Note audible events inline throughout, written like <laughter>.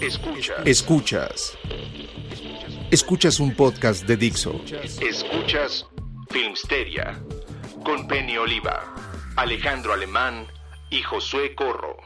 Escuchas. Escuchas. Escuchas un podcast de Dixo. Escuchas Filmsteria con Penny Oliva, Alejandro Alemán y Josué Corro.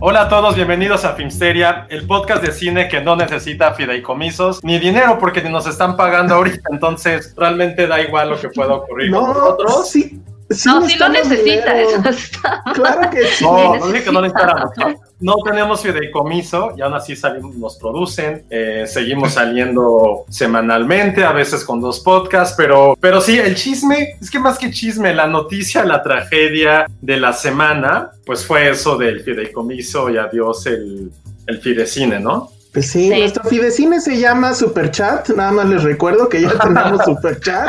Hola a todos, bienvenidos a Filmsteria, el podcast de cine que no necesita fideicomisos ni dinero porque ni nos están pagando ahorita, entonces realmente da igual lo que pueda ocurrir con No, nosotros. sí. Sí No, si lo necesita, dinero. eso está. Claro que sí. No, no dije <laughs> que no necesitáramos. No, No tenemos fideicomiso y aún así salimos, nos producen, eh, seguimos <laughs> saliendo semanalmente, a veces con dos podcasts, pero, pero sí, el chisme, es que más que chisme, la noticia, la tragedia de la semana, pues fue eso del fideicomiso y adiós el, el fidecine, ¿no? Pues sí, Sí. nuestro fidecine se llama Superchat. Nada más les recuerdo que ya <laughs> tenemos Superchat.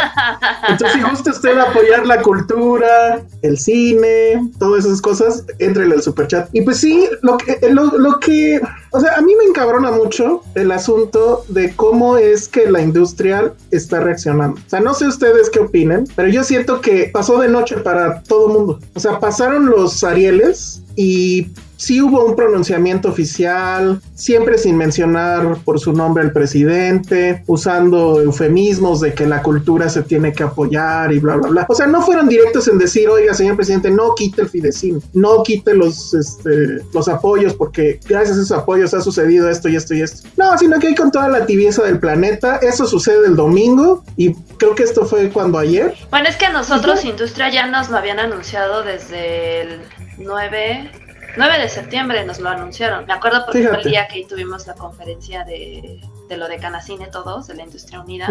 Entonces, si gusta usted apoyar la cultura, el cine, todas esas cosas, entrele al Superchat. Y pues sí, lo que, lo, lo que, o sea, a mí me encabrona mucho el asunto de cómo es que la industria está reaccionando. O sea, no sé ustedes qué opinen, pero yo siento que pasó de noche para todo mundo. O sea, pasaron los Arieles y sí hubo un pronunciamiento oficial, siempre sin mencionar por su nombre al presidente, usando eufemismos de que la cultura se tiene que apoyar y bla, bla, bla. O sea, no fueron directos en decir, oiga, señor presidente, no quite el fidecine, no quite los, este, los apoyos, porque gracias a esos apoyos ha sucedido esto y esto y esto. No, sino que hay con toda la tibieza del planeta. Eso sucede el domingo y creo que esto fue cuando ayer. Bueno, es que a nosotros Industria ya nos lo habían anunciado desde el 9, 9 de septiembre, nos lo anunciaron. Me acuerdo porque fue Fíjate. el día que tuvimos la conferencia de, de lo de Canacine todos, de la Industria Unida.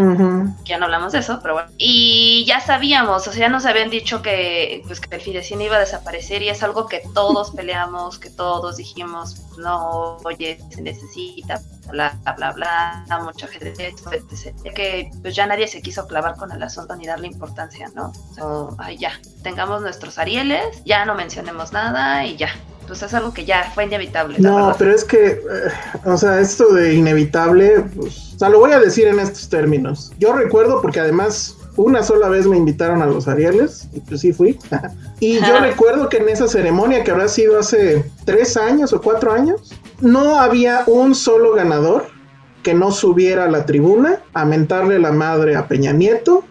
Que ya no hablamos de eso, pero bueno. Y ya sabíamos, o sea, ya nos habían dicho que, pues, que el fidecine iba a desaparecer y es algo que todos <laughs> peleamos, que todos dijimos, no, oye, se necesita, bla, bla, bla, bla, mucha gente, etc. Que pues ya nadie se quiso clavar con el asunto ni darle importancia, ¿no? O sea, ay, ya, tengamos nuestros Arieles, ya no mencionemos nada y ya. Pues es algo que ya fue inevitable. No, verdad. pero es que, eh, o sea, esto de inevitable, pues, o sea, lo voy a decir en estos términos. Yo recuerdo porque además una sola vez me invitaron a los Arieles y pues sí fui. <laughs> y yo recuerdo que en esa ceremonia que habrá sido hace tres años o cuatro años, no había un solo ganador que no subiera a la tribuna a mentarle la madre a Peña Nieto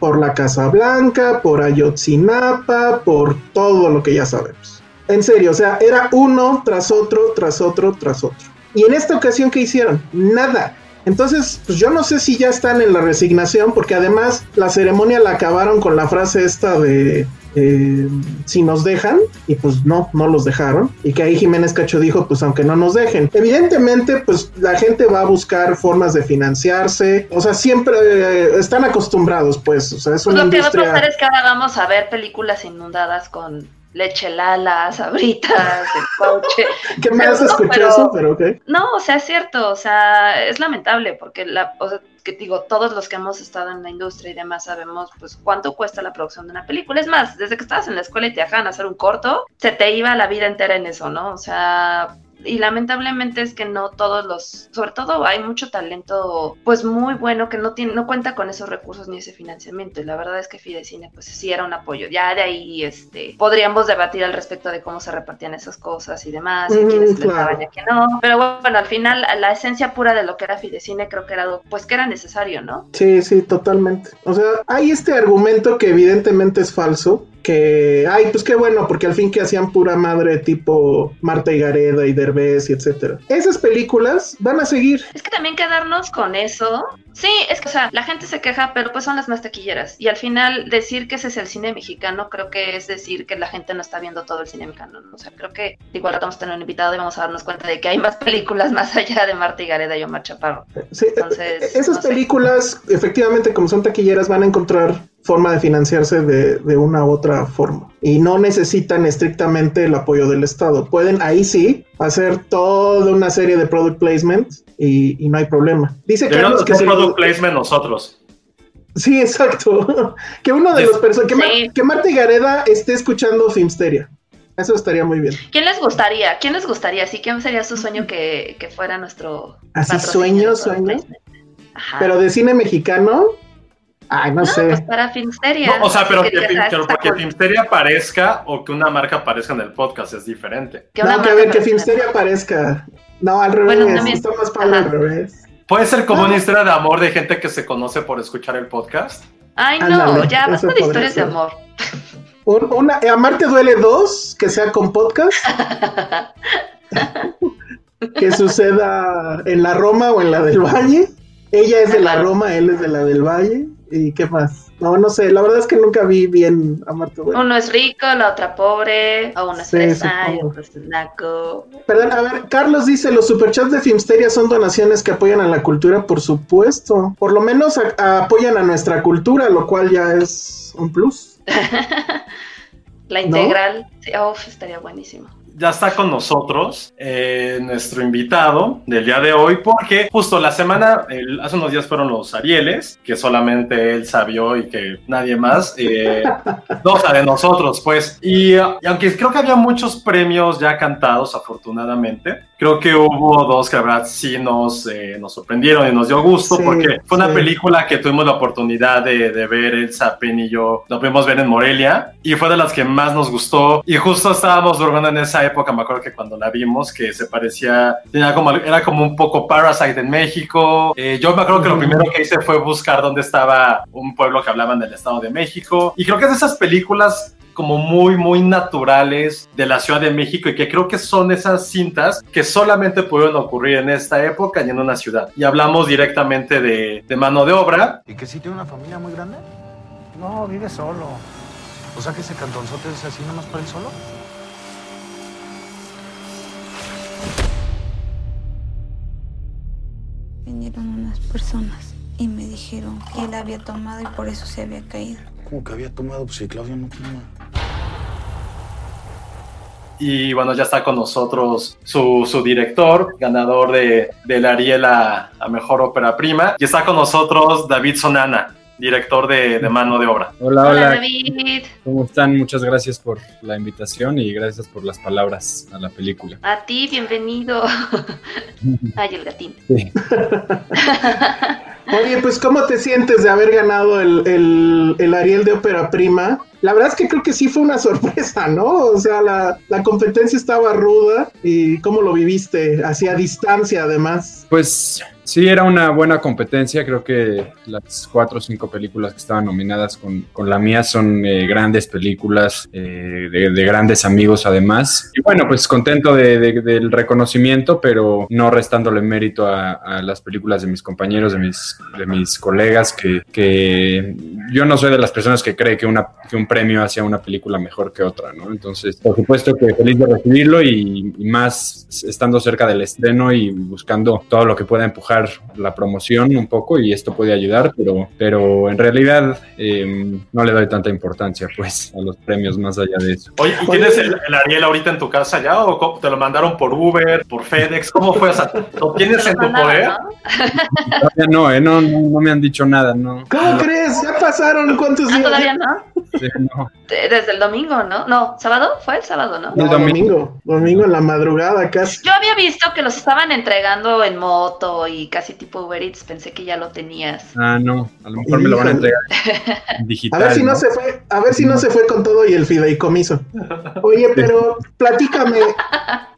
por la Casa Blanca, por Ayotzinapa, por todo lo que ya sabemos. En serio, o sea, era uno tras otro, tras otro, tras otro. Y en esta ocasión, ¿qué hicieron? Nada. Entonces, pues yo no sé si ya están en la resignación, porque además la ceremonia la acabaron con la frase esta de eh, si nos dejan, y pues no, no los dejaron. Y que ahí Jiménez Cacho dijo, pues aunque no nos dejen. Evidentemente, pues la gente va a buscar formas de financiarse. O sea, siempre eh, están acostumbrados, pues. O sea, es Pues una lo que va a pasar es que ahora vamos a ver películas inundadas con leche lala, sabritas, el coche. <laughs> ¿Qué me Pero hace no, pero- eso? Pero ok. No, o sea, es cierto, o sea, es lamentable porque la, o sea, que digo, todos los que hemos estado en la industria y demás sabemos pues cuánto cuesta la producción de una película. Es más, desde que estabas en la escuela y te dejaban hacer un corto, se te iba la vida entera en eso, ¿no? O sea, y lamentablemente es que no todos los, sobre todo hay mucho talento pues muy bueno que no tiene, no cuenta con esos recursos ni ese financiamiento y la verdad es que Fidecine pues sí era un apoyo. Ya de ahí este podríamos debatir al respecto de cómo se repartían esas cosas y demás, y quiénes les daban y a quién no. Pero bueno, al final la esencia pura de lo que era Fidecine creo que era pues que era necesario, ¿no? Sí, sí, totalmente. O sea, hay este argumento que evidentemente es falso, que, ay, pues qué bueno, porque al fin que hacían pura madre tipo Marta y Gareda y Derbez y etcétera. Esas películas van a seguir. Es que también quedarnos con eso. Sí, es que, o sea, la gente se queja, pero pues son las más taquilleras. Y al final, decir que ese es el cine mexicano, creo que es decir que la gente no está viendo todo el cine mexicano. O sea, creo que igual vamos a tener un invitado y vamos a darnos cuenta de que hay más películas más allá de Marta y Gareda y Omar Chaparro. Sí, Entonces, esas películas, efectivamente, como son taquilleras, van a encontrar forma de financiarse de, de, una u otra forma. Y no necesitan estrictamente el apoyo del Estado. Pueden ahí sí hacer toda una serie de product placement y, y no hay problema. Dice Carlos que product placement nosotros. Sí, exacto. <laughs> que uno de los personajes, que, que Marta Gareda esté escuchando Filmsteria. Eso estaría muy bien. ¿Quién les gustaría? ¿Quién les gustaría? ¿Sí? ¿Quién sería su sueño que, que fuera nuestro... Así sueño, sueño. Pero de cine mexicano, Ay, no, sé. Pues para Filmsteria. No, o sea, pero que, que, Filmsteria aparezca o que una marca aparezca en el podcast es diferente. Que no, que a ver, que Filmsteria aparezca. No, al revés. Bueno, Está más padre al revés. ¿Puede ser como una historia de amor de gente que se conoce por escuchar el podcast? Ay, no, ya basta de historias de amor. una, Amarte duele dos, que sea con podcast. <laughs> que suceda en la Roma o en la del Valle. Ella es de la Roma, él es de la del Valle. ¿Y qué más? No, no sé, la verdad es que nunca vi bien a Marta Uno es rico, la otra pobre, o uno es fresa y otro es naco. Perdón, a ver, Carlos dice, los superchats de Filmsteria son donaciones que apoyan a la cultura, por supuesto. Por lo menos apoyan a nuestra cultura, lo cual ya es un plus. <laughs> la integral, ¿No? estaría buenísimo ya está con nosotros eh, nuestro invitado del día de hoy, porque justo la semana, hace unos días fueron los Arieles, que solamente él sabió y que nadie más, eh, <laughs> no, o sea, de nosotros, pues. Y, aunque creo que había muchos premios ya cantados, afortunadamente, creo que hubo dos que la verdad sí nos, eh, nos sorprendieron y nos dio gusto, porque fue una película que tuvimos la oportunidad de, de ver, el Zapen y yo, lo pudimos ver en Morelia, y fue de las que más nos gustó, y justo estábamos durmiendo en esa época, me acuerdo que cuando la vimos, que se parecía, tenía como, era como un poco Parasite en México. Eh, yo me acuerdo que lo primero que hice fue buscar dónde estaba un pueblo que hablaban del Estado de México. Y creo que es de esas películas como muy, muy naturales de la Ciudad de México y que creo que son esas cintas que solamente pudieron ocurrir en esta época y en una ciudad. Y hablamos directamente de, de mano de obra. ¿Y que sí tiene una familia muy grande? No, vive solo. O sea que ese cantonzote es así nomás para él solo. Vinieron unas personas y me dijeron que él había tomado y por eso se había caído. ¿Cómo que había tomado? Pues si Claudia no toma. Y bueno, ya está con nosotros su, su director, ganador de, del Ariel a, a Mejor Ópera Prima. Y está con nosotros David Sonana director de, de, mano de obra. Hola, hola. David. ¿Cómo están? Muchas gracias por la invitación y gracias por las palabras a la película. A ti, bienvenido. <laughs> Ay, el gatín. Sí. <laughs> Oye, pues ¿cómo te sientes de haber ganado el, el, el Ariel de ópera prima? la verdad es que creo que sí fue una <laughs> sorpresa, ¿no? O sea, la, la competencia estaba ruda y cómo lo viviste, hacia distancia además. Pues sí, era una buena competencia, creo que las cuatro o cinco películas que estaban nominadas con, con la mía son eh, grandes películas, eh, de, de, grandes amigos además. Y bueno, pues contento de, de, del reconocimiento, pero no restándole mérito a, a, las películas de mis compañeros, de mis, de mis colegas, que, que yo no soy de las personas que cree que, una, que un premio hacia una película mejor que otra, ¿no? Entonces, por supuesto que feliz de recibirlo y, y, más estando cerca del estreno y buscando todo lo que pueda empujar la promoción un poco y esto puede ayudar, pero, pero en realidad eh, no le doy tanta importancia pues a los premios más allá de eso. Oye, ¿y tienes el, el, Ariel ahorita en tu casa ya o te lo mandaron por Uber, por FedEx? ¿Cómo fue? O sea, ¿Lo tienes en tu poder? <laughs> No, eh, no, no, no, me han dicho nada, no. ¿Cómo no. crees? Ya pasó pasaron cuántos Ah, días. todavía no. Sí, no. De- Desde el domingo, ¿no? No, ¿sábado? ¿Fue el sábado, no? No, domingo, domingo en la madrugada casi. Yo había visto que los estaban entregando en moto y casi tipo Uber Eats. Pensé que ya lo tenías. Ah, no, a lo mejor me lo van a entregar en A digital. ver si no ¿no? se fue, a ver si no se fue con todo y el fideicomiso. Oye, pero platícame,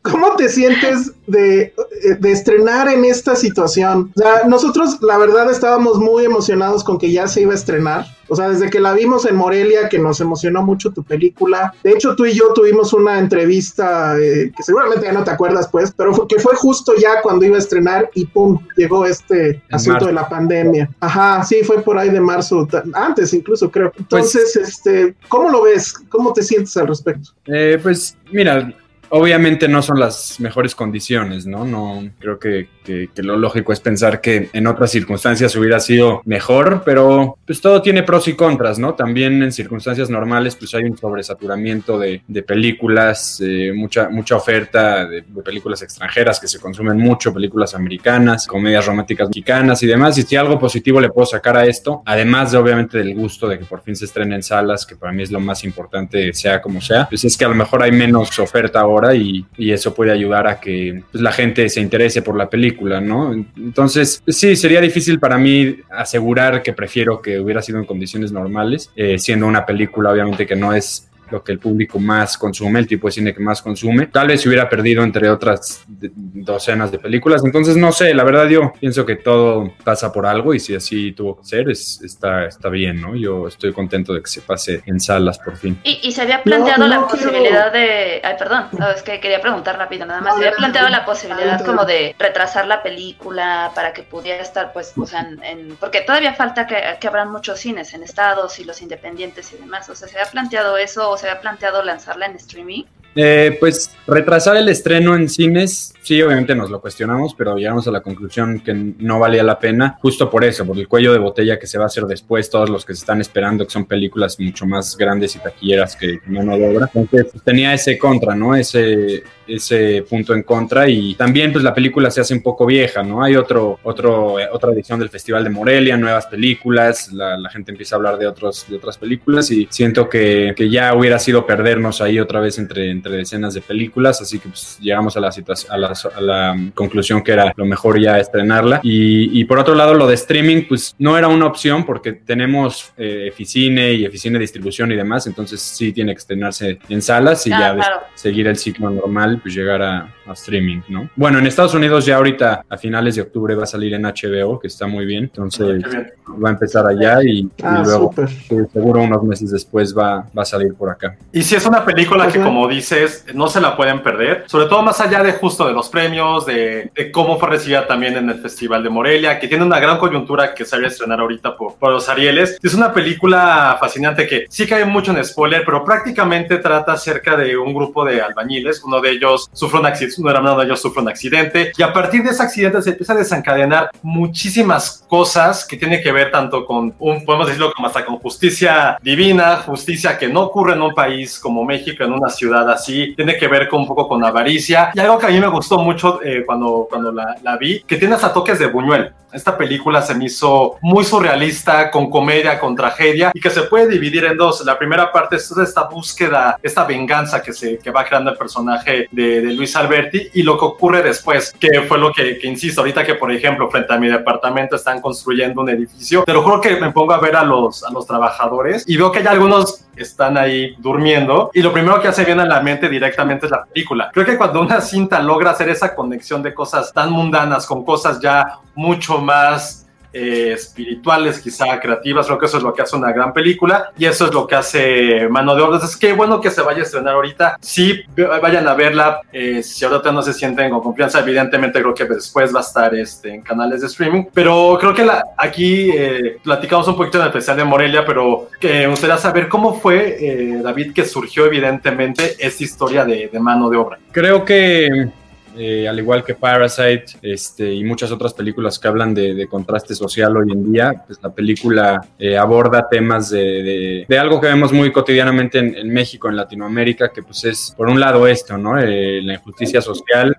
¿cómo te sientes de, de estrenar en esta situación? O sea, nosotros la verdad estábamos muy emocionados con que ya se iba a estrenar. O sea, desde que la vimos en Morelia, que nos emocionó mucho tu película. De hecho, tú y yo tuvimos una entrevista eh, que seguramente ya no te acuerdas, pues, pero fue- que fue justo ya cuando iba a estrenar y pum, llegó este asunto marzo. de la pandemia. Ajá, sí, fue por ahí de marzo, antes incluso creo. Entonces, este, ¿cómo lo ves? ¿Cómo te sientes al respecto? Eh, pues mira, obviamente no son las mejores condiciones, ¿no? No creo que, lo lógico es pensar que en otras circunstancias hubiera sido mejor, pero pues todo tiene pros y contras, ¿no? También en circunstancias normales pues hay un sobresaturamiento de, de películas, eh, mucha, mucha oferta de, de películas extranjeras que se consumen mucho, películas americanas, comedias románticas mexicanas y demás, y si algo positivo le puedo sacar a esto, además de obviamente del gusto de que por fin se estrene en salas, que para mí es lo más importante, sea como sea, pues es que a lo mejor hay menos oferta ahora y, y eso puede ayudar a que pues, la gente se interese por la película, ¿no? Entonces, sí, sería difícil para mí asegurar que prefiero que hubiera sido en condiciones normales, eh, siendo una película obviamente que no es lo que el público más consume, el tipo de cine que más consume. Tal vez se hubiera perdido entre otras docenas de películas. Entonces, no sé, la verdad yo pienso que todo pasa por algo y si así tuvo que ser, es, está, está bien, ¿no? Yo estoy contento de que se pase en salas por fin. Y, y se había planteado No, la no quiero- posibilidad de. Ay, perdón, no, es que quería preguntar rápido nada más. Se había planteado la posibilidad como de retrasar la película para que pudiera estar, pues, o sea, en. en- porque todavía falta que, que abran muchos cines en estados y los independientes y demás. O sea, se había planteado eso o se había planteado lanzarla en streaming. Eh, pues retrasar el estreno en cines, sí, obviamente nos lo cuestionamos, pero llegamos a la conclusión que no valía la pena, justo por eso, por el cuello de botella que se va a hacer después, todos los que se están esperando, que son películas mucho más grandes y taquilleras que mano de obra. Entonces pues, tenía ese contra, ¿no? Ese, ese punto en contra y también pues la película se hace un poco vieja, ¿no? Hay otro, otro, eh, otra edición del Festival de Morelia, nuevas películas, la, gente empieza a hablar de, otros, de otras películas y siento que, que ya hubiera sido perdernos ahí otra vez entre, entre decenas de películas, así que pues, llegamos a la, a, la, a la conclusión que era lo mejor ya estrenarla. Y, y por otro lado, lo de streaming, pues no era una opción porque tenemos eh, Eficine y Eficine Distribución y demás, entonces sí tiene que estrenarse en salas y Ah, ya claro. seguir el ciclo normal, pues llegar a, a streaming, ¿no? Bueno, en Estados Unidos ya ahorita a finales de octubre va a salir en HBO, que está muy bien, entonces bien. va a empezar allá y, y Ah, luego súper. sí, seguro unos meses después va, va a salir por acá. Y si es una película que, como dices, no se la pueden perder, sobre todo más allá de justo de los premios, de, de cómo fue recibida también en el Festival de Morelia, que tiene una gran coyuntura que se va a estrenar ahorita por, por los Arieles. Es una película fascinante que sí cae mucho en spoiler, pero prácticamente trata acerca de un grupo de albañiles. Uno de ellos sufre un accidente, uno hermano de ellos sufre un accidente, y a partir de ese accidente se empieza a desencadenar muchísimas cosas que tienen que ver tanto con un, podemos decirlo como hasta con justicia divina, justicia que no ocurre en un país como México, en una ciudad así, tiene que ver con un poco con avaricia, y algo que a mí me gustó mucho eh, cuando, cuando la, la vi, que tiene hasta toques de Buñuel. Esta película se me hizo muy surrealista, con comedia, con tragedia, y que se puede dividir en dos. La primera parte es esta búsqueda, esta venganza que, se, que va creando el personaje de, de Luis Alberti, y lo que ocurre después, que fue lo que, que insisto, ahorita que, por ejemplo, frente a mi departamento están construyendo un edificio, te lo juro que me pongo a ver a los, a los trabajadores y veo que hay algunos están ahí durmiendo y lo primero que hace viene a la mente directamente es la película. Creo que cuando una cinta logra hacer esa conexión de cosas tan mundanas con cosas ya mucho más eh, espirituales, quizá creativas, creo que eso es lo que hace una gran película y eso es lo que hace Mano de Obra. Entonces, qué bueno que se vaya a estrenar ahorita. Sí, vayan a verla. Eh, si ahorita no se sienten con confianza, evidentemente creo que después va a estar este, en canales de streaming. Pero creo que la, aquí eh, platicamos un poquito en el especial de Morelia, pero que me gustaría saber cómo fue, eh, David, que surgió evidentemente esta historia de, de Mano de Obra. Creo que, eh, al igual que Parasite este, y muchas otras películas que hablan de, contraste social hoy en día, pues la película eh, aborda temas de, de- algo que vemos muy cotidianamente en, México, en Latinoamérica, que pues es, por un lado, esto, ¿no? Eh, la injusticia social,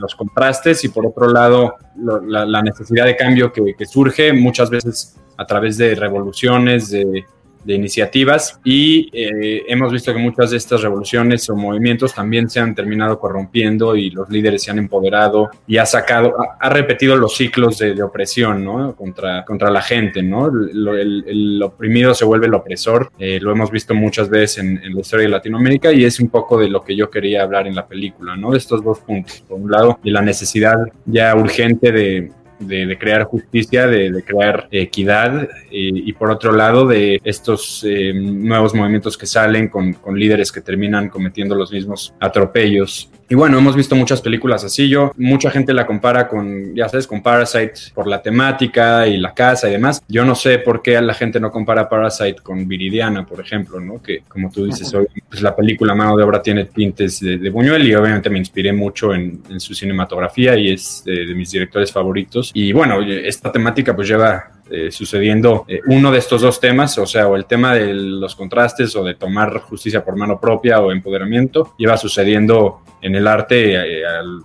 los contrastes y por otro lado, la necesidad de cambio que, que surge muchas veces a través de revoluciones, de de iniciativas y eh, hemos visto que muchas de estas revoluciones o movimientos también se han terminado corrompiendo y los líderes se han empoderado y ha sacado, ha, repetido los ciclos de, opresión ¿no? contra, contra la gente, ¿no? el, oprimido se vuelve el opresor, eh, lo hemos visto muchas veces en, en, la historia de Latinoamérica y es un poco de lo que yo quería hablar en la película, ¿no? de estos dos puntos, por un lado, de la necesidad ya urgente de de, crear justicia, de, crear equidad y, por otro lado de estos eh, nuevos movimientos que salen con, líderes que terminan cometiendo los mismos atropellos. Y bueno, hemos visto muchas películas así. Yo, mucha gente la compara con, ya sabes, con Parasite por la temática y la casa y demás. Yo no sé por qué la gente no compara Parasite con Viridiana, por ejemplo, ¿no? Que como tú dices, hoy, pues la película Mano de Obra tiene tintes de, Buñuel y obviamente me inspiré mucho en, su cinematografía y es de mis directores favoritos. Y bueno, esta temática pues lleva eh, sucediendo eh, uno de estos dos temas, o sea, o el tema de los contrastes o de tomar justicia por mano propia o empoderamiento, lleva sucediendo en el arte eh,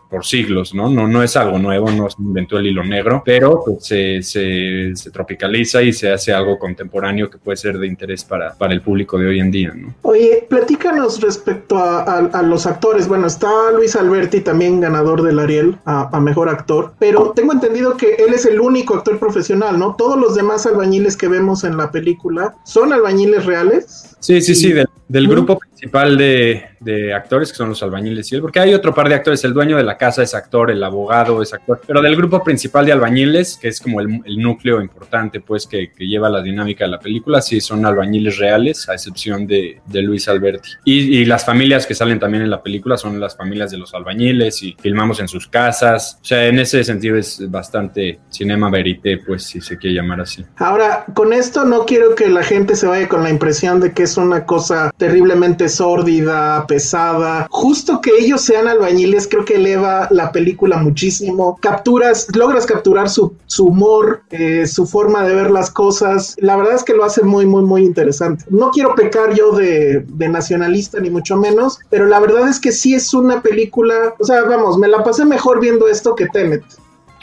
por siglos, ¿no? ¿no? No es algo nuevo, no se inventó el hilo negro, pero pues, se, se, tropicaliza y se hace algo contemporáneo que puede ser de interés para, para el público de hoy en día, ¿no? Oye, platícanos respecto a, los actores. Bueno, está Luis Alberti, también ganador del Ariel a, a Mejor Actor, pero tengo entendido que él es el único actor profesional, ¿no? Todos los demás albañiles que vemos en la película son albañiles reales. Sí, sí, sí, del, grupo principal de, de, actores, que son los albañiles y él, porque hay otro par de actores, el dueño de la casa es actor, el abogado es actor, pero del grupo principal de albañiles, que es como el, núcleo importante, pues, que, que, lleva la dinámica de la película, sí son albañiles reales, a excepción de, de Luis Alberti. Y, y, las familias que salen también en la película son las familias de los albañiles y filmamos en sus casas, o sea, en ese sentido es bastante cinema verité, pues, si se quiere llamar así. Ahora, con esto no quiero que la gente se vaya con la impresión de que es una cosa terriblemente sórdida, pesada. Justo que ellos sean albañiles creo que eleva la película muchísimo. Capturas, logras capturar su, humor, eh, su forma de ver las cosas. La verdad es que lo hace muy, muy, muy interesante. No quiero pecar yo de, de nacionalista ni mucho menos, pero la verdad es que sí es una película, o sea, vamos, me la pasé mejor viendo esto que Tenet.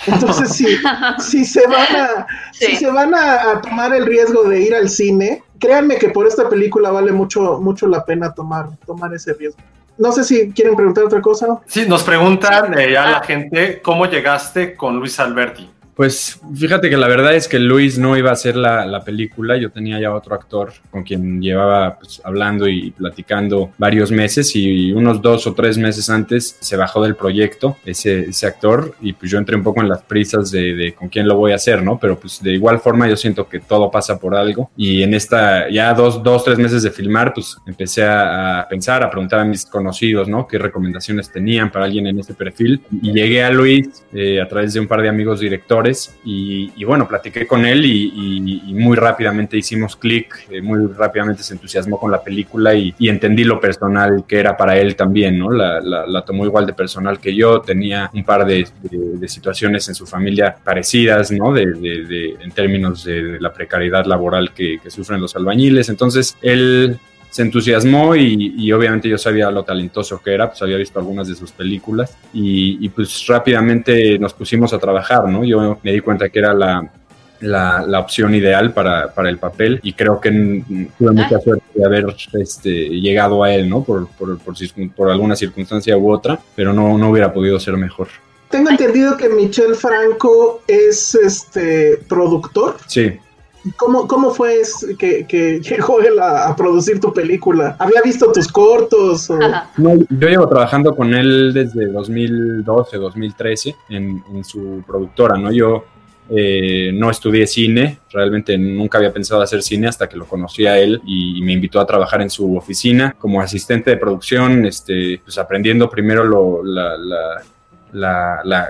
Entonces, si, <laughs> si se van, a, si se van a, tomar el riesgo de ir al cine, créanme que por esta película vale mucho, mucho la pena tomar, tomar ese riesgo. No sé si quieren preguntar otra cosa. Sí, nos preguntan eh, a la gente cómo llegaste con Luis Alberti. Pues fíjate que la verdad es que Luis no iba a hacer la, película, yo tenía ya otro actor con quien llevaba pues, hablando y platicando varios meses y unos dos o tres meses antes se bajó del proyecto ese, ese actor y pues yo entré un poco en las prisas de, con quién lo voy a hacer, ¿no? Pero pues de igual forma yo siento que todo pasa por algo y en esta ya dos, dos tres meses de filmar pues empecé a, pensar, a preguntar a mis conocidos, ¿no? ¿Qué recomendaciones tenían para alguien en ese perfil? Y llegué a Luis eh, a través de un par de amigos directores y, bueno, platiqué con él y, muy rápidamente hicimos clic, eh, muy rápidamente se entusiasmó con la película y, entendí lo personal que era para él también, ¿no? La, tomó igual de personal que yo, tenía un par de, situaciones en su familia parecidas, ¿no? De, en términos de la precariedad laboral que sufren los albañiles, entonces él se entusiasmó y, obviamente yo sabía lo talentoso que era, pues había visto algunas de sus películas y, pues rápidamente nos pusimos a trabajar, ¿no? Yo me di cuenta que era la, la, opción ideal para, para, el papel y creo que tuve mucha suerte de haber este, llegado a él, ¿no? Por, por, por, por alguna circunstancia u otra, pero no, no hubiera podido ser mejor. Tengo entendido que Michel Franco es este productor. Sí. ¿Cómo, cómo fue que, llegó él a, producir tu película? ¿Había visto tus cortos? yo llevo trabajando con él desde 2012, 2013 en, en su productora, ¿no? Yo eh, no estudié cine, realmente nunca había pensado hacer cine hasta que lo conocí a él y, me invitó a trabajar en su oficina como asistente de producción, este, pues aprendiendo primero lo, la, la,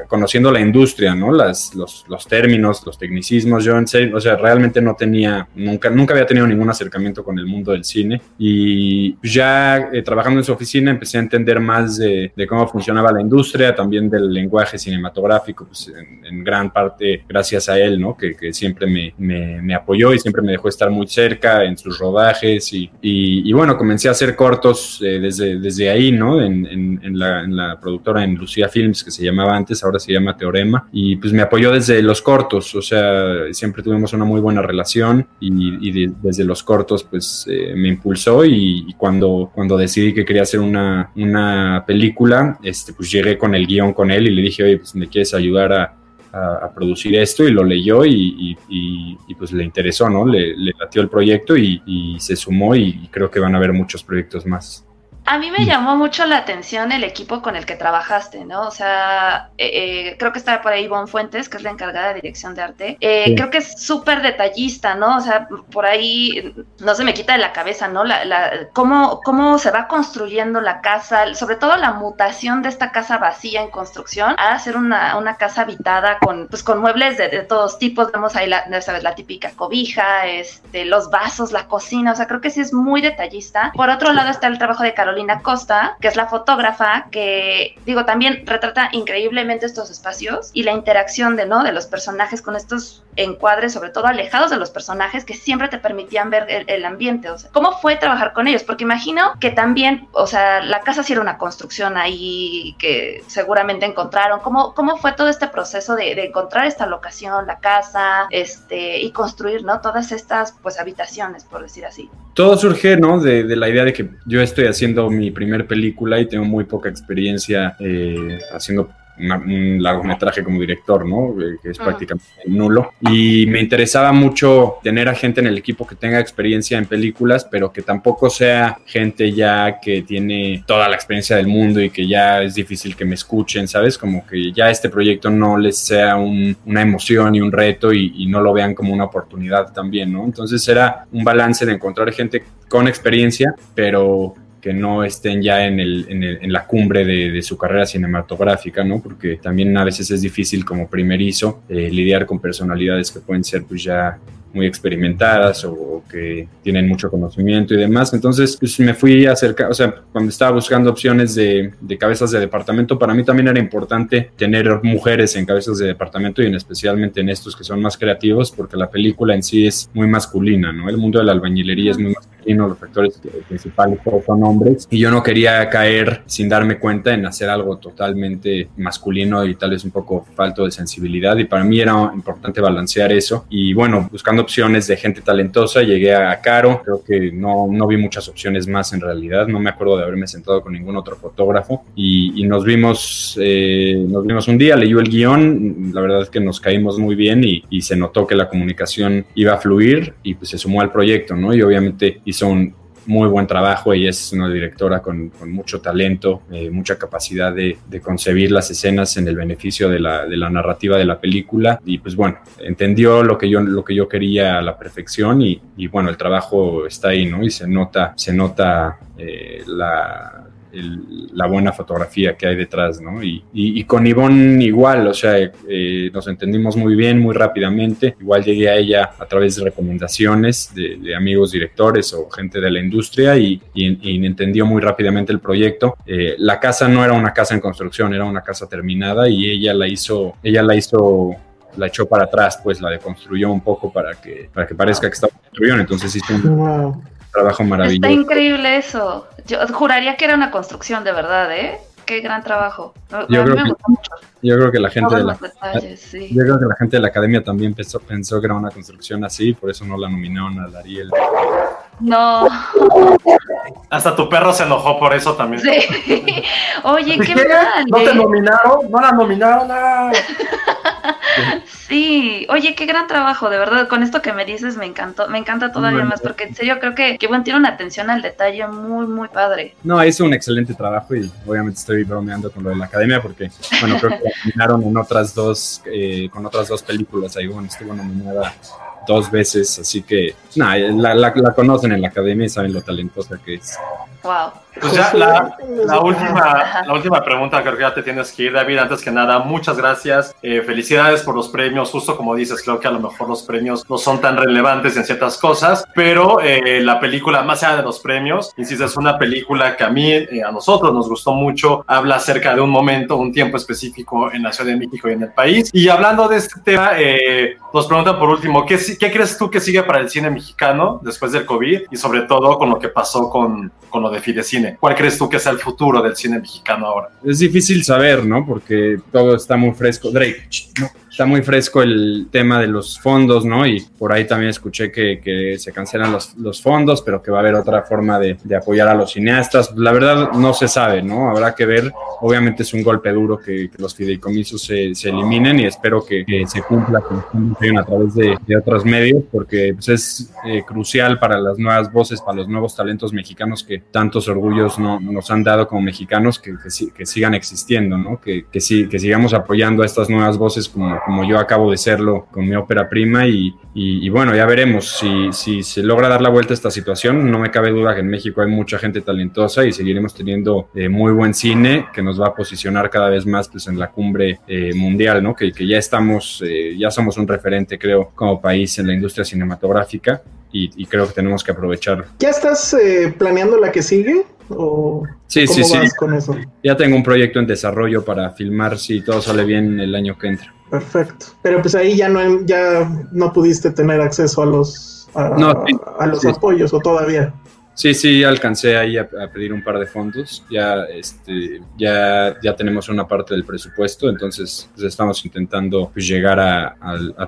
conociendo la industria, ¿no? Las, los, los, términos, los tecnicismos. Yo, en serio, o sea, realmente no tenía, nunca, nunca había tenido ningún acercamiento con el mundo del cine. Y ya eh, trabajando en su oficina empecé a entender más de, cómo funcionaba la industria, también del lenguaje cinematográfico, pues en, gran parte gracias a él, ¿no? Que, siempre me, me, apoyó y siempre me dejó estar muy cerca en sus rodajes. Y, y, bueno, comencé a hacer cortos eh, desde, desde ahí, ¿no? En, en, la, en la productora, en Lucía Films que se llamaba antes, ahora se llama Teorema, y pues me apoyó desde los cortos, o sea, siempre tuvimos una muy buena relación y, desde los cortos pues eh, me impulsó y, cuando, cuando decidí que quería hacer una, una película, este, pues llegué con el guion con él y le dije, oye, pues me quieres ayudar a, producir esto y lo leyó y, pues le interesó, ¿no? Le, le latió el proyecto y, se sumó y creo que van a haber muchos proyectos más. A mí me llamó mucho la atención el equipo con el que trabajaste, ¿no? O sea, eh, eh, creo que está por ahí Ivonne Fuentes, que es la encargada de dirección de arte. Eh, creo que es súper detallista, ¿no? O sea, por ahí no se me quita de la cabeza, ¿no? La, la, cómo, cómo se va construyendo la casa, sobre todo la mutación de esta casa vacía en construcción a ser una, una casa habitada con, pues, con muebles de, todos tipos. Vemos ahí, la, ¿sabes? La típica cobija, este, los vasos, la cocina. O sea, creo que sí es muy detallista. Por otro lado está el trabajo de Carolina Carolina Costa, que es la fotógrafa, que digo, también retrata increíblemente estos espacios y la interacción de, ¿no? de los personajes con estos encuadres, sobre todo alejados de los personajes, que siempre te permitían ver el, ambiente. O sea, ¿cómo fue trabajar con ellos? Porque imagino que también, o sea, la casa sí era una construcción ahí que seguramente encontraron. ¿Cómo, cómo fue todo este proceso de, encontrar esta locación, la casa, este, y construir, ¿no? Todas estas, pues, habitaciones, por decir así. Todo surge, ¿no? De, la idea de que yo estoy haciendo mi primer película y tengo muy poca experiencia eh, haciendo un largometraje como director, ¿no? Eh, que es ah. prácticamente nulo. Y me interesaba mucho tener a gente en el equipo que tenga experiencia en películas, pero que tampoco sea gente ya que tiene toda la experiencia del mundo y que ya es difícil que me escuchen, ¿sabes? Como que ya este proyecto no les sea una emoción y un reto y, y no lo vean como una oportunidad también, ¿no? Entonces era un balance de encontrar gente con experiencia, pero que no estén ya en, el, en, la cumbre de, su carrera cinematográfica, ¿no? Porque también a veces es difícil como primerizo eh, lidiar con personalidades que pueden ser pues ya muy experimentadas o, que tienen mucho conocimiento y demás. Entonces, pues me fui a acercar, o sea, cuando estaba buscando opciones de, de, cabezas de departamento, para mí también era importante tener mujeres en cabezas de departamento y en especialmente en estos que son más creativos, porque la película en sí es muy masculina, ¿no? El mundo de la albañilería es muy masculino, los factores principales son hombres, y yo no quería caer sin darme cuenta en hacer algo totalmente masculino y tal vez un poco falto de sensibilidad, y para mí era importante balancear eso, y bueno, buscando opciones de gente talentosa, llegué a Caro, creo que no, no vi muchas opciones más en realidad, no me acuerdo de haberme sentado con ningún otro fotógrafo. Y, nos vimos eh, nos vimos un día, leyó el guion, la verdad es que nos caímos muy bien y, y, se notó que la comunicación iba a fluir y pues se sumó al proyecto, ¿no? Y obviamente hizo un, muy buen trabajo. Ella es una directora con, mucho talento, eh, mucha capacidad de, concebir las escenas en el beneficio de la, narrativa de la película. Y pues bueno, entendió lo que yo, lo que yo quería a la perfección y, bueno, el trabajo está ahí, ¿no? Y se nota, se nota eh, la la buena fotografía que hay detrás, ¿no? Y, con Ivonne igual, o sea, eh, nos entendimos muy bien, muy rápidamente. Igual llegué a ella a través de recomendaciones de, amigos directores o gente de la industria y, entendió muy rápidamente el proyecto. Eh, la casa no era una casa en construcción, era una casa terminada y ella la hizo, ella la hizo la echó para atrás, pues la deconstruyó un poco para que, para que parezca que estaba construyendo. Entonces hizo un, trabajo maravilloso. Está increíble eso. Yo juraría que era una construcción de verdad, ¿eh? Qué gran trabajo. Yo, creo, que, yo creo que la gente de la, yo creo que la gente de la academia también pensó, pensó que era una construcción así, por eso no la nominaron a Dariel. No. <laughs> Hasta tu perro se enojó por eso también. Sí. <laughs> Oye, qué, mal. ¿No te nominaron? ¿No la nominaron? Ah. Sí, oye, qué gran trabajo, de verdad, con esto que me dices me encantó, me encanta todavía más, porque en serio creo que, que bueno, tiene una atención al detalle muy, muy padre. No, hizo un excelente trabajo y obviamente estoy bromeando con lo de la academia porque, bueno, creo que la nominaron en otras dos, eh, con otras dos películas, ahí bueno, estuvo nominada dos veces, así que, nada, la, la, conocen en la academia y saben lo talentosa que es. Wow. Pues ya la, la, última, la última pregunta creo que ya te tienes que ir, David. Antes que nada, muchas gracias. Eh, felicidades por los premios. Justo como dices, creo que a lo mejor los premios no son tan relevantes en ciertas cosas, pero eh, la película, más allá de los premios, insisto, es una película que a mí, eh, a nosotros nos gustó mucho. Habla acerca de un momento, un tiempo específico en la Ciudad de México y en el país. Y hablando de este tema, nos preguntan por último, ¿qué, qué crees tú que sigue para el cine mexicano después del COVID y sobre todo con lo que pasó con, con lo de Fidecine? ¿Cuál crees tú que sea el futuro del cine mexicano ahora? Es difícil saber, ¿no? Porque todo está muy fresco. Drake, no. Está muy fresco el tema de los fondos, ¿no? Y por ahí también escuché que, que se cancelan los, los fondos, pero que va a haber otra forma de, de apoyar a los cineastas. La verdad no se sabe, ¿no? Habrá que ver. Obviamente es un golpe duro que, que los fideicomisos se, se eliminen y espero que, que se cumpla con a través de, de otros medios, porque pues, es eh, crucial para las nuevas voces, para los nuevos talentos mexicanos que tantos orgullos no, nos han dado como mexicanos que, que, que sigan existiendo, ¿no? Que, que, sí, que sigamos apoyando a estas nuevas voces como, como yo acabo de serlo con mi ópera prima y, y- y bueno, ya veremos si, si se logra dar la vuelta a esta situación. No me cabe duda que en México hay mucha gente talentosa y seguiremos teniendo eh, muy buen cine que nos va a posicionar cada vez más pues, en la cumbre eh, mundial, ¿no? Que, que ya estamos, eh, ya somos un referente, creo, como país en la industria cinematográfica y, y creo que tenemos que aprovechar. ¿Ya estás eh, planeando la que sigue? ¿O Sí, cómo sí, vas sí. con eso? Ya tengo un proyecto en desarrollo para filmar si todo sale bien el año que entra. Perfecto. Pero pues ahí ya no, ya no pudiste tener acceso a los, a, No, sí. a los Sí. apoyos o todavía. Sí, sí, alcancé ahí a, pedir un par de fondos. Ya, este, ya, ya tenemos una parte del presupuesto, entonces pues, estamos intentando pues, llegar a,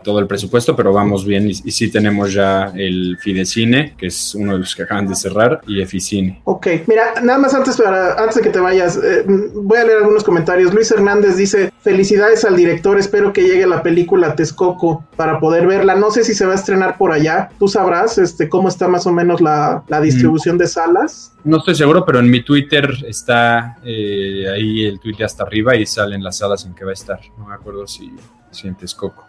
todo el presupuesto, pero vamos bien y, y sí tenemos ya el Fidecine, que es uno de los que acaban de cerrar, y Eficine. Ok, mira, nada más antes, para, antes de que te vayas, eh, voy a leer algunos comentarios. Luis Hernández dice, felicidades al director, espero que llegue la película Texcoco para poder verla. No sé si se va a estrenar por allá, tú sabrás este, cómo está más o menos la distribución de salas. No estoy seguro, pero en mi Twitter está eh, ahí el tweet hasta arriba y salen las salas en que va a estar. No me acuerdo si, si en Texcoco.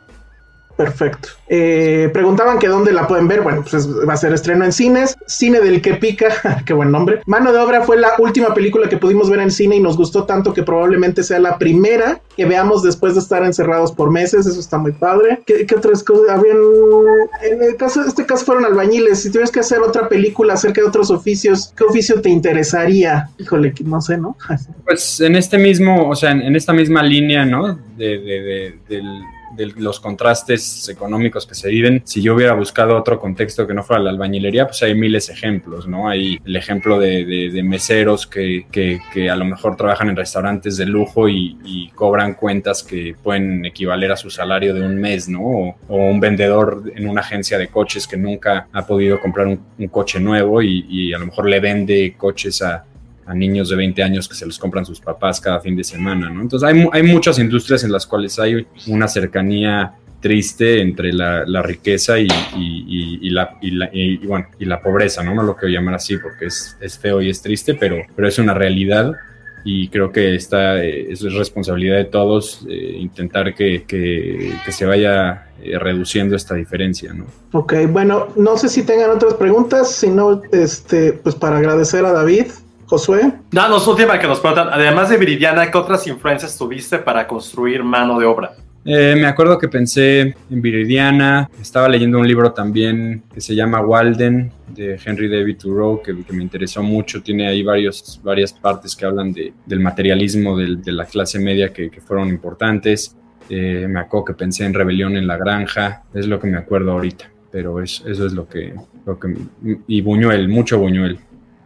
Perfecto. Eh, preguntaban que dónde la pueden ver. Bueno, pues es- va a ser estreno en cines. Cine del que pica, <laughs> qué buen nombre. Mano de obra fue la última película que pudimos ver en cine y nos gustó tanto que probablemente sea la primera que veamos después de estar encerrados por meses. Eso está muy padre. ¿Qué, qué otras cosas? Habían, en el caso, este caso fueron albañiles. Si tuvieras que hacer otra película acerca de otros oficios, ¿qué oficio te interesaría? Híjole, no sé, ¿no? <laughs> Pues en este mismo, o sea, en esta misma línea, ¿no? De, de- de- del- de los contrastes económicos que se viven, si yo hubiera buscado otro contexto que no fuera la albañilería, pues hay miles de ejemplos, ¿no? Hay el ejemplo de, meseros que, que- a lo mejor trabajan en restaurantes de lujo y, cobran cuentas que pueden equivaler a su salario de un mes, ¿no? O, un vendedor en una agencia de coches que nunca ha podido comprar un, coche nuevo y a lo mejor le vende coches a, a niños de 20 años que se los compran sus papás cada fin de semana, ¿no? Entonces hay, hay muchas industrias en las cuales hay una cercanía triste entre la, la riqueza y, y- y- la, la- bueno, y la pobreza, ¿no? No lo quiero llamar así porque es, es feo y es triste, pero, pero es una realidad y creo que esta eh, es responsabilidad de todos eh, intentar que, que- que se vaya eh, reduciendo esta diferencia, ¿no? Ok, bueno, no sé si tengan otras preguntas, si no, este, pues para agradecer a David, Josué. Danos última que nos preguntan, además de Viridiana, ¿qué otras influencias tuviste para construir mano de obra? Eh, me acuerdo que pensé en Viridiana, estaba leyendo un libro también que se llama Walden de Henry David Thoreau que, que me interesó mucho, tiene ahí varios, varias partes que hablan de- del materialismo del- de la clase media que, que fueron importantes. Eh, me acuerdo que pensé en Rebelión en la Granja, es lo que me acuerdo ahorita, pero es- eso es lo que, lo que... Y Buñuel, mucho Buñuel.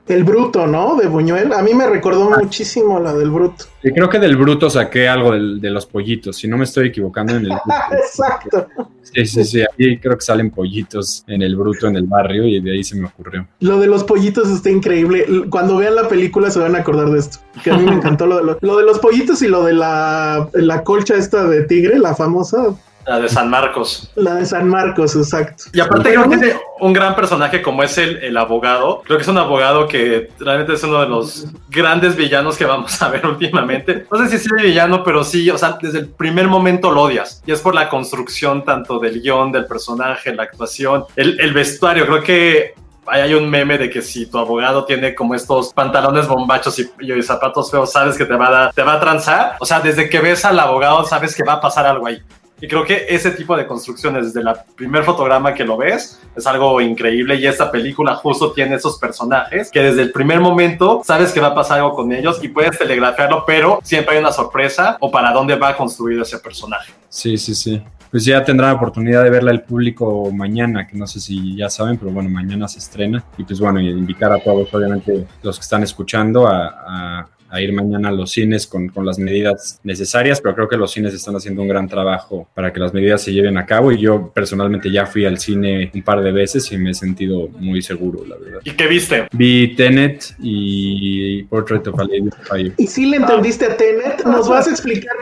El Bruto, ¿no? De Buñuel. A mí me recordó muchísimo la del Bruto. Y creo que del Bruto saqué algo del- de los pollitos, si no me estoy equivocando en el... <laughs> Exacto. Sí, sí, sí. Ahí creo que salen pollitos en el bruto en el barrio y de ahí se me ocurrió. Lo de los pollitos está increíble. Cuando vean la película se van a acordar de esto. Que a mí me encantó lo de, lo, lo de los pollitos y lo de la, la colcha esta de tigre, la famosa. La de San Marcos. La de San Marcos, exacto. Y aparte creo que tiene un gran personaje como es el, el abogado. Creo que es un abogado que realmente es uno de los grandes villanos que vamos a ver <laughs> últimamente. No sé si es el villano, pero sí, o sea, desde el primer momento lo odias. Y es por la construcción tanto del guion, del personaje, la actuación, el, el vestuario. Creo que Ahí hay un meme de que si tu abogado tiene como estos pantalones bombachos y, y zapatos feos, sabes que te va, a dar- te va a transar. O sea, desde que ves al abogado, sabes que va a pasar algo ahí. Y creo que ese tipo de construcciones, desde el primer fotograma que lo ves, es algo increíble. Y esta película justo tiene esos personajes que desde el primer momento sabes que va a pasar algo con ellos y puedes telegrafiarlo, pero siempre hay una sorpresa o para dónde va construido ese personaje. Sí, sí, sí. pues ya tendrán oportunidad de verla el público mañana, que no sé si ya saben, pero bueno, mañana se estrena. Y pues bueno, invitar a todos, obviamente, los que están escuchando a, a ir mañana a los cines con, con, las medidas necesarias, pero creo que los cines están haciendo un gran trabajo para que las medidas se lleven a cabo y yo personalmente ya fui al cine un par de veces y me he sentido muy seguro, la verdad. ¿Y qué viste? Vi Tenet y Portrait of a Lady Fire. ¿Y si le entendiste a Tenet? ¿Nos vas a explicar,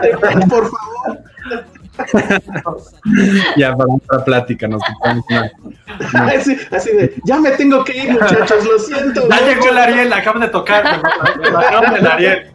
por favor? <laughs> ya para otra plática nos así, así, de, ya me tengo que ir muchachos, lo siento. Ya llegó el Ariel, acaban de tocar. el Ariel.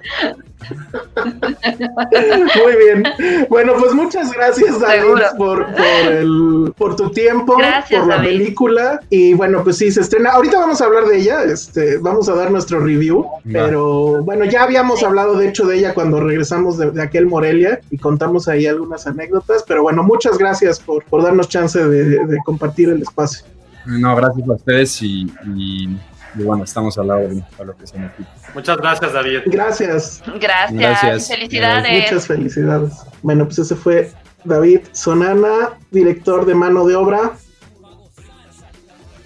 <laughs> Muy bien. Bueno, pues muchas gracias, David, por, por, el, por, tu tiempo, gracias, por la David. película. Y bueno, pues sí, se estrena. Ahorita vamos a hablar de ella, este, vamos a dar nuestro review. Pero bueno, ya habíamos hablado de hecho de ella cuando regresamos de, de, aquel Morelia y contamos ahí algunas anécdotas. Pero bueno, muchas gracias por, por darnos chance de, de, compartir el espacio. No, gracias a ustedes y, y y bueno, estamos al lado de lo que se necesita. Muchas gracias, David. Gracias. Gracias. gracias. Felicidades. Muchas felicidades. Bueno, pues ese fue David Sonana, director de Mano de Obra.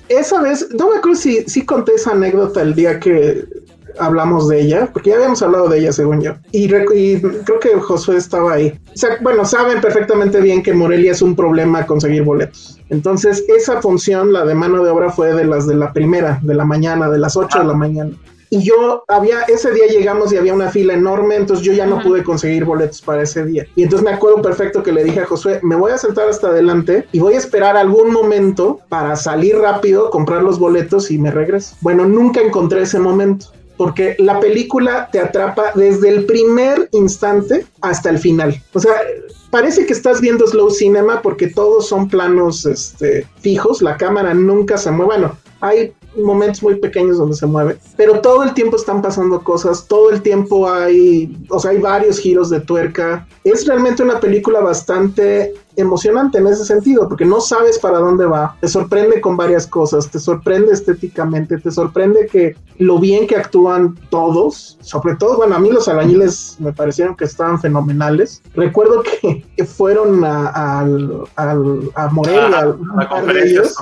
Esa vez, no me acuerdo si, si conté esa anécdota el día que hablamos de ella, porque ya habíamos hablado de ella, según yo. Y, y, creo que Josué estaba ahí. O sea, bueno, saben perfectamente bien que Morelia es un problema conseguir boletos. Entonces, esa función, la de mano de obra, fue de las de la primera, de la mañana, de las 8 ah. de la mañana. Y yo había, ese día llegamos y había una fila enorme, entonces yo ya no pude conseguir boletos para ese día. Y entonces me acuerdo perfecto que le dije a Josué, me voy a sentar hasta adelante y voy a esperar algún momento para salir rápido, comprar los boletos y me regreso. Bueno, nunca encontré ese momento porque la película te atrapa desde el primer instante hasta el final. O sea, parece que estás viendo slow cinema porque todos son planos este, fijos, la cámara nunca se mueve. Bueno, hay momentos muy pequeños donde se mueve, pero todo el tiempo están pasando cosas, todo el tiempo hay, o sea, hay varios giros de tuerca. Es realmente una película bastante emocionante en ese sentido, porque no sabes para dónde va, te sorprende con varias cosas, te sorprende estéticamente, te sorprende que lo bien que actúan todos, sobre todo, bueno, a mí los albañiles me parecieron que estaban fenomenales. Recuerdo que, que <laughs> fueron a, a, a, a Morelia, a, un par de ellos.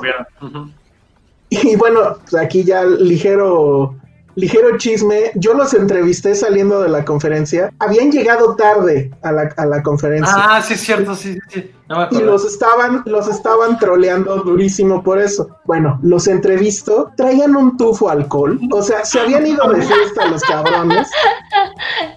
Y bueno, aquí ya ligero, ligero chisme. Yo los entrevisté saliendo de la conferencia. Habían llegado tarde a la, a la conferencia. Ah, sí, es cierto, sí, sí. No y los estaban, los estaban troleando durísimo por eso. Bueno, los entrevisto, traían un tufo alcohol, o sea, se habían ido de fiesta los cabrones.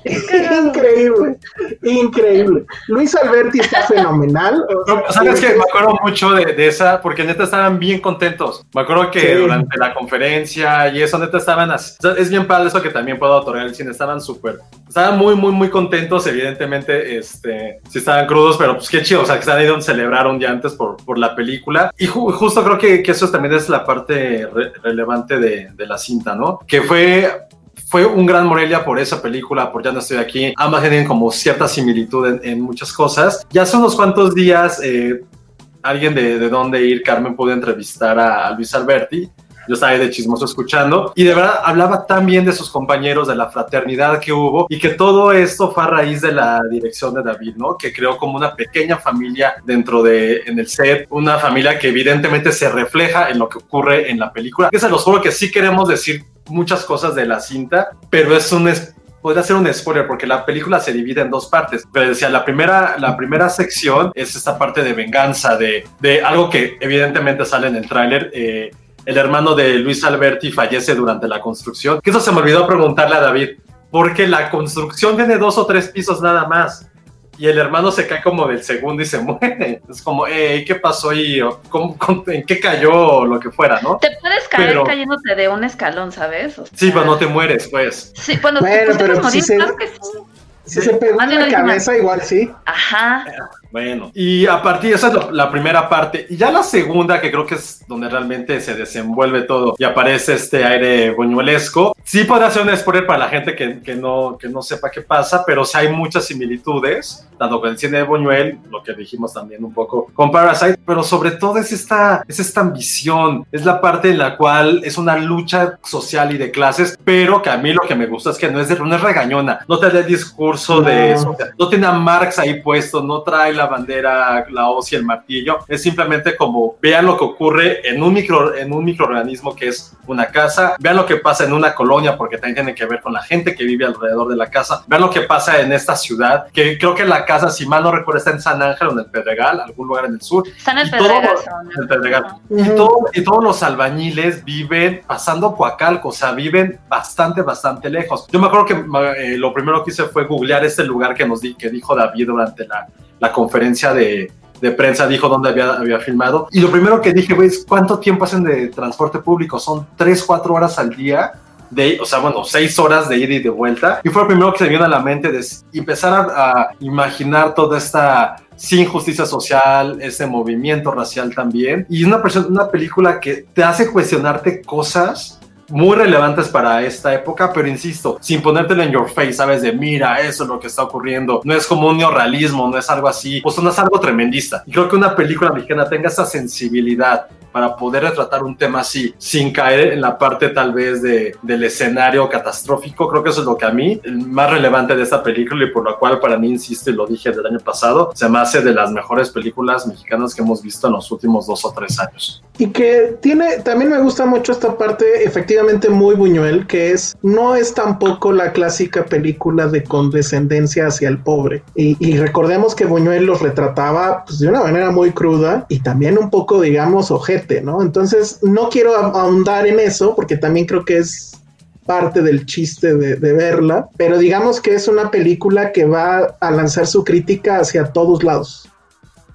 increíble, increíble. Luis Alberti está fenomenal. O sea, no, Sabes que me acuerdo mucho de, de, esa, porque neta estaban bien contentos. Me acuerdo que sí. durante la conferencia y eso, neta estaban así. O sea, es bien padre eso que también puedo otorgar el cine. Estaban súper, estaban muy, muy, muy contentos. Evidentemente, este, sí estaban crudos, pero pues qué chido, o sea, que estaban ido a celebrar un día antes por, por la película. Y ju justo creo que, que, eso también es la parte re relevante de, de la cinta, ¿no? Que fue fue un gran Morelia por esa película, por Ya no estoy aquí. Ambas tienen como cierta similitud en, en, muchas cosas. Ya hace unos cuantos días, eh, alguien de, de dónde ir, Carmen, pudo entrevistar a, a Luis Alberti. Yo estaba ahí de chismoso escuchando y de verdad hablaba tan bien de sus compañeros, de la fraternidad que hubo y que todo esto fue a raíz de la dirección de David, ¿no? Que creó como una pequeña familia dentro de, en el set, una familia que evidentemente se refleja en lo que ocurre en la película. Que se los juro que sí queremos decir muchas cosas de la cinta, pero es un podría ser un spoiler porque la película se divide en dos partes. Pero decía, la primera, la primera sección es esta parte de venganza, de, de algo que evidentemente sale en el tráiler. Eh, el hermano de Luis Alberti fallece durante la construcción. Que eso se me olvidó preguntarle a David, porque la construcción tiene dos o tres pisos nada más. Y el hermano se cae como del segundo y se <laughs> muere. Es como, hey, ¿qué pasó cómo, ¿En qué cayó lo que fuera, no? Te puedes caer pero, cayéndote de un escalón, ¿sabes? O sea, sí, pero no te mueres, pues. Sí, bueno, bueno te pero morir, si se, claro que sí. Si se pegó en la cabeza, igual sí. Ajá. Bueno, y a partir, esa es lo, la primera parte. Y ya la segunda, que creo que es donde realmente se desenvuelve todo y aparece este aire buñuelesco. Sí podría ser un spoiler para la gente que, que, no, que no sepa qué pasa, pero sí hay muchas similitudes, tanto con el cine de Buñuel, lo que dijimos también un poco con Parasite, pero sobre todo es esta, es esta ambición, es la parte en la cual es una lucha social y de clases, pero que a mí lo que me gusta es que no es, de, no es regañona, no te da el discurso no. de eso, no tiene a Marx ahí puesto, no trae la la bandera, la hoz y el martillo. Es simplemente como vean lo que ocurre en un, micro, en un microorganismo que es una casa, vean lo que pasa en una colonia, porque también tiene que ver con la gente que vive alrededor de la casa, vean lo que pasa en esta ciudad, que creo que la casa, si mal no recuerdo, está en San Ángel o en el Pedregal, algún lugar en el sur. Está en el Y todo- Pedregal. en el Pedregal. Y, todo- y todos los albañiles viven pasando Coacalco, o sea, viven bastante, bastante lejos. Yo me acuerdo que eh, lo primero que hice fue googlear este lugar que nos di, que dijo David durante la, la conferencia de, prensa, dijo dónde había, había filmado. Y lo primero que dije, güey, es cuánto tiempo hacen de transporte público. Son 3, 4 horas al día. De, o sea, bueno, seis horas de ida y de vuelta. Y fue lo primero que se vino a la mente de empezar a, imaginar toda esta sin justicia social, ese movimiento racial también. Y es una, una película que te hace cuestionarte cosas muy relevantes para esta época, pero insisto, sin ponértelo en your face, sabes, de mira, eso es lo que está ocurriendo. No es como un neorrealismo, no es algo así, pues no es algo tremendista. Y creo que una película mexicana tenga esa sensibilidad para poder retratar un tema así, sin caer en la parte tal vez de, del escenario catastrófico. Creo que eso es lo que a mí, el más relevante de esta película y por lo cual para mí, insisto y lo dije del año pasado, se me hace de las mejores películas mexicanas que hemos visto en los últimos dos o tres años. Y que tiene, también me gusta mucho esta parte efectivamente muy Buñuel, que es, no es tampoco la clásica película de condescendencia hacia el pobre. Y, y recordemos que Buñuel los retrataba pues, de una manera muy cruda y también un poco, digamos, Entonces, no quiero ahondar en eso, porque también creo que es parte del chiste de, de verla, pero digamos que es una película que va a lanzar su crítica hacia todos lados.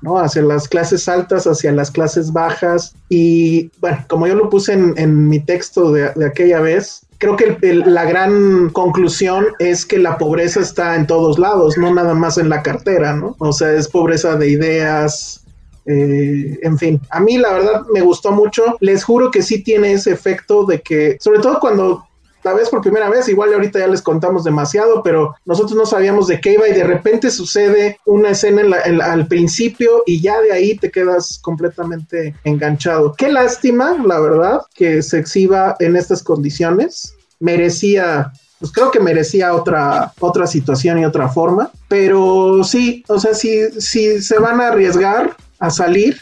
¿no? Hacia las clases altas, hacia las clases bajas. Y bueno, como yo lo puse en, en mi texto de, de aquella vez, creo que el- el- la gran conclusión es que la pobreza está en todos lados, no nada más en la cartera, ¿no? O sea, es pobreza de ideas. Eh, en fin, a mí la verdad me gustó mucho. Les juro que sí tiene ese efecto de que, sobre todo cuando la ves por primera vez, igual ahorita ya les contamos demasiado, pero nosotros no sabíamos de qué iba y de repente sucede una escena al principio y ya de ahí te quedas completamente enganchado. Qué lástima, la verdad, que se exhiba en estas condiciones. Merecía, pues creo que merecía otra, otra situación y otra forma, pero sí, o sea, si, si se van a arriesgar a salir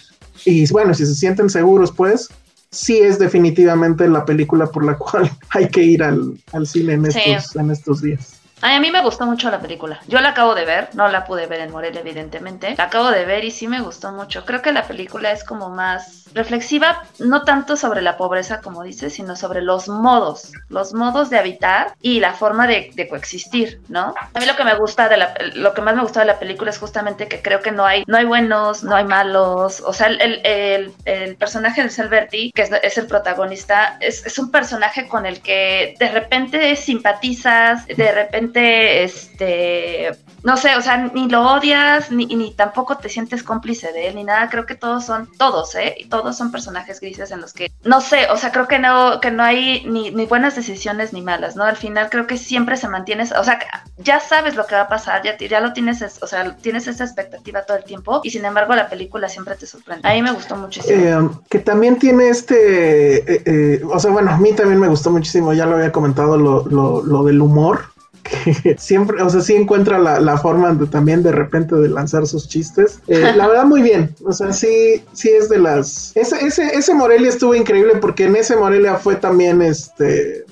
y bueno, si se sienten seguros, pues sí es definitivamente la película por la <laughs> cual hay que ir al, al cine en Sí. estos, en estos días. A mí me gustó mucho la película. Yo la acabo de ver, no la pude ver en Morelia, evidentemente. La acabo de ver y sí me gustó mucho. Creo que la película es como más reflexiva, no tanto sobre la pobreza, como dices, sino sobre los modos, los modos de habitar y la forma de, coexistir, ¿no? A mí lo que me gusta de la, lo que más me gustó de la película es justamente que creo que no hay, no hay buenos, no hay malos. O sea, el, el, el- personaje de Salberti, que es, es el protagonista, es, es un personaje con el que de repente simpatizas, de repente, este, no sé, o sea, ni lo odias, ni, ni tampoco te sientes cómplice de él, ni nada. Creo que todos son, todos, ¿eh? Y todos son personajes grises en los que, no sé, o sea, creo que no, que no hay ni, ni buenas decisiones ni malas, ¿no? Al final creo que siempre se mantiene, o sea, ya sabes lo que va a pasar, ya, ya lo tienes, es- o sea, tienes esa expectativa todo el tiempo y sin embargo la película siempre te sorprende. A mí me gustó muchísimo. Eh, que también tiene este, eh, eh, o sea, bueno, a mí también me gustó muchísimo, ya lo había comentado, lo, lo, lo del humor, que <laughs> siempre, o sea, sí encuentra la, la forma de, también de repente de lanzar sus chistes. Eh, <laughs> la verdad, muy bien, o sea, sí, sí es de las... Ese, ese, ese Morelia estuvo increíble porque en ese Morelia fue también, este,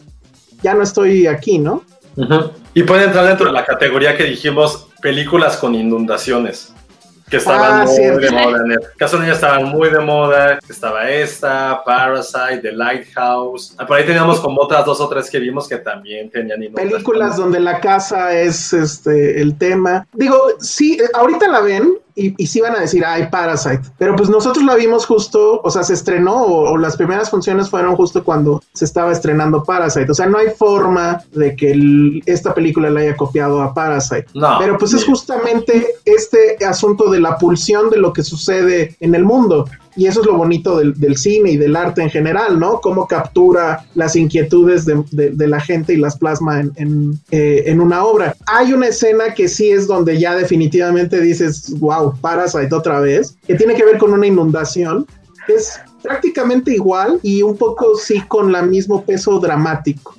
ya no estoy aquí, ¿no? Y puede entrar dentro de la categoría que dijimos películas con inundaciones. Que estaban Ah, muy cierto. de moda en el caso de estaban muy de moda. Estaba esta, Parasite, The Lighthouse. Ah, Por ahí teníamos como otras dos o tres que vimos que también tenían películas donde la casa es este el tema. Digo, sí, eh, ahorita la ven y, y sí van a decir, ay, Parasite. Pero pues nosotros la vimos justo, o sea, se estrenó o, o las primeras funciones fueron justo cuando se estaba estrenando Parasite. O sea, no hay forma de que el- esta película le haya copiado a Parasite. No. Pero pues es justamente este asunto de la pulsión de lo que sucede en el mundo. Y eso es lo bonito del, cine y del arte en general, ¿no? Cómo captura las inquietudes de, la gente y las plasma en, eh, en una obra. Hay una escena que sí es donde ya definitivamente dices, wow, Parasite otra vez, que tiene que ver con una inundación. Es prácticamente igual y un poco sí con el mismo peso dramático.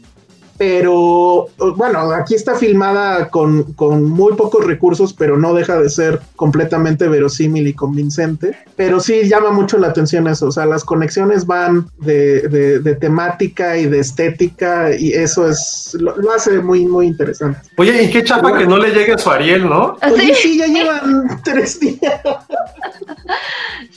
Pero bueno, aquí está filmada con, con, muy pocos recursos, pero no deja de ser completamente verosímil y convincente. Pero sí llama mucho la atención eso, o sea, las conexiones van de, de, temática y de estética y eso es lo, hace muy, muy interesante. Oye, ¿y qué chapa que no le llegue a su Ariel, no? Oye, sí, ya llevan <laughs> tres días.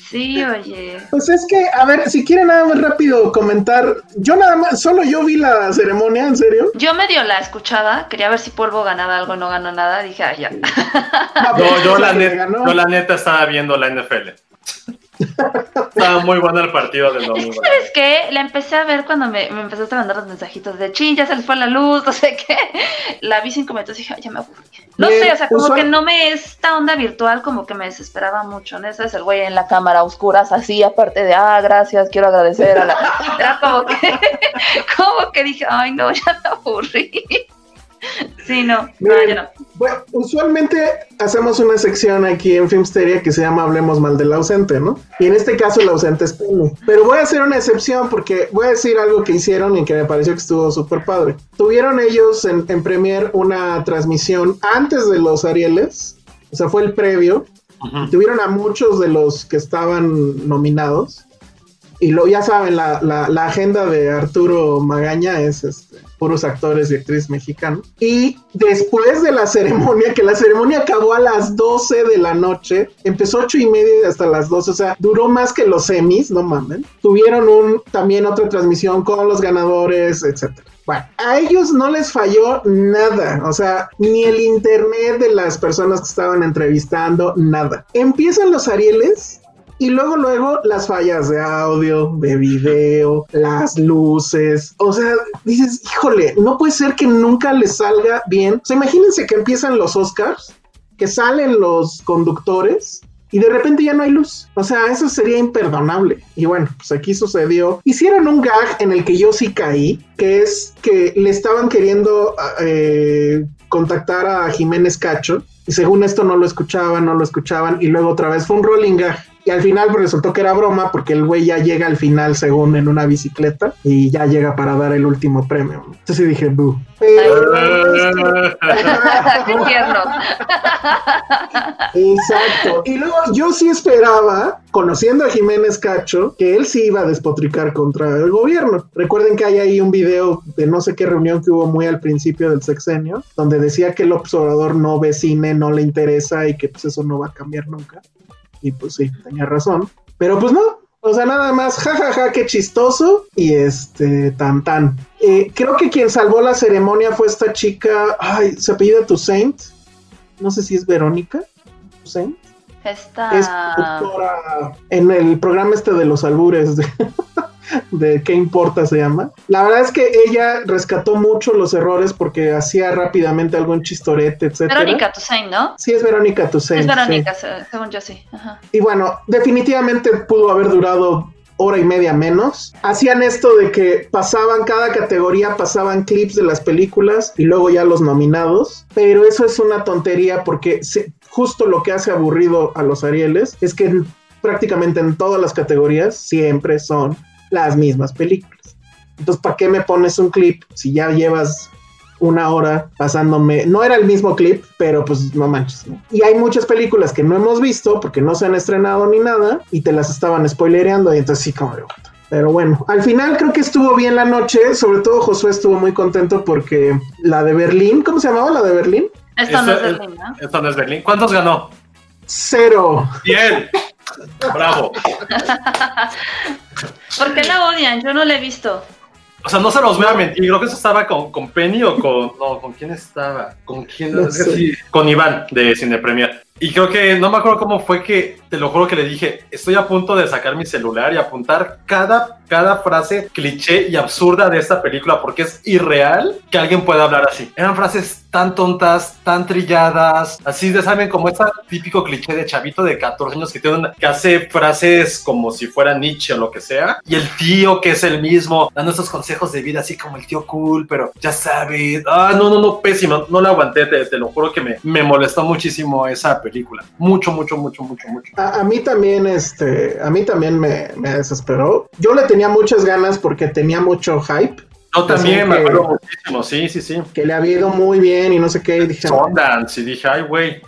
Sí, oye. Pues es que, a ver, si quieren nada más rápido comentar, yo nada más, solo yo vi la ceremonia, ¿en serio? Yo medio la escuchaba, quería ver si Polvo ganaba algo, no ganó nada, dije, ah, ya. <laughs> No, yo, la neta, yo la neta estaba viendo la NFL. Estaba muy bueno el partido del domingo. ¿Sabes qué? La empecé a ver cuando me, me, empezaste a mandar los mensajitos de chin, ya se les fue la luz, <laughs> no sé qué. La vi cinco minutos y dije, ya me aburrí. No sé, o sea, como que no me. Esta onda virtual como que me desesperaba mucho. ¿no? Ese es el güey en la cámara oscuras, así, aparte de, ah, gracias, quiero agradecer a la. <laughs> Era como que. <laughs> como que dije, ay, no, ya me aburrí. Sí, no, no, no. Bueno, usualmente hacemos una sección aquí en Filmsteria que se llama Hablemos mal del ausente, ¿no? Y en este caso el ausente es Penny. Pero voy a hacer una excepción porque voy a decir algo que hicieron y que me pareció que estuvo súper padre. Tuvieron ellos en, en Premiere una transmisión antes de los Arieles, o sea, fue el previo. Tuvieron a muchos de los que estaban nominados. Y lo, ya saben, la, la, la agenda de Arturo Magaña es este, puros actores y actrices mexicanos. Y después de la ceremonia, que la ceremonia acabó a las 12 de la noche, empezó ocho y media hasta las 12, o sea, duró más que los semis, no mamen. Tuvieron un, también otra transmisión con los ganadores, etcétera. Bueno, a ellos no les falló nada, o sea, ni el internet de las personas que estaban entrevistando, nada. Empiezan los Arieles y luego, luego, las fallas de audio, de video, las luces. O sea, dices, híjole, no puede ser que nunca les salga bien. O sea, imagínense que empiezan los Oscars, que salen los conductores y de repente ya no hay luz. O sea, eso sería imperdonable. Y bueno, pues aquí sucedió. Hicieron un gag en el que yo sí caí, que es que le estaban queriendo eh, contactar a Jiménez Cacho. Y según esto no lo escuchaban, no lo escuchaban. Y luego otra vez fue un rolling gag. Y al final pues, resultó que era broma porque el güey ya llega al final según en una bicicleta y ya llega para dar el último premio. Entonces dije, buh. <laughs> Exacto. Y luego yo sí esperaba, conociendo a Jiménez Cacho, que él sí iba a despotricar contra el gobierno. Recuerden que hay ahí un video de no sé qué reunión que hubo muy al principio del sexenio, donde decía que el observador no ve cine, no le interesa y que pues eso no va a cambiar nunca. Y pues sí, tenía razón. Pero pues no, o sea, nada más, jajaja, ja, ja, qué chistoso. Y este, tan tan. Eh, creo que quien salvó la ceremonia fue esta chica, ay, se apellida Toussaint. No sé si es Verónica Toussaint. Esta... Es doctora en el programa este de los albures. De <laughs> de qué importa se llama. La verdad es que ella rescató mucho los errores porque hacía rápidamente algún chistorete, etcétera. Verónica Toussaint, ¿no? Sí, es Verónica Toussaint. Es Verónica, según yo sí. Y bueno, definitivamente pudo haber durado hora y media menos. Hacían esto de que pasaban cada categoría, pasaban clips de las películas y luego ya los nominados. Pero eso es una tontería porque justo lo que hace aburrido a los Arieles es que prácticamente en todas las categorías siempre son las mismas películas. Entonces, ¿para qué me pones un clip si ya llevas una hora pasándome? No era el mismo clip, pero pues no manches. Y hay muchas películas que no hemos visto porque no se han estrenado ni nada y te las estaban spoilereando y entonces sí, como de pero bueno, al final creo que estuvo bien la noche. Sobre todo Josué estuvo muy contento porque la de Berlín, ¿cómo se llamaba la de Berlín? Esto no es Berlín, ¿no? Esto no es Berlín. ¿Cuántos ganó? Cero. Bien. <laughs> Bravo. ¿Por qué la odian? Yo no la he visto. O sea, no se los voy a mentir. Creo que eso estaba con, con Penny o con. No, ¿con quién estaba? ¿Con quién? Con Iván de Cine Premier. Y creo que no me acuerdo cómo fue que, te lo juro que le dije, estoy a punto de sacar mi celular y apuntar cada, cada frase cliché y absurda de esta película porque es irreal que alguien pueda hablar así. Eran frases tan tontas, tan trilladas, así de saben como ese típico cliché de chavito de 14 años que, tiene que hace frases como si fuera Nietzsche o lo que sea. Y el tío que es el mismo, dando esos consejos de vida así como el tío cool, pero ya sabes, ah, no, no, no, pésimo, no la aguanté, te, te lo juro que me, me molestó muchísimo esa película. Mucho, mucho, mucho, mucho, mucho. A, mí también, este, a mí también me, me, desesperó. Yo le tenía muchas ganas porque tenía mucho hype. Yo también me acuerdo muchísimo, sí, sí, sí. Que le había ido muy bien y no sé qué. Y dije, Sundance, y dije, ay, güey.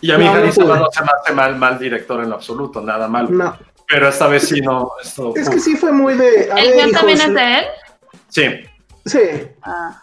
Y a mí No, no Harry pude. no se me hace mal, mal director en lo absoluto, nada mal. no. Pero esta vez sí, no. Esto, Es que sí fue muy de. a ¿El ver, guion también hijos, es de él? Sí. Sí, Ah.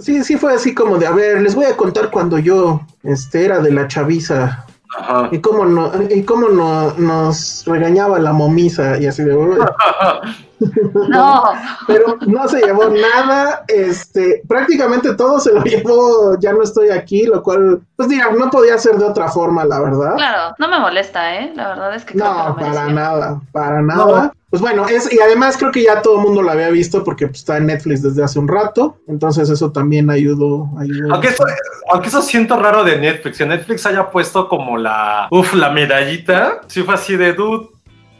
Sí, sí fue así como de, a ver, les voy a contar cuando yo este, era de la chaviza Ajá. y cómo, no, y cómo no, nos regañaba la momisa y así de... <laughs> <laughs> No. Pero no se llevó nada, este, prácticamente todo se lo <laughs> llevó, ya no estoy aquí, lo cual, pues diga, no podía ser de otra forma, la verdad. Claro, no me molesta, ¿eh? La verdad es que creo No, para nada, para nada. Pues bueno, es, y además creo que ya todo el mundo lo había visto porque pues, está en Netflix desde hace un rato, entonces eso también ayudó. ayudó Aunque eso, aunque eso siento raro de Netflix, que Netflix haya puesto como la, uf, la medallita, sí fue así de dude,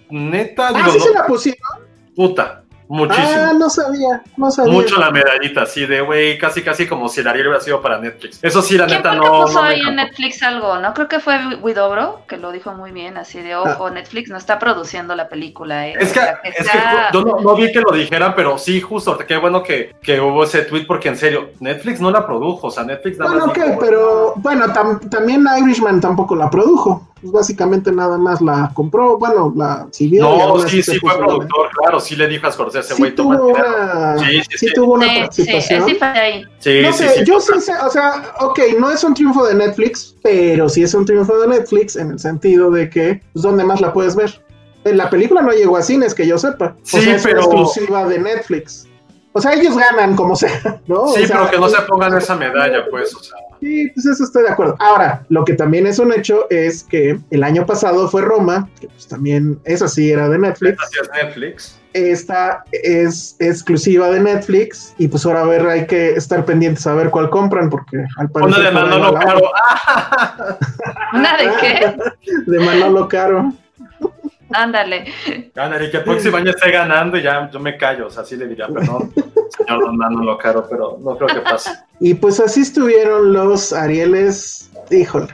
neta, Ah, digo, sí no, se la pusieron. Puta, muchísimo. Ah, no sabía, no sabía. Mucho la medallita, así de, güey, casi casi como si el Ariel hubiera sido para Netflix. Eso sí, la ¿Quién neta que no. puso no me ahí en. Netflix algo? No creo que fue Widobro, que lo dijo muy bien, así de ojo, Ah. Netflix no está produciendo la película. ¿eh? Es O que, sea, es que está- yo no, no vi que lo dijeran, pero sí, justo, qué bueno que, que hubo ese tweet, porque en serio, Netflix no la produjo, o sea, Netflix nada Bueno, más ok, dijo, pero bueno, tam- también Irishman tampoco la produjo. Pues básicamente nada más la compró, bueno, la siguió. y No, sí, sí fue productor, claro, sí le dijo a Scorsese, Sí güey, toma el tuvo una, Sí, sí, sí sí. tuvo una Sí, sí, participación. sí fue ahí. Sí, no sí, sé, sí. yo sí sé, o sea, ok, no es un triunfo de Netflix, pero sí es un triunfo de Netflix en el sentido de que, pues, ¿dónde más la puedes ver? En la película no llegó a cines, que yo sepa. Sí, o sea, es pero- exclusiva de Netflix. O sea, ellos ganan como sea, ¿no? Sí, O sea, pero que no se pongan esa medalla, pues, o sea. Sí, pues eso estoy de acuerdo. Ahora, lo que también es un hecho es que el año pasado fue Roma, que pues también, esa sí era de Netflix. Así es Netflix. Esta es exclusiva de Netflix y pues ahora a ver, hay que estar pendientes a ver cuál compran porque al Una parecer... de por ahí Manolo Caro. <laughs> <laughs> ¿Una de qué? De Manolo Caro. Ándale. Ganar que el próximo año esté ganando y ya yo me callo, o sea, sí le diría, perdón, señor Don Manolo Caro, pero no creo que pase. Y pues así estuvieron los Arieles. Híjole.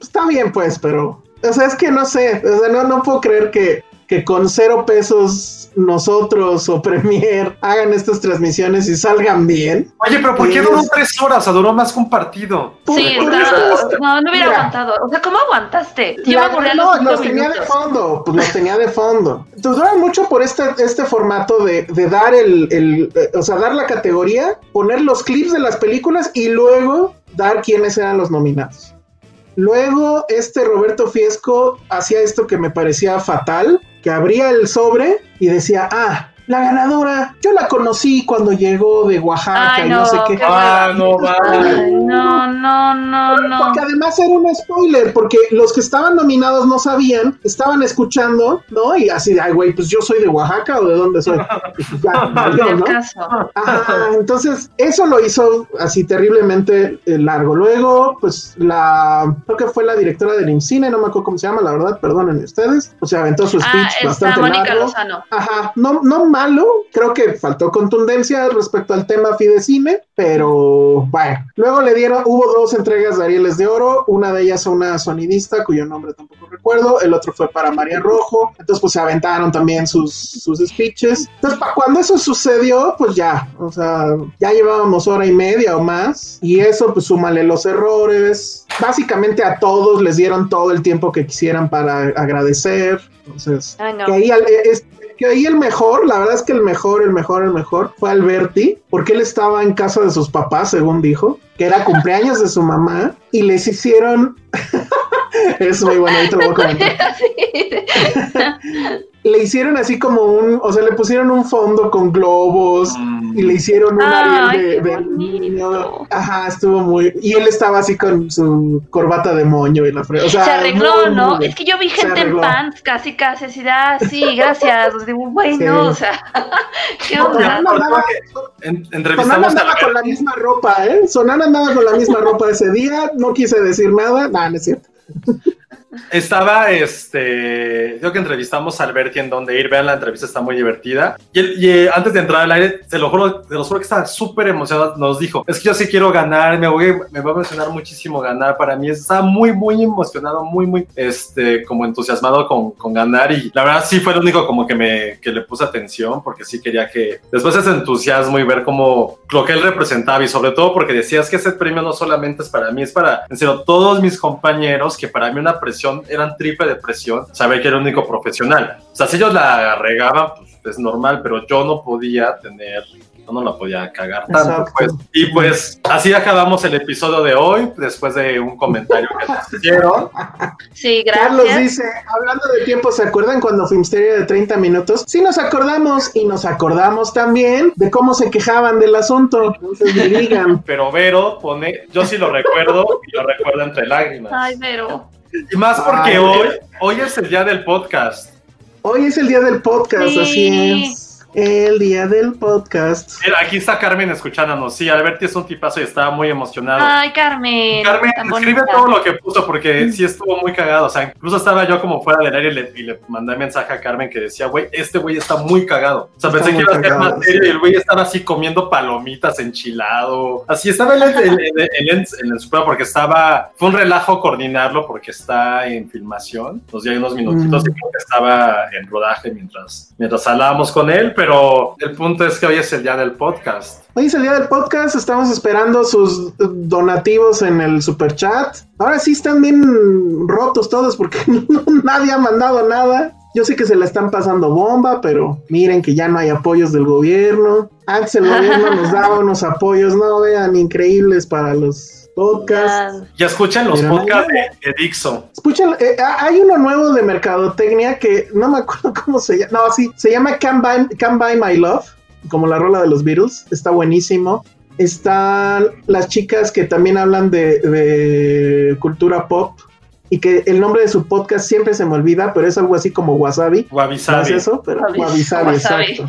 Está bien, pues, pero. O sea, es que no sé. O sea, no, no puedo creer que, que con cero pesos nosotros o Premier hagan estas transmisiones y salgan bien. Oye, pero ¿por qué duró es- tres horas? O duró más que un partido. Sí, está- no, no hubiera Mira. aguantado. O sea, ¿cómo aguantaste? Yo La- me no, los tenía de fondo, pues los tenía de fondo. <laughs> Entonces duran mucho por este, este formato de, de dar el, el, eh, o sea, dar la categoría, poner los clips de las películas y luego dar quiénes eran los nominados. Luego, este Roberto Fiesco hacía esto que me parecía fatal, que abría el sobre y decía, ah, la ganadora, yo la conocí cuando llegó de Oaxaca Ay, y no, no, sé qué. qué Ah, no, va. Ay, no, no, no, no. Porque además era un spoiler, porque los que estaban nominados no sabían, estaban escuchando, ¿no? Y así de, ay, güey, pues yo soy de Oaxaca o de dónde soy. Pues ya, <laughs> ¿no? caso. Ajá, entonces eso lo hizo así terriblemente eh, largo. Luego, pues la, creo que fue la directora del IMCINE, no me acuerdo cómo se llama, la verdad, perdonen ustedes. O sea, aventó su speech Ah, bastante Mónica largo. Lozano. Ajá, no, no malo, creo que faltó contundencia respecto al tema Fidecine, pero bueno. Luego le dieron, hubo dos entregas de Arieles de Oro, una de ellas a una sonidista cuyo nombre tampoco recuerdo, el otro fue para María Rojo, entonces pues se aventaron también sus, sus speeches. Entonces, para cuando eso sucedió, pues ya, o sea, ya llevábamos hora y media o más, y eso pues súmale los errores. Básicamente a todos les dieron todo el tiempo que quisieran para agradecer. Entonces, Ay, no. que ahí es, que ahí el mejor, la verdad es que el mejor, el mejor, el mejor fue Alberti, porque él estaba en casa de sus papás, según dijo, que era cumpleaños de su mamá, y les hicieron. <laughs> es muy bueno, ahorita lo voy a comentar. <laughs> Le hicieron así como un, o sea, le pusieron un fondo con globos Mm. y le hicieron un Ariel de, niño. Ajá, estuvo muy. Y él estaba así con su corbata de moño y la fre- O sea, se arregló, muy, ¿no? muy. Es que yo vi gente en pants, casi, casi, así, ah, sí, gracias. Pues <laughs> digo, bueno, Sí. o sea, <laughs> ¿qué No, onda? pero andaba en- con la misma ropa, ¿eh? Sonana andaba con la misma ropa ese día, no quise decir nada, nada, no es cierto. <laughs> estaba este. Yo que entrevistamos a Alberti en donde ir, vean la entrevista, está muy divertida. Y, y, eh, antes de entrar al aire, te lo juro, te lo juro que estaba súper emocionado. Nos dijo: Es que yo sí quiero ganar, me voy, me va a emocionar muchísimo ganar. Para mí estaba muy, muy emocionado, muy, muy este, como entusiasmado con, con ganar. Y la verdad, sí fue el único como que me que le puse atención, porque sí quería que después de ese entusiasmo y ver cómo lo que él representaba, y sobre todo porque decías que ese premio no solamente es para mí, es para, en serio, todos mis compañeros, que para mí una presión eran triple de presión, saber que era el único profesional. O sea, si ellos la regaban, pues es normal, pero yo no podía tener, yo no la podía cagar tanto, pues. Y pues así acabamos el episodio de hoy, después de un comentario que nos hicieron. Sí, Carlos gracias. dice, hablando de tiempo, ¿se acuerdan cuando Filmsteria de 30 minutos? Sí nos acordamos y nos acordamos también de cómo se quejaban del asunto. Entonces me digan. <laughs> Pero Vero pone, yo sí lo recuerdo, y lo recuerdo entre lágrimas. Ay, Vero. Y más porque Ay, hoy, hoy es el día del podcast. Hoy es el día del podcast, Sí. así es. El día del podcast. Mira, aquí está Carmen escuchándonos. Sí, Alberti es un tipazo y estaba muy emocionado. Ay, Carmen. Carmen, tan escribe bonita. todo lo que puso porque sí estuvo muy cagado. O sea, incluso estaba yo como fuera del aire y le, y le mandé mensaje a Carmen que decía, güey, este güey está muy cagado. O sea, Está pensé que iba a ser más serio sí. y el güey estaba así comiendo palomitas enchilado. Así estaba en, en- en- en el super porque estaba, fue un relajo coordinarlo porque está en filmación. Nos dio unos minutitos Mm. y creo que estaba en rodaje mientras, mientras hablábamos con él, pero el punto es que hoy es el día del podcast. Hoy es el día del podcast, estamos esperando sus donativos en el super chat. Ahora sí están bien rotos todos porque <laughs> no- nadie ha mandado nada. Yo sé que se la están pasando bomba, pero miren que ya no hay apoyos del gobierno. Antes el gobierno nos daba <laughs> unos apoyos, no vean, increíbles para los podcasts. Ya. Y escuchen los Pero no podcasts de, de Dixo. Escuchen, eh, ah, hay uno nuevo de mercadotecnia que no me acuerdo <laughs> cómo se llama. No, sí, se llama Can Buy, Can Buy My Love, como la rola de los Beatles. Está buenísimo. Están las chicas que también hablan de, de cultura pop y que el nombre de su podcast siempre se me olvida, pero es algo así como Wasabi. Wabi No es eso, pero Wabi- Wabi Sabi, wasabi. exacto.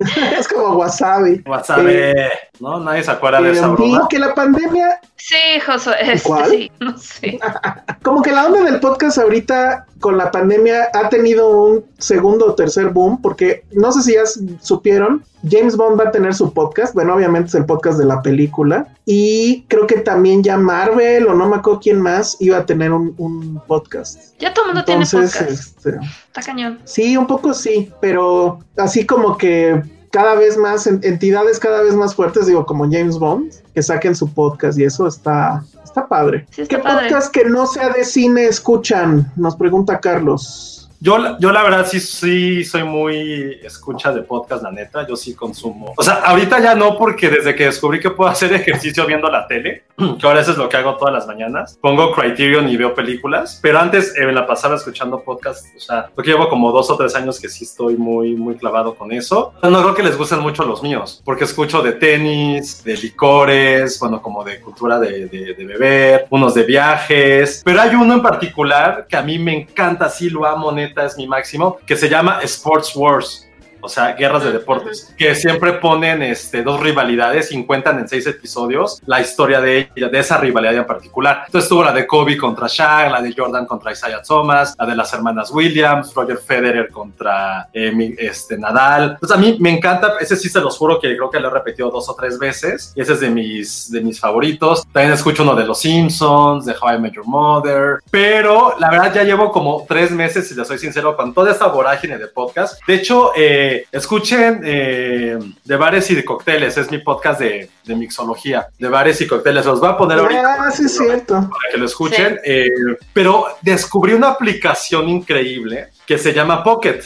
<laughs> es como Wasabi. Wasabi. Eh, no, nadie se acuerda de esa Eh, broma. y que la pandemia Sí, Josué. este, <laughs> ¿Cuál? Sí, no sé. <laughs> Como que la onda del podcast ahorita con la pandemia ha tenido un segundo o tercer boom, porque no sé si ya supieron, James Bond va a tener su podcast, bueno, obviamente es el podcast de la película, y creo que también ya Marvel o no me acuerdo quién más iba a tener un, un podcast. Ya todo el mundo Entonces, tiene podcast. este, Está cañón. sí, un poco sí, pero así como que cada vez más en- entidades cada vez más fuertes, digo, como James Bond, que saquen su podcast y eso está, está padre. Sí, está ¿Qué padre. podcast que no sea de cine escuchan? Nos pregunta Carlos. Yo, la- yo la verdad sí, sí soy muy escucha de podcast, la neta, yo sí consumo. O sea, ahorita ya no porque desde que descubrí que puedo hacer ejercicio viendo la tele, que ahora eso es lo que hago todas las mañanas, pongo Criterion y veo películas, pero antes eh, la pasaba escuchando podcast, o sea, porque llevo como dos o tres años que sí estoy muy, muy clavado con eso. No creo que les gusten mucho los míos, porque escucho de tenis, de licores, bueno, como de cultura de, de- de beber, unos de viajes, pero hay uno en particular que a mí me encanta, sí lo amo, neta, es mi máximo, que se llama Sports Wars. O sea, guerras de deportes, que siempre ponen este, dos rivalidades y cuentan en seis episodios la historia de, ella- de esa rivalidad en particular. Entonces tuvo la de Kobe contra Shaq, la de Jordan contra Isaiah Thomas, la de las hermanas Williams, Roger Federer contra eh, este, Nadal. Entonces a mí me encanta, ese sí se los juro que creo que lo he repetido dos o tres veces y ese es de mis, de mis favoritos. También escucho uno de Los Simpsons, de How I Met Your Mother, pero la verdad ya llevo como tres meses, si les soy sincero, con toda esta vorágine de podcast. De hecho, eh, escuchen eh, de bares y de cócteles, es mi podcast de, de mixología, de bares y cócteles. Los voy a poner ahorita Ah, sí, cierto. para que lo escuchen. eh, pero descubrí una aplicación increíble que se llama Pocket.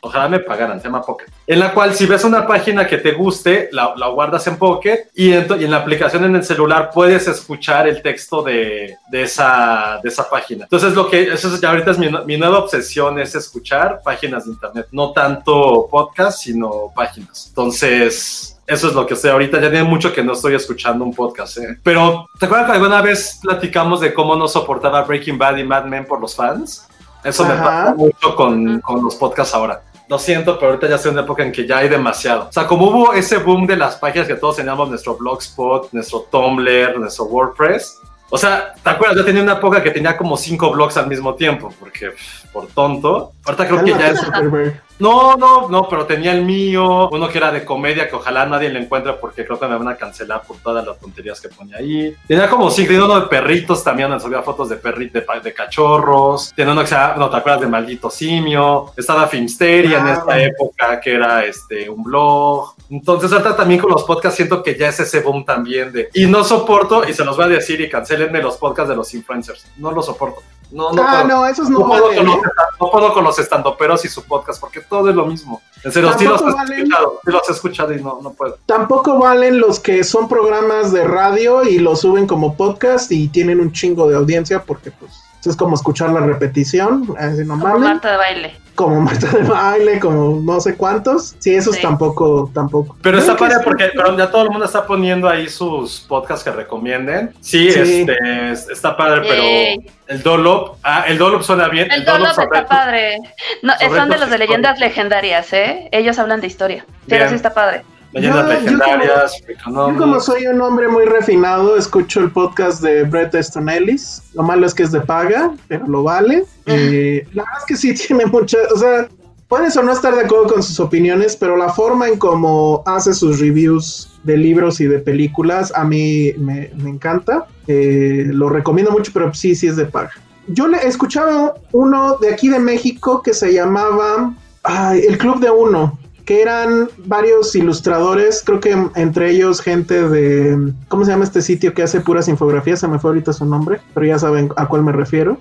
Ojalá me pagaran, se llama Pocket. En la cual si ves una página que te guste, la, la guardas en Pocket y en, y en la aplicación en el celular puedes escuchar el texto de, de esa, de esa página. Entonces lo que, eso es, ahorita es mi, mi nueva obsesión es escuchar páginas de internet. No tanto podcast, sino páginas. Entonces... Eso es lo que sé ahorita. Ya tiene mucho que no estoy escuchando un podcast, ¿eh? Pero, ¿te acuerdas que alguna vez platicamos de cómo no soportaba Breaking Bad y Mad Men por los fans? Eso me pasa mucho con, con los podcasts ahora. Lo siento, pero ahorita ya en una época en que ya hay demasiado. O sea, como hubo ese boom de las páginas que todos teníamos, nuestro Blogspot, nuestro Tumblr, nuestro WordPress, O sea, ¿te acuerdas? Yo tenía una época que tenía como cinco blogs al mismo tiempo, porque pff, por tonto. Ahorita creo que ya es. <laughs> No, no, no, pero tenía el mío, uno que era de comedia, que ojalá nadie lo encuentre porque creo que me van a cancelar por todas las tonterías que ponía ahí. Tenía como cinco, tenía uno de perritos también, donde subía fotos de perritos, de, de cachorros. Tenía uno que se llama, no te acuerdas de Maldito Simio. Estaba Filmsteria en esta época, que era este un blog. Entonces, ahorita también con los podcasts siento que ya es ese boom también de. Y no soporto, y se los voy a decir, y cancelenme los podcasts de los influencers. No los soporto. No, no, ah, puedo. no, esos no, no puedo, con los, ¿eh? no puedo con los estandoperos y su podcast, porque todo es lo mismo. En serio, sí los, he escuchado, sí los he escuchado y no, no puedo. Tampoco valen los que son programas de radio y los suben como podcast y tienen un chingo de audiencia porque pues es como escuchar la repetición, así no Como mames. Marta de baile. como Marta de baile, como no sé cuántos. Sí, esos Sí. tampoco, tampoco. Pero está Creo padre porque pero ya todo el mundo está poniendo ahí sus podcasts que recomienden. Sí, Sí. Este, es- está padre, pero Yay. el Dolop, ah, el Dolop suena bien. El Dolop sobre- está padre. No, son de los de leyendas legendarias, ¿eh? Ellos hablan de historia. Pero Bien. sí está padre. Leyendas Yo- yo legendarias, Yo como soy un hombre muy refinado, escucho el podcast de Brett Easton Ellis. Lo malo es que es de paga, pero lo vale. Eh, la verdad es que sí <laughs> tiene mucha, o sea, puedes o no estar de acuerdo con sus opiniones, pero la forma en cómo hace sus reviews de libros y de películas a mí me, me encanta. Eh, lo recomiendo mucho, pero sí, sí es de paga. Yo le escuchaba uno de aquí de México que se llamaba ay, El Club de Uno que eran varios ilustradores, creo que entre ellos gente de, ¿cómo se llama este sitio que hace puras infografías? Se me fue ahorita su nombre, pero ya saben a cuál me refiero.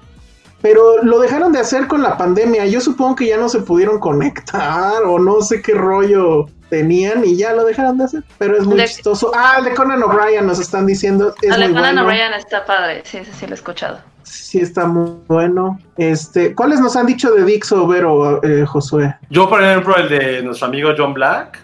Pero lo dejaron de hacer con la pandemia. Yo supongo que ya no se pudieron conectar o no sé qué rollo tenían y ya lo dejaron de hacer. Pero es muy De- chistoso. Ah, el de Conan O'Brien nos están diciendo. Es muy Conan bueno. O'Brien está padre. Sí, ese sí lo he escuchado. Sí, está muy bueno. Este, ¿cuáles nos han dicho de Dixo Vero, eh, Josué? Yo, por ejemplo, el de nuestro amigo John Black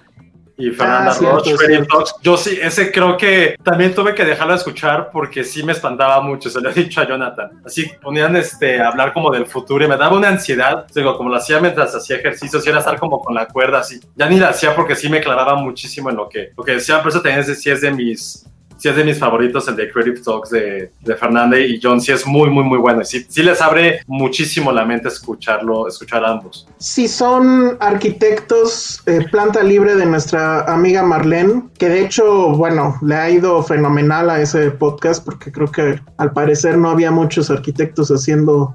y Fernanda Ah, cierto, Roche, Freddy cierto. Talks. Yo sí, ese creo que también tuve que dejarlo de escuchar porque sí me espantaba mucho, se lo he dicho a Jonathan. Así ponían este, a hablar como del futuro y me daba una ansiedad. Digo, como lo hacía mientras hacía ejercicios, era estar como con la cuerda así. Ya ni la hacía porque sí me clavaba muchísimo en lo que, lo que decía, por eso también es, de- sí es de mis sí es de mis favoritos, el de Creative Talks de, de Fernanda y John, sí es muy, muy, muy bueno. Y sí, sí les abre muchísimo la mente escucharlo, escuchar a ambos. Si son arquitectos, eh, planta libre de nuestra amiga Marlene, que de hecho, bueno, le ha ido fenomenal a ese podcast porque creo que al parecer no había muchos arquitectos haciendo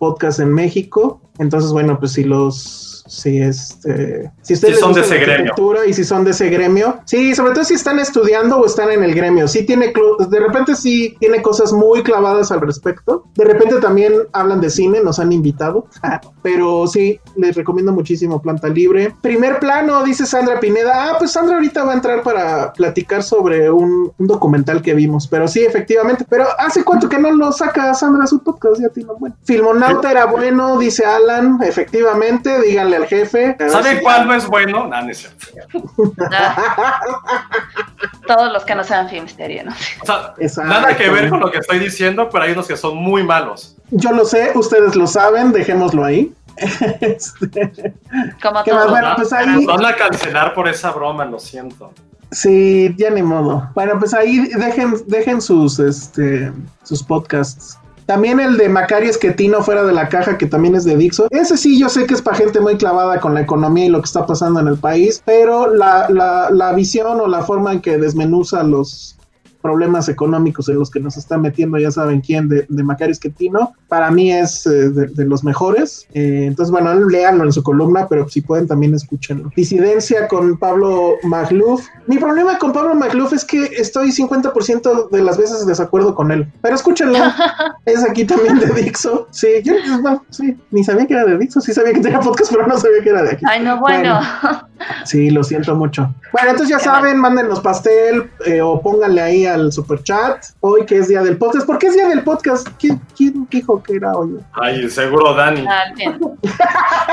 podcast en México. Entonces, bueno, pues si los... Si, este, si ustedes Si son de ese gremio. y si son de ese gremio, sí, sobre todo si están estudiando o están en el gremio, sí tiene, de repente sí tiene cosas muy clavadas al respecto, de repente también hablan de cine, nos han invitado, <laughs> pero sí, les recomiendo muchísimo Planta Libre. Primer plano, dice Sandra Pineda, ah, pues Sandra ahorita va a entrar para platicar sobre un, un documental que vimos, pero sí, efectivamente, pero ¿hace cuánto que no lo saca Sandra su podcast? Ya tiene bueno. Filmonauta era bueno, dice Alan, efectivamente, díganle al jefe. ¿Sabe si- cuál no es bueno? No, no es cierto. Ah. Todos los que no sean Filmsteria, ¿no? O sea, Exacto. nada que ver con lo que estoy diciendo, pero hay unos que son muy malos. Yo lo sé, ustedes lo saben, dejémoslo ahí. <laughs> Este, Como. Bueno, ¿no? pues ahí- van a cancelar por esa broma, lo siento. sí, ya ni modo. Bueno, pues ahí dejen, dejen sus, este, sus podcasts. También el de Macari Esquetino fuera de la caja, que también es de Dixo. Ese sí, yo sé que es para gente muy clavada con la economía y lo que está pasando en el país, pero la, la, la visión o la forma en que desmenuza los problemas económicos en los que nos está metiendo, ya saben quién, de, de Macari Esquetino, para mí es eh, de, de los mejores. Eh, entonces, bueno, léanlo en su columna, pero si pueden también escúchenlo. Disidencia con Pablo Magluf. Mi problema con Pablo Magluf es que estoy 50% de las veces en desacuerdo con él, pero escúchenlo. <laughs> es aquí también de Dixo. Sí, yo bueno, sí, ni sabía que era de Dixo, sí sabía que tenía podcast, pero no sabía que era de aquí. Ay, no, bueno. Sí, lo siento mucho. Bueno, entonces ya Qué saben, mándenos pastel eh, o pónganle ahí al super chat. Hoy que es día del podcast. ¿Por qué es día del podcast? ¿Quién, quién dijo que era hoy? <laughs> Ay, seguro Dani. Alguien.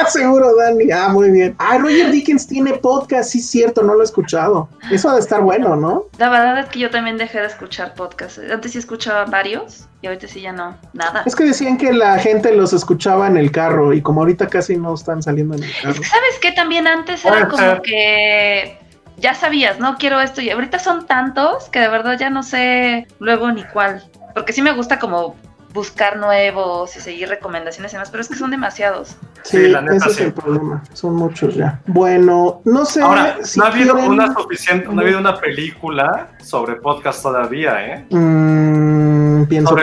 Seguro, Dani. Ah, muy bien. Ah, Roger Dickens tiene podcast. Sí, es cierto, no lo he escuchado. Eso ha de estar bueno, ¿no? La verdad es que yo también dejé de escuchar podcasts. Antes sí escuchaba varios y ahorita sí ya no. Nada. Es que decían que la gente los escuchaba en el carro y como ahorita casi no están saliendo en el carro. ¿Sabes qué? También antes era como que ya sabías, ¿no? Quiero esto y ahorita son tantos que de verdad ya no sé luego ni cuál. porque sí me gusta como buscar nuevos y seguir recomendaciones y demás, pero es que son demasiados. Sí, Sí, la neta, ese es sí. el problema. Son muchos ya. Bueno, no sé Ahora, si no ha habido quieren- una suficiente, no ha habido una película sobre podcast todavía, ¿eh? Mm, pienso.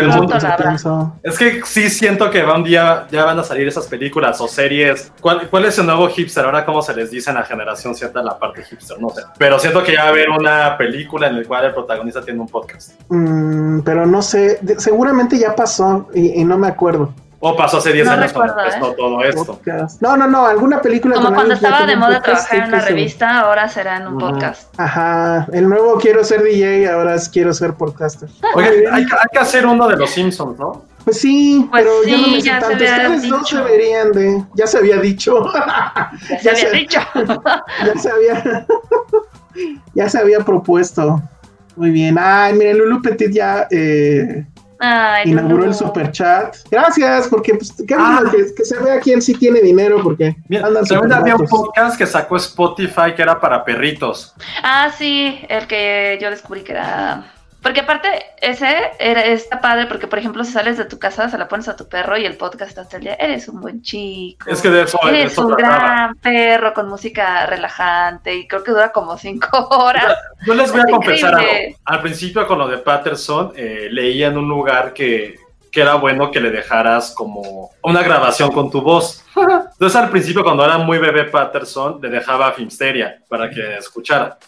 Es que sí siento que va un día ya van a salir esas películas o series. ¿Cuál, cuál es el nuevo hipster? Ahora, ¿cómo se les dice en la generación cierta la parte hipster? No sé. Pero siento que ya va a haber una película en la cual el protagonista tiene un podcast. Mm, pero no sé, de- seguramente ya pasó y, y no me acuerdo. O pasó hace 10 No años cuando empezó ¿eh? todo esto. Podcast. No, no, no, alguna película. Como cuando estaba de moda podcast, trabajar en una se- revista, ahora será en un podcast. Ajá, el nuevo quiero ser DJ, ahora es quiero ser podcaster. Oye, hay, que- hay que hacer uno de los Simpsons, ¿no? Pues sí, Pues pero yo no me sé ya se tanto. había Ustedes dos dicho. deberían de. Ya se había dicho. <laughs> <laughs> Ya se había dicho. ya se había. ya se había propuesto. Muy bien. Ay, miren, Lulu Petit ya eh, Ay, inauguró el super chat. Gracias, porque pues, qué bueno Ah. que, que se vea quién sí tiene dinero, porque Mira, andan también había un podcast que sacó Spotify que era para perritos. Ah, sí, el que yo descubrí que era. Porque aparte, ese era, está padre porque, por ejemplo, si sales de tu casa, se la pones a tu perro y el podcast hasta el día, eres un buen chico. Es que de eso, Eres eso un trataba. gran perro con música relajante y creo que dura como cinco <laughs> horas. Yo les voy a Es confesar algo. Al principio con lo de Patterson, eh, leía en un lugar que, que era bueno que le dejaras como una grabación con tu voz. <laughs> Entonces al principio cuando era muy bebé Patterson, le dejaba Filmsteria para que escuchara.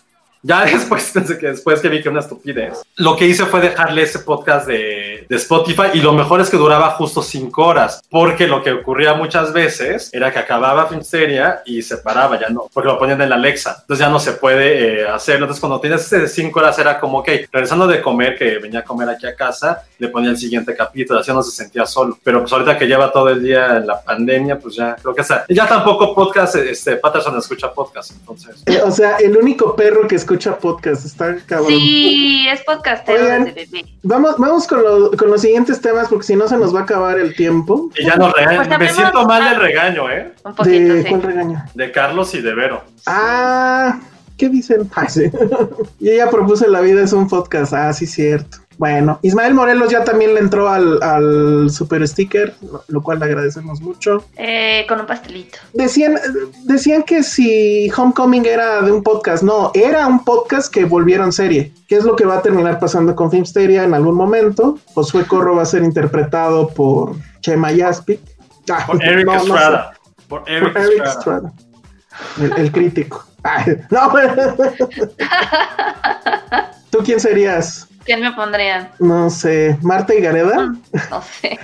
Ya <laughs> después que después que vi que una estupidez. Lo que hice fue dejarle ese podcast de, de Spotify y lo mejor es que duraba justo cinco horas, porque lo que ocurría muchas veces era que acababa Filmsteria y se paraba, ya no, porque lo ponían en la Alexa. Entonces ya no se puede eh, hacerlo. Entonces cuando tienes ese de cinco horas era como, ok, regresando de comer, que venía a comer aquí a casa, le ponía el siguiente capítulo, así no se sentía solo. Pero pues ahorita que lleva todo el día la pandemia, pues ya creo que está. Ya tampoco podcast, este, Patterson escucha podcast, entonces. O sea, el único perro que escucha podcast está cabrón. Sí, es podcastero Oigan. desde bebé. Vamos, vamos con, lo- con los siguientes temas porque si no se nos va a acabar el tiempo. Y ya nos regañan. Pues Me siento mal ah. del regaño, ¿eh? Un poquito, ¿De sí. cuál regaño? De Carlos y de Vero. Ah, ¿qué dicen? Ay, <laughs> sí. <laughs> Yo ya propuse La vida es un podcast. Ah, sí, cierto. Bueno, Ismael Morelos ya también le entró al, al super sticker, lo, cual le agradecemos mucho. Eh, con un pastelito. Decían, decían que si Homecoming era de un podcast, no, era un podcast que volvieron serie, que es lo que va a terminar pasando con Filmsteria en algún momento. Josué Corro va a ser interpretado por Chema Yaspic. Ah, Por Eric no, no sé. Estrada. Por Eric, Por Eric Estrada. Estrada. El, el crítico. Ay, no, <laughs> ¿Tú quién serías? ¿Quién me pondrían? No sé, Marta y Gareda. No <laughs> sé.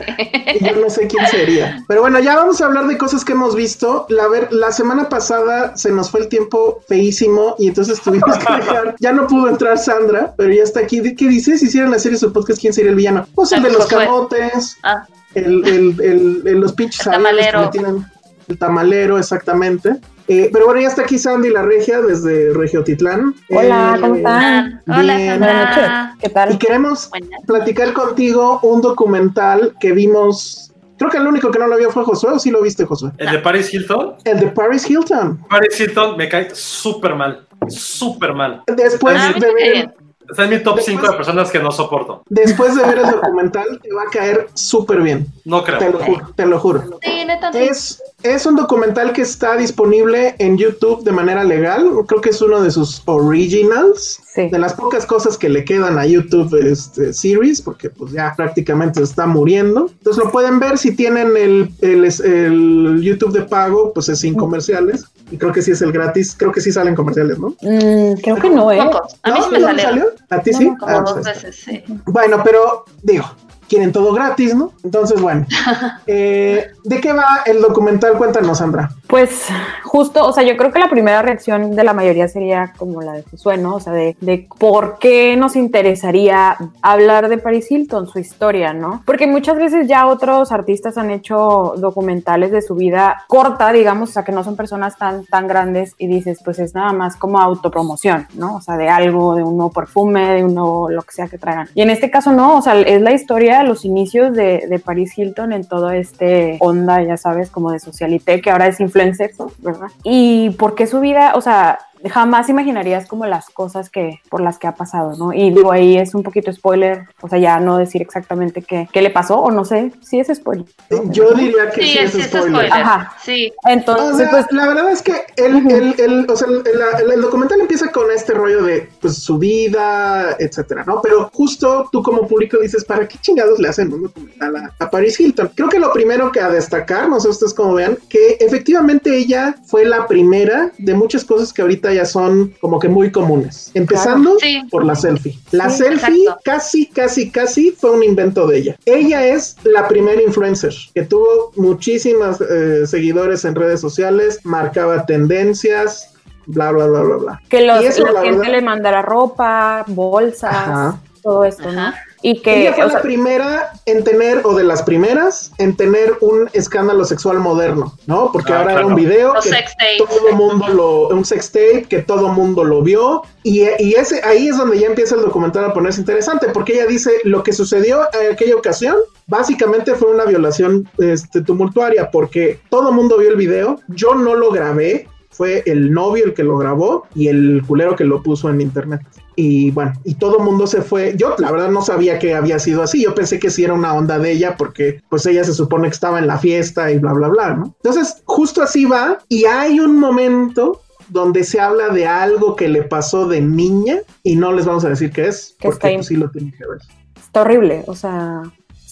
Yo no sé quién sería. Pero bueno, ya vamos a hablar de cosas que hemos visto. La, ver, la semana pasada se nos fue el tiempo feísimo y entonces tuvimos que <laughs> dejar. Ya no pudo entrar Sandra, pero ya está aquí. ¿Qué dices? Si hicieran la serie su podcast, ¿quién sería el villano? Pues el de los Josué. camotes, Ah, el, el, el, el- los pinches El que tamalero. le tienen- El tamalero, exactamente. Eh, pero bueno, ya está aquí Sandy la regia desde Regiotitlán. Hola, Eh, ¿cómo están? Hola, Bien. Buenas noches. Sandra. ¿Qué Y tal? queremos Buenas. platicar contigo un documental que vimos. Creo que el único que no lo vio fue Josué, ¿o sí lo viste, Josué? El de Paris Hilton. El de Paris Hilton. Paris Hilton me cae súper mal. Súper mal. Después Ah, de ver, Está en mi top Después- 5 de personas que no soporto. después de ver el documental, te va a caer súper bien. No creo. Te lo juro, te lo juro. Sí, neta, sí. Es, es un documental que está disponible en YouTube de manera legal. Creo que es uno de sus originals. Sí. De las pocas cosas que le quedan a YouTube este, Series, porque pues ya prácticamente se está muriendo. Entonces lo pueden ver si tienen el, el, el YouTube de pago, pues es sin comerciales. Y creo que sí es el gratis. Creo que sí salen comerciales, ¿no? Mm, creo que no, ¿eh? Pocos. A mí ¿No? sí me ¿No te salieron. salió? ¿A ti No, sí? no, Como Ah, dos pues, veces, sí. Bueno, pero digo, quieren todo gratis, ¿no? Entonces, bueno. <laughs> Eh, ¿De qué va el documental? Cuéntanos, Sandra. Pues justo, o sea, yo creo que la primera reacción de la mayoría sería como la de Josué, ¿no? O sea, de, por qué nos interesaría hablar de Paris Hilton, su historia, ¿no? Porque muchas veces ya otros artistas han hecho documentales de su vida corta, digamos, o sea, que no son personas tan, tan grandes y dices, pues es nada más como autopromoción, ¿no? O sea, de algo, de un nuevo perfume, de un nuevo lo que sea que traigan. Y en este caso no, o sea, es la historia, los inicios de, de Paris Hilton en todo este onda, ya sabes, como de socialité, que ahora es influencer, ¿verdad? Y por qué su vida, o sea, jamás imaginarías como las cosas que por las que ha pasado, ¿no? Y digo, ahí es un poquito spoiler, o sea, ya no decir exactamente qué, qué le pasó, o no sé si es spoiler. Yo diría que sí, Sí, es, spoiler. spoiler. Ajá. Sí. Entonces, O sea, pues, la verdad es que el, el, el- o sea, el, el- el documental empieza con este rollo de pues, su vida, etcétera, ¿no? Pero justo tú como público dices, ¿para qué chingados le hacen un documental a, a Paris Hilton? Creo que lo primero que a destacar, no sé ustedes cómo vean, que efectivamente ella fue la primera de muchas cosas que ahorita ya son como que muy comunes. Empezando Sí. por la selfie. La Sí, selfie exacto. casi, casi, casi fue un invento de ella. Ella es la primera influencer que tuvo muchísimas eh, seguidores en redes sociales, marcaba tendencias, bla, bla, bla, bla, bla. que los, Y eso, la, la gente verdad- le mandara ropa, bolsas, Ajá. todo esto, ¿no? Y que, Ella fue o la sea, primera en tener, o de las primeras, en tener un escándalo sexual moderno, ¿no? Porque Ah, ahora era claro. un video Los que sex todo mundo lo, un sex tape que todo mundo lo vio y, y ese ahí es donde ya empieza el documental a ponerse interesante porque ella dice lo que sucedió en aquella ocasión básicamente fue una violación este, tumultuaria porque todo mundo vio el video, yo no lo grabé, fue el novio el que lo grabó y el culero que lo puso en internet. Y bueno, y todo mundo se fue. Yo la verdad no sabía que había sido así. Yo pensé que sí era una onda de ella porque pues ella se supone que estaba en la fiesta y bla, bla, bla, ¿no? Entonces, justo así va y hay un momento donde se habla de algo que le pasó de niña y no les vamos a decir qué es Que porque pues, sí lo tienen que ver. está horrible, o sea,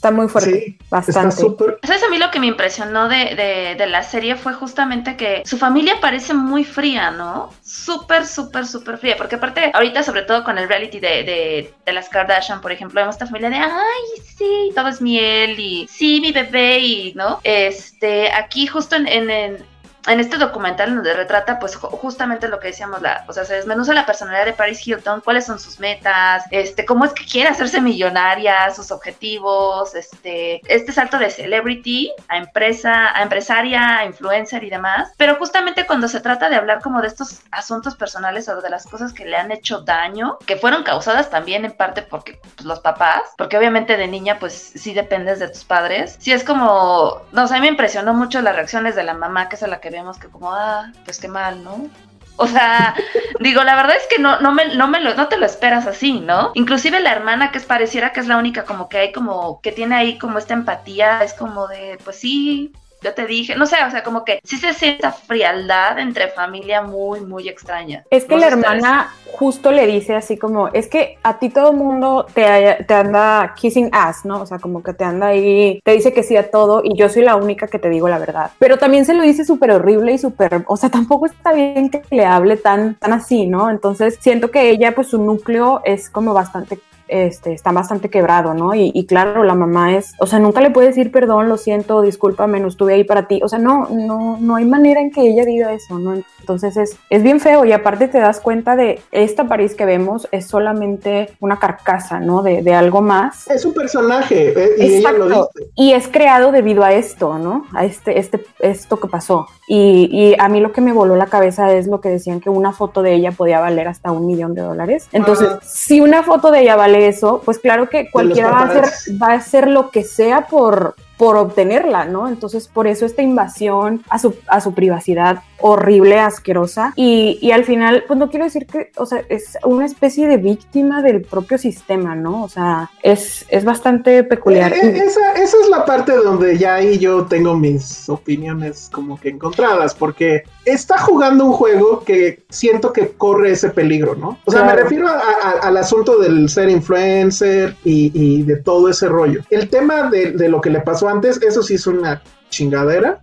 está muy fuerte, Sí, está bastante. súper ¿Sabes? A mí lo que me impresionó de, de, de la serie fue justamente que su familia parece muy fría, ¿no? Súper, súper, súper fría. Porque aparte, ahorita, sobre todo con el reality de, de, de las Kardashian, por ejemplo, vemos esta familia de, ay, sí, todo es miel y sí, mi bebé y, ¿no? Este, aquí justo en, en, en- en este documental en donde retrata pues ju- justamente lo que decíamos, la, o sea, se desmenuza la personalidad de Paris Hilton, cuáles son sus metas, este, cómo es que quiere hacerse millonaria, sus objetivos, este, este salto de celebrity a empresa, a empresaria, a influencer y demás. Pero justamente cuando se trata de hablar como de estos asuntos personales o de las cosas que le han hecho daño, que fueron causadas también en parte porque pues, los papás, porque obviamente de niña pues sí dependes de tus padres. Sí es como, no, o sea, a mí me impresionó mucho las reacciones de la mamá, que es a la que vemos que como, ah, pues qué mal, ¿no? O sea, <laughs> digo, la verdad es que no, no, me, no, me lo, no te lo esperas así, ¿no? Inclusive la hermana que es pareciera que es la única como que hay como, que tiene ahí como esta empatía, es como de, pues sí, yo te dije, no sé, o sea, como que sí se siente frialdad entre familia muy, muy extraña. Es que la ustedes. hermana justo le dice así como, es que a ti todo el mundo te, te anda kissing ass, ¿no? O sea, como que te anda ahí, te dice que sí a todo y yo soy la única que te digo la verdad. Pero también se lo dice súper horrible y súper, o sea, tampoco está bien que le hable tan, tan así, ¿no? Entonces siento que ella, pues su núcleo es como bastante este, está bastante quebrado, ¿no? Y, y, claro, la mamá es, o sea, nunca le puede decir perdón, lo siento, discúlpame, no estuve ahí para ti. O sea, no, no, no hay manera en que ella diga eso, ¿no? Entonces es, es bien feo y aparte te das cuenta de esta París que vemos es solamente una carcasa, ¿no? De, de algo más. Es un personaje eh, y ella lo dice. Y es creado debido a esto, ¿no? A este, este, esto que pasó. Y, y, a mí lo que me voló la cabeza es lo que decían que una foto de ella podía valer hasta un millón de dólares. Entonces, Ah. si una foto de ella vale eso, pues claro que cualquiera va a, hacer, va a hacer lo que sea por, por obtenerla, ¿no? Entonces, por eso esta invasión a su, a su privacidad horrible, asquerosa. Y, y, al final, pues no quiero decir que, o sea, es una especie de víctima del propio sistema, ¿no? O sea, es, es bastante peculiar. Eh, esa, esa es la parte donde ya ahí yo tengo mis opiniones como que encontradas, porque está jugando un juego que siento que corre ese peligro, ¿no? O sea, claro. me refiero a, a, al asunto del ser influencer y, y, de todo ese rollo. El tema de, de lo que le pasó antes, eso sí es una chingadera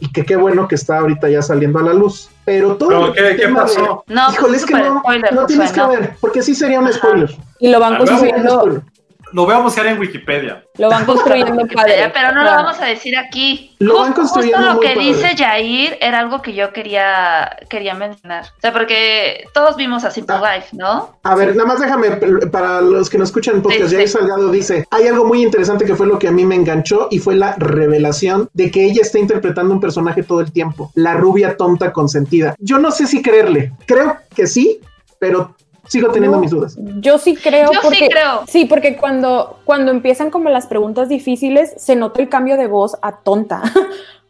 y que qué bueno que está ahorita ya saliendo a la luz. Pero todo ¿Pero qué, ¿qué pasó? De, no, híjole, pues es que no, spoiler, no tienes que no. ver, porque sí sería un spoiler. Y lo van construyendo. Lo voy a buscar en Wikipedia. Lo van <laughs> construyendo padre. Pero no lo vamos a decir aquí. Lo van construyendo Justo lo que padre. dice Jair era algo que yo quería, quería mencionar. O sea, porque todos vimos a Simple Ah. Life, ¿no? A ver, nada más déjame, para los que nos escuchan en podcast, Sí, Jair sí. Salgado dice, hay algo muy interesante que fue lo que a mí me enganchó y fue la revelación de que ella está interpretando un personaje todo el tiempo, la rubia tonta consentida. Yo no sé si creerle, creo que sí, pero sigo teniendo No, mis dudas. Yo sí creo. Yo sí creo. Sí, porque cuando, cuando empiezan como las preguntas difíciles, se nota el cambio de voz a tonta. <laughs>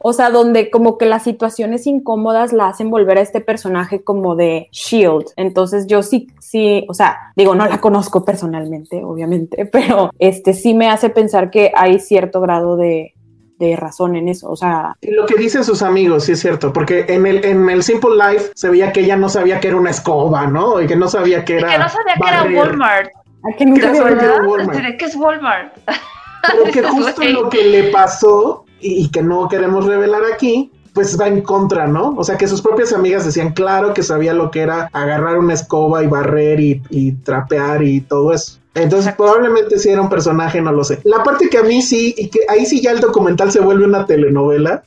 O sea, donde como que las situaciones incómodas la hacen volver a este personaje como de Shield. Entonces yo sí, sí, o sea, digo, no la conozco personalmente, obviamente, <laughs> pero este sí me hace pensar que hay cierto grado de, de razón en eso, o sea... Y lo que dicen sus amigos, sí es cierto, porque en el, en el Simple Life se veía que ella no sabía que era una escoba, ¿no? Y que no sabía que era... Y que no sabía que era Walmart. que no sabía que era Walmart. ¿De qué es Walmart? <laughs> Pero que <laughs> justo lo que le pasó y, y que no queremos revelar aquí, pues va en contra, ¿no? O sea, que sus propias amigas decían, claro que sabía lo que era agarrar una escoba y barrer y, y trapear y todo eso. Entonces, probablemente sí era un personaje, no lo sé. La parte que a mí sí, y que ahí sí ya el documental se vuelve una telenovela,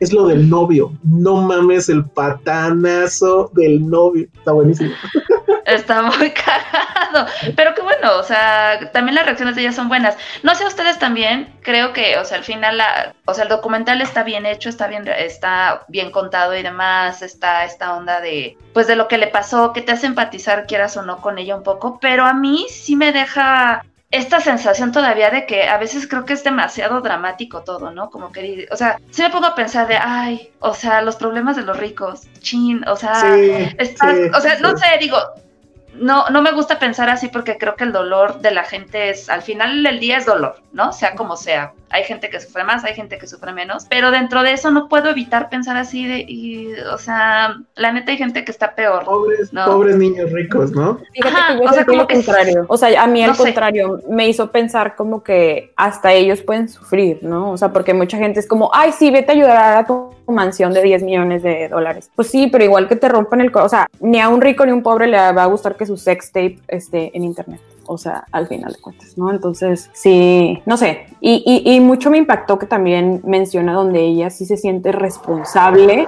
es lo del novio. No mames, el patanazo del novio. Está buenísimo. <laughs> Está muy cagado. Pero qué bueno, o sea, también las reacciones de ellas son buenas. No sé ustedes también, creo que, o sea, al final, la, o sea, el documental está bien hecho, está bien, está bien contado y demás, está esta onda de, pues, de lo que le pasó, que te hace empatizar, quieras o no, con ella un poco, pero a mí sí me deja esta sensación todavía de que a veces creo que es demasiado dramático todo, ¿no? Como que, o sea, sí me pongo a pensar de, ay, o sea, los problemas de los ricos, chin, o sea, Sí, está- sí, o sea, no sé, digo, no, no me gusta pensar así porque creo que el dolor de la gente es, al final del día es dolor, ¿no? Sea como sea. Hay gente que sufre más, hay gente que sufre menos, pero dentro de eso no puedo evitar pensar así de, y, o sea, la neta hay gente que está peor. Pobres, No. pobres niños ricos, ¿no? Ajá, que yo o sea, sentí como lo que contrario. O sea, a mí al no sé. contrario me hizo pensar como que hasta ellos pueden sufrir, ¿no? O sea, porque mucha gente es como, ay, sí, vete a ayudar a tu mansión de 10 millones de dólares. Pues sí, pero igual que te rompan el o sea, ni a un rico ni a un pobre le va a gustar que su sex tape esté en internet. O sea, al final de cuentas, ¿no? Entonces, sí, no sé. Y, y, y mucho me impactó que también menciona donde ella sí se siente responsable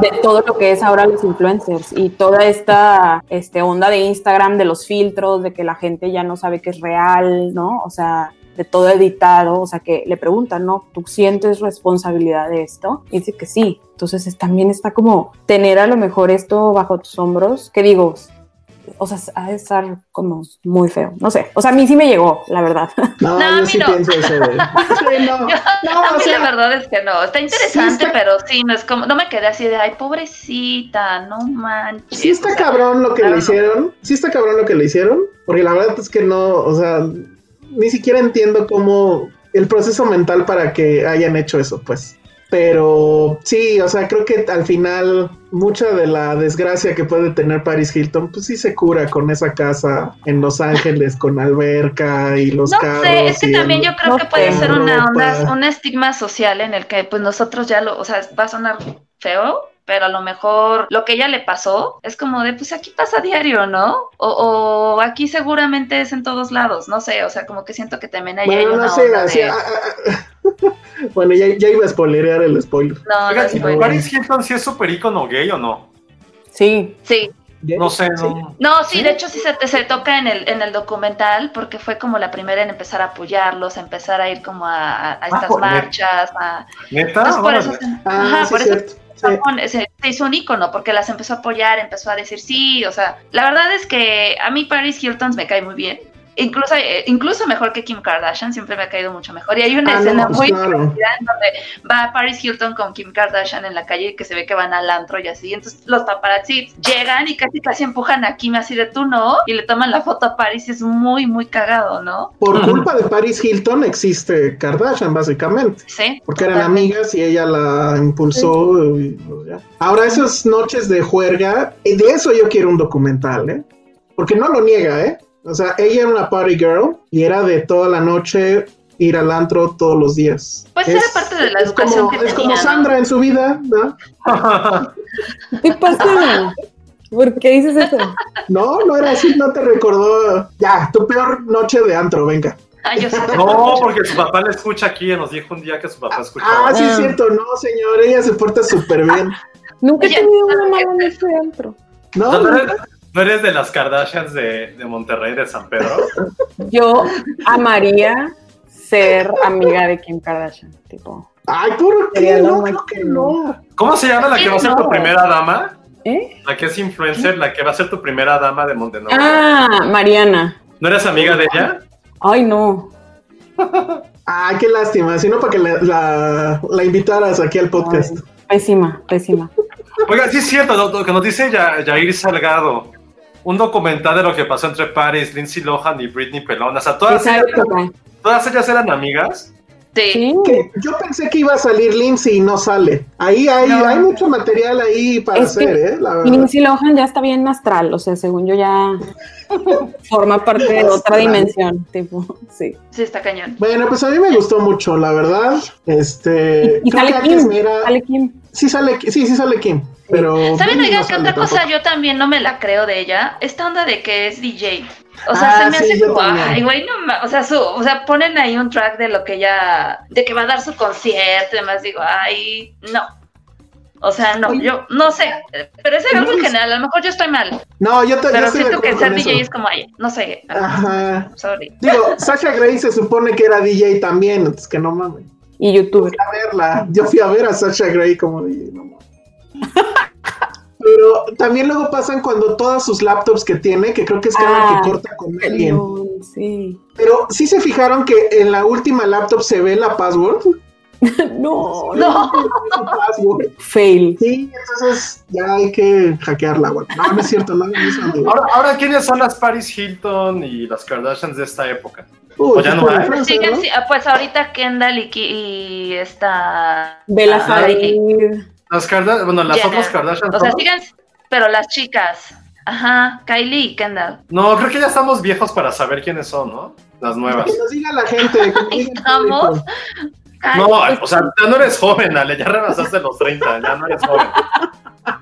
de todo lo que es ahora los influencers y toda esta este, onda de Instagram, de los filtros, de que la gente ya no sabe que es real, ¿no? O sea, de todo editado, o sea, que le preguntan, ¿no? ¿Tú sientes responsabilidad de esto? Y dice que sí. Entonces es- también está como tener a lo mejor esto bajo tus hombros, que digo, o sea, ha de estar como muy feo, no sé. O sea, a mí sí me llegó, la verdad. <laughs> No, No, a yo mí sí no. pienso eso, güey. <laughs> Sí, no. No, a o mí sea, la verdad es que no, está interesante, está- pero sí, no es como, no me quedé así de, ay, pobrecita, no manches. Sí está o sea, cabrón lo que claro, le no. hicieron. Sí está cabrón lo que le hicieron. Porque la verdad es que no, o sea, ni siquiera entiendo cómo el proceso mental para que hayan hecho eso, pues. Pero sí, o sea, creo que al final mucha de la desgracia que puede tener Paris Hilton, pues sí se cura con esa casa en Los Ángeles con alberca y los No carros. sé, es que también yo creo no que puede ser una onda, un estigma social en el que pues nosotros ya lo, o sea, va a sonar feo, pero a lo mejor lo que ella le pasó es como de, pues aquí pasa diario, ¿no? O, o aquí seguramente es en todos lados, no sé, o sea, como que siento que también hay Bueno, una no sé, onda así, de... ah, ah, ah. bueno, ya, ya iba a spoilerear el spoiler. No, no ¿y bueno. Paris Hilton sí es súper ícono gay o no? Sí, Sí, No sé, no. No, sí, de hecho sí se, se toca en el, en el documental porque fue como la primera en empezar a apoyarlos, a empezar a ir como a, a- a estas por- marchas, a... ¿Neta? Entonces, por eso, Ah, ajá, sí, por eso se- se hizo un ícono, porque las empezó a apoyar, empezó a decir sí, o sea, la verdad es que a mí Paris Hilton me cae muy bien. Incluso, eh, incluso mejor que Kim Kardashian, siempre me ha caído mucho mejor. Y hay una Ah, no, escena pues muy claro. divertida en donde va Paris Hilton con Kim Kardashian en la calle y que se ve que van al antro y así. Entonces los paparazzi llegan y casi casi empujan a Kim así de tú no, y le toman la foto a Paris. Es muy, muy cagado, ¿no? Por culpa de Paris Hilton existe Kardashian, básicamente. Sí. Porque eran totalmente. amigas y ella la impulsó. y, pues, ya. Ahora, esas noches de juerga, eh, de eso yo quiero un documental, ¿eh? Porque no lo niega, ¿eh? O sea, ella era una party girl y era de toda la noche ir al antro todos los días. Pues Es- era parte de la es educación como, que Es tenía, como ¿no? Sandra en su vida, ¿no? ¿qué pasa? ¿Por qué dices eso? No, no era así, no te recordó. Ya, tu peor noche de antro, venga. Ah, yo. <laughs> No, porque su papá le escucha aquí y nos dijo un día que su papá escuchaba. Ah, sí, es Ah. cierto, no, señor, ella se porta súper bien. Nunca he tenido una mala noche dentro. No, ¿No, no, no eres de las Kardashians de, de Monterrey, de San Pedro? Yo amaría ser amiga de Kim Kardashian, tipo. Ay, ¿por qué? No, creo que no. ¿Cómo se llama la que va a ser tu primera dama? ¿Eh? La que es influencer, la que va a ser tu primera dama de Montenegro. Ah, Mariana. ¿No eres amiga de ella? Ay, no. Ay, qué lástima, sino para que la, la, la invitaras aquí al podcast. Pésima, pésima. Oiga, sí es cierto, lo, lo que nos dice Ya- Jair Salgado. Un documental de lo que pasó entre Paris, Lindsay Lohan y Britney Pelón. O sea, todas, ellas, todas ellas eran amigas. Sí. Que yo pensé que iba a salir Lindsay y no sale. Ahí hay, No. hay mucho material ahí para Es hacer, ¿eh? La verdad. Lindsay Lohan ya está bien astral, o sea, según yo ya <laughs> forma parte de otra dimensión, tipo, sí. Sí, está cañón. Bueno, pues a mí me gustó mucho, la verdad. Este. Y creo sale que Kim, sale Kim. Sí sale, sí, sí sale Kim. Pero. ¿Saben, oigan, no que otra cosa tampoco. yo también no me la creo de ella? Esta onda de que es DJ. O sea, Ah, se me sí, hace yo como, ay, güey, no o sea, su, o sea, ponen ahí un track de lo que ella, de que va a dar su concierto y demás, digo, ay, no. O sea, no, Oye. yo no sé, pero es algo en general, a lo mejor yo estoy mal, No, yo, te, yo pero de siento que ser DJ eso. es como, ay, no sé, Ajá. sorry. Digo, <laughs> Sasha Grey se supone que era DJ también, entonces que no mames. Y youtuber. a verla. Yo fui a ver a Sasha Grey como no mames. <laughs> Pero también luego pasan cuando todas sus laptops que tiene, que creo que es cada Ah, que corta con alguien. No, sí. Pero sí se fijaron que en la última laptop se ve la password. <laughs> No, No. Fail. Sí, entonces ya hay que hackearla, güey. No, no es cierto, no, no es. Ahora, ahora, ¿quiénes son las Paris Hilton y las Kardashians de esta época? Uy, o ya no hay. ah, pues ahorita Kendall y, esta... Bella ah. Hadid. Las Karda- bueno, las Jenner. otras Kardashians. O sea, siguen, pero las chicas, ajá, Kylie y Kendall. No, creo que ya estamos viejos para saber quiénes son, ¿no? Las nuevas. Que nos diga la gente. <laughs> Estamos. Ay, No, o sea, ya no eres joven, Ale, ya rebasaste los 30, ya no eres joven.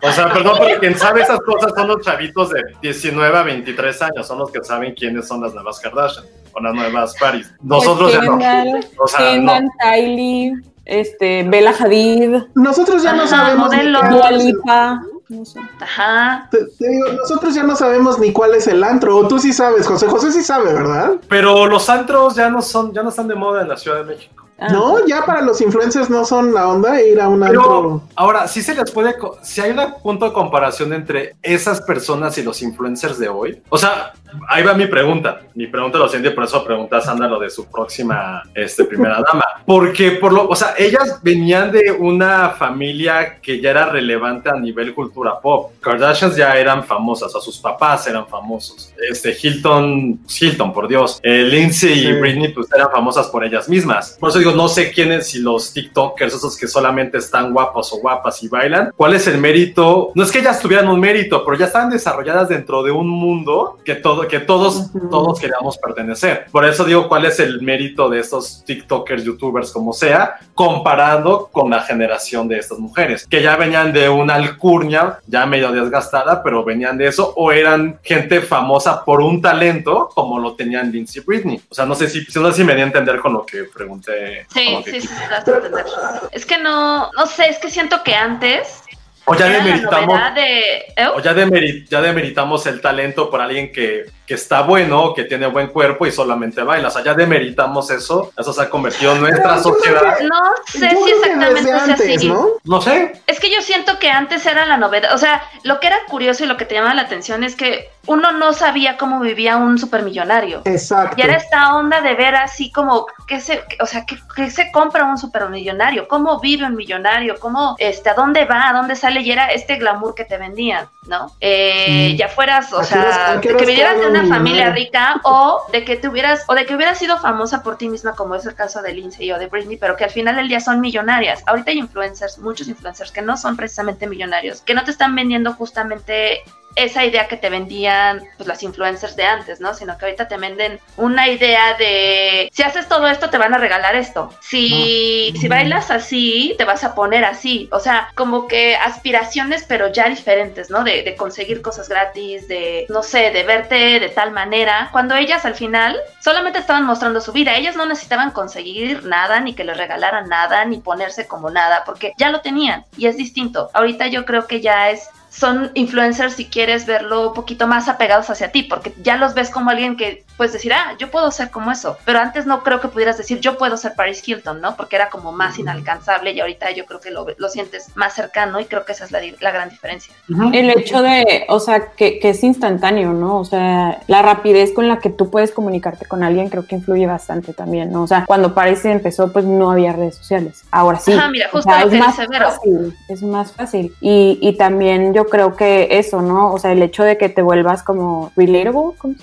O sea, perdón, pero quien sabe esas cosas son los chavitos de 19 a 23 años, son los que saben quiénes son las nuevas Kardashian o las nuevas Paris. Nosotros Pues ya no. Kendall, O sea, Kendall, Kylie, este, Bella Hadid, Nosotros ya no sabemos. ni modelo. qué Dua antro es el- Lipa, no sé. Ajá. Te, te digo, nosotros ya no sabemos ni cuál es el antro. O tú sí sabes, José. José sí sabe, ¿verdad? Pero los antros ya no son, ya no están de moda en la Ciudad de México. Ah. No, ya para los influencers no son la onda ir a un antro. Pero ahora, sí se les puede, si hay un punto de comparación entre esas personas y los influencers de hoy. O sea, ahí va mi pregunta. Mi pregunta lo siento y por eso pregunta a Sandra lo de su próxima este, primera <laughs> dama. Porque, por lo, o sea, ellas venían de una familia que ya era relevante a nivel cultura pop. Kardashians ya eran famosas, o sea, sus papás eran famosos. Este, Hilton, Hilton, por Dios. Eh, Lindsay y. Britney, pues eran famosas por ellas mismas. Por eso digo, no sé quiénes, si los TikTokers, esos que solamente están guapos o guapas y bailan, cuál es el mérito. No es que ellas tuvieran un mérito, pero ya estaban desarrolladas dentro de un mundo que todo, que todos, Ujú. todos queríamos pertenecer. Por eso digo, cuál es el mérito de estos TikTokers, YouTubers, como sea, comparando con la generación de estas mujeres, que ya venían de una alcurnia, ya medio desgastada, pero venían de eso, o eran gente famosa por un talento, como lo tenían Lindsay Britney. O sea, no sé si, no sé si me di a entender con lo que pregunté. Sí, que sí, sí, das a entender. Es que no, no sé, es que siento que antes O ya demeritamos, de... ¿Eh? o ya, demeri- ya demeritamos el talento por alguien que, que está bueno, que tiene buen cuerpo y solamente baila. O sea, ya demeritamos eso. Eso se ha convertido en nuestra Pero sociedad. No sé Yo si exactamente antes, así. ¿no? No sé. Es que yo siento que antes era la novedad, o sea, lo que era curioso y lo que te llamaba la atención es que uno no sabía cómo vivía un supermillonario. Exacto. Y era esta onda de ver así como, ¿qué se, o sea, ¿qué, qué se compra un supermillonario? ¿Cómo vive un millonario? ¿Cómo, este, a dónde va? ¿A dónde sale? Y era este glamour que te vendían, ¿no? Eh, Mm. Ya fueras, o ¿A qué horas- sea, de que horas vivieras de una un familia rica o de que tuvieras, o de que hubieras sido famosa por ti misma, como es el caso de Lindsay o de Britney, pero que al final del día son millonarias. Ahorita hay influencers, muchos influencers que no son precisamente millonarios, que no te están vendiendo justamente esa idea que te vendían pues, las influencers de antes, ¿no? Sino que ahorita te venden una idea de si haces todo esto te van a regalar esto. Si, si bailas así, te vas a poner así. O sea, como que aspiraciones, pero ya diferentes, ¿no? De, de conseguir cosas gratis, de, no sé, de verte de tal manera. Cuando ellas al final solamente estaban mostrando su vida. Ellas no necesitaban conseguir nada, ni que les regalaran nada, ni ponerse como nada, porque ya lo tenían. Y es distinto. Ahorita yo creo que ya es son influencers si quieres verlo un poquito más apegados hacia ti, porque ya los ves como alguien que puedes decir, ah, yo puedo ser como eso, pero antes no creo que pudieras decir, yo puedo ser Paris Hilton, ¿no? Porque era como más inalcanzable y ahorita yo creo que lo, lo sientes más cercano y creo que esa es la, la gran diferencia. El hecho de, o sea, que, que, es instantáneo, ¿no? O sea, la rapidez con la que tú puedes comunicarte con alguien creo que influye bastante también, ¿no? O sea, cuando Paris empezó, pues no había redes sociales. Ahora sí. Ajá, mira, justo es más fácil, es más fácil. Y, y también yo creo que eso, ¿no? O sea, el hecho de que te vuelvas como relatable,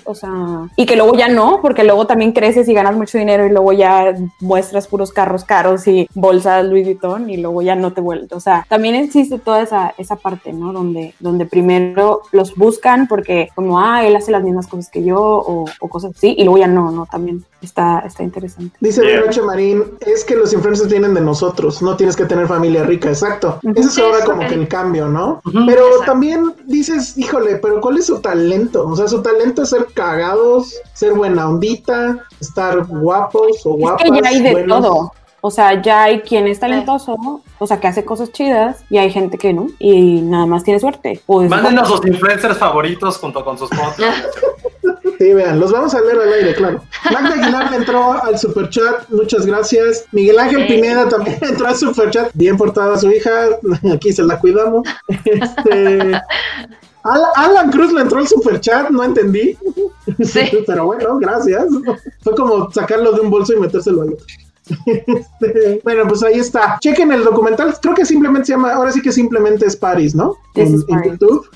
o sea, y que luego ya no, porque luego también creces y ganas mucho dinero y luego ya muestras puros carros caros y bolsas Louis Vuitton y luego ya no te vuelves. O sea, también existe toda esa, esa parte, ¿no? Donde, donde primero los buscan porque como, ah, él hace las mismas cosas que yo o, o cosas así y luego ya no, ¿no? También está, está interesante. Dice yeah. Noche Marín, es que los influencers vienen de nosotros, no tienes que tener familia rica, exacto. Ese es ahora como que el cambio, ¿no? Pero también dices, híjole, pero ¿cuál es su talento? O sea, su talento es ser cagados, ser buena ondita, estar guapos o guapas. Es que ya hay de todo. O sea, ya hay quien es talentoso, o sea, que hace cosas chidas, y hay gente que no, y nada más tiene suerte. Mándenos sus influencers favoritos junto con sus fotos. <laughs> Sí, vean, los vamos a leer al aire, claro. Magda Aguilar <laughs> entró al superchat, muchas gracias. Miguel Ángel sí. Pineda también <laughs> entró al superchat, bien portada su hija, aquí se la cuidamos. Este, Alan Cruz le entró al superchat, no entendí. Sí. Pero bueno, gracias. Fue como sacarlo de un bolso y metérselo al otro. Este, bueno, pues ahí está. Chequen el documental. Creo que simplemente se llama, ahora sí que simplemente es Paris, ¿no? En, en, YouTube.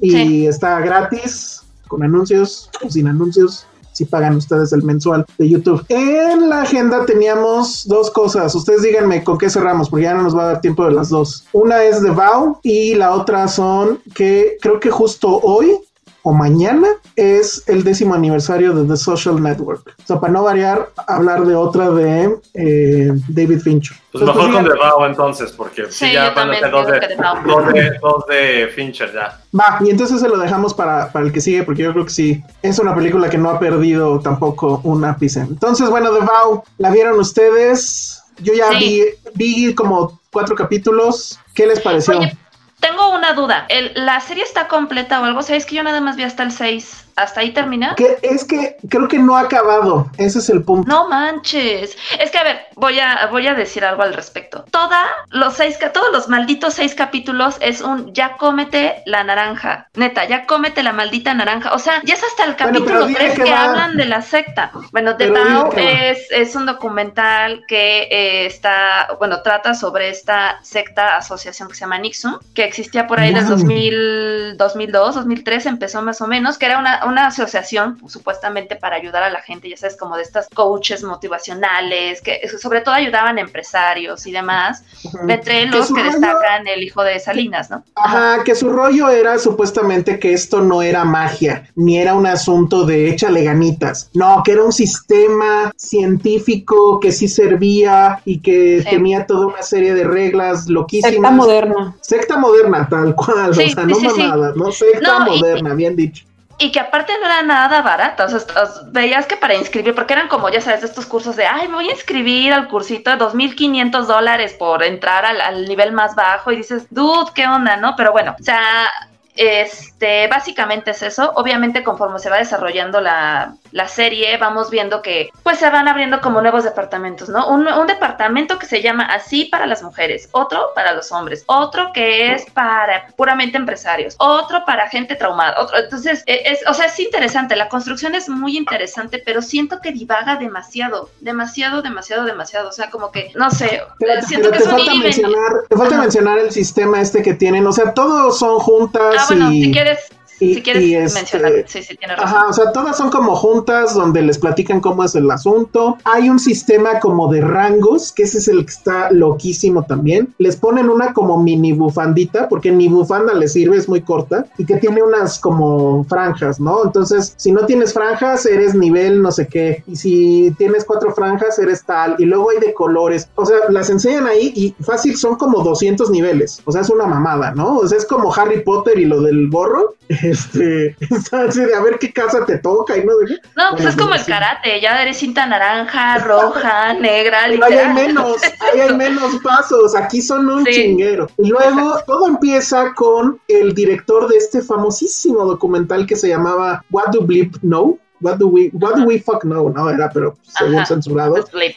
Y sí. está gratis, con anuncios o sin anuncios. Si pagan ustedes el mensual de YouTube. En la agenda teníamos dos cosas. Ustedes díganme con qué cerramos, porque ya no nos va a dar tiempo de las dos. Una es de Vow y la otra son que creo que justo hoy o mañana es el décimo aniversario de The Social Network. O sea, para no variar, hablar de otra de eh, David Fincher. Pues mejor pues, con The Vow entonces, porque sí, ya van a ser dos de, dos, de, dos de, Fincher ya. Va, y entonces se lo dejamos para, para, el que sigue, porque yo creo que sí, es una película que no ha perdido tampoco un ápice. Entonces, bueno, The Vow, ¿la vieron ustedes? Yo ya sí. vi, vi como cuatro capítulos. ¿Qué les pareció? Oye, tengo una duda. ¿El, ¿La serie está completa o algo? ¿Sabéis que yo nada más vi hasta el 6? ¿Hasta ahí termina? Que es que creo que no ha acabado. Ese es el punto. No manches. Es que a ver, voy a, voy a decir algo al respecto. Toda los seis, todos los malditos seis capítulos es un ya cómete la naranja. Neta, ya cómete la maldita naranja. O sea, ya es hasta el capítulo bueno, 3 que, que hablan de la secta. Bueno, The Vow es, es un documental que eh, está, bueno, trata sobre esta secta asociación que se llama Nixon, que existía por ahí desde 2000, 2002, 2003, empezó más o menos, que era una una asociación supuestamente para ayudar a la gente, ya sabes, como de estas coaches motivacionales, que sobre todo ayudaban a empresarios y demás, uh-huh. entre los que, que destacan el hijo de Salinas, ¿no? Ajá, Ajá, que su rollo era supuestamente que esto no era magia, ni era un asunto de échale ganitas, no, que era un sistema científico que sí servía y que sí. tenía toda una serie de reglas loquísimas. Secta moderna. Secta moderna, tal cual, sí, o sea, no sí, mamadas, ¿no? Secta no, moderna, y, bien dicho. Y que aparte no era nada barata, o veías que para inscribir, porque eran como, ya sabes, estos cursos de, ay, me voy a inscribir al cursito de 2.500 dólares por entrar al, al, nivel más bajo, y dices, dude, ¿qué onda, no? Pero bueno, o sea, este, básicamente es eso. Obviamente, conforme se va desarrollando la, la, serie, vamos viendo que pues se van abriendo como nuevos departamentos, ¿no? Un, un, departamento que se llama así para las mujeres, otro para los hombres, otro que es para puramente empresarios, otro para gente traumada, otro. Entonces, es, o sea, es interesante. La construcción es muy interesante, pero siento que divaga demasiado, demasiado, demasiado, demasiado. O sea, como que, no sé, pero, siento pero que te, falta mencionar, te falta mencionar el sistema este que tienen. O sea, todos son juntas. Ah, bueno, y, si quieres, y, si quieres este, mencionar, sí, sí, tienes razón. Ajá, o sea, todas son como juntas donde les platican cómo es el asunto. Hay un sistema como de rangos, que ese es el que está loquísimo también. Les ponen una como mini bufandita, porque ni bufanda les sirve, es muy corta, y que tiene unas como franjas, ¿no? Entonces, si no tienes franjas, eres nivel no sé qué. Y si tienes cuatro franjas, eres tal. Y luego hay de colores. O sea, las enseñan ahí y fácil son como 200 niveles. O sea, es una mamada, ¿no? O sea, es como Harry Potter y lo del gorro. <laughs> este, <laughs> está así de a ver qué casa te toca y no de No, pues Bueno, es como el karate, ya eres cinta naranja, roja, <laughs> negra, ahí hay literal. menos, ahí hay menos pasos, aquí son un Sí. chinguero. Y luego todo empieza con el director de este famosísimo documental que se llamaba What Do Bleep Know? What do we, what do we fuck know? No era, pero según Ajá. censurado.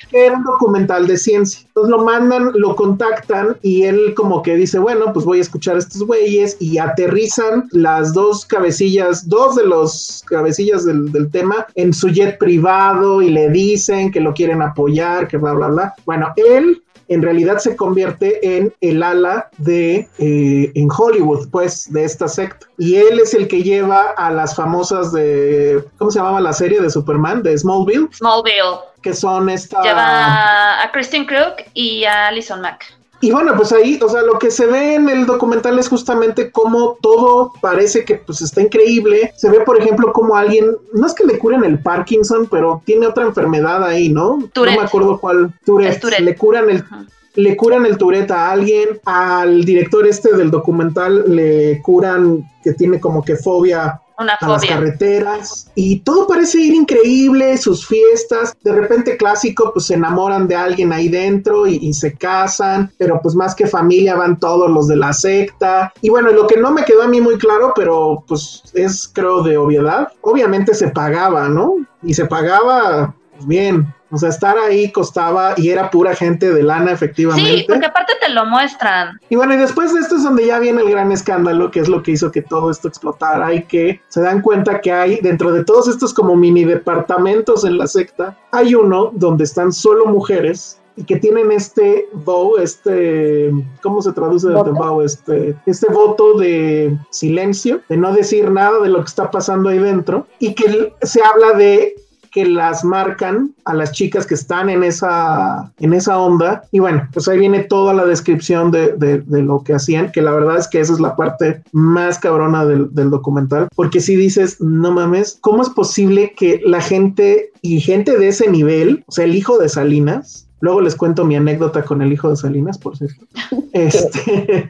Que era un documental de ciencia. Entonces lo mandan, lo contactan y él como que dice, bueno, pues voy a escuchar a estos güeyes y aterrizan las dos cabecillas, dos de los cabecillas del, del tema en su jet privado y le dicen que lo quieren apoyar, que bla, bla, bla. Bueno, él en realidad se convierte en el ala de eh, en Hollywood, pues, de esta secta. Y él es el que lleva a las famosas de, ¿cómo se llamaba la serie de Superman? De Smallville, Smallville. que son esta... Lleva a Kristen Crook y a Alison Mack. Y bueno, pues ahí, o sea, lo que se ve en el documental es justamente cómo todo parece que pues está increíble. Se ve, por ejemplo, como alguien, no es que le curen el Parkinson, pero tiene otra enfermedad ahí, ¿no? Tourette. No me acuerdo cuál. Tourette. Le curan el Ajá. le curan el Tourette a alguien, al director este del documental le curan que tiene como que fobia Una a las carreteras y todo parece ir increíble, sus fiestas, de repente clásico, pues se enamoran de alguien ahí dentro y, y se casan, pero pues más que familia van todos los de la secta y bueno, lo que no me quedó a mí muy claro, pero pues es creo de obviedad, obviamente se pagaba, ¿no? Y se pagaba pues, bien. O sea, estar ahí costaba y era pura gente de lana, efectivamente. Sí, porque aparte te lo muestran. Y bueno, y después de esto es donde ya viene el gran escándalo, que es lo que hizo que todo esto explotara y que se dan cuenta que hay dentro de todos estos como mini departamentos en la secta, hay uno donde están solo mujeres y que tienen este vow, este, ¿cómo se traduce de ¿Voto? vow? Este, este voto de silencio, de no decir nada de lo que está pasando ahí dentro y que se habla de que las marcan a las chicas que están en esa, en esa onda. Y bueno, pues ahí viene toda la descripción de, de- de lo que hacían, que la verdad es que esa es la parte más cabrona del, del documental, porque si dices, no mames, ¿cómo es posible que la gente y gente de ese nivel, o sea, el hijo de Salinas, Luego les cuento mi anécdota con el hijo de Salinas, por cierto. <laughs> Este, <laughs>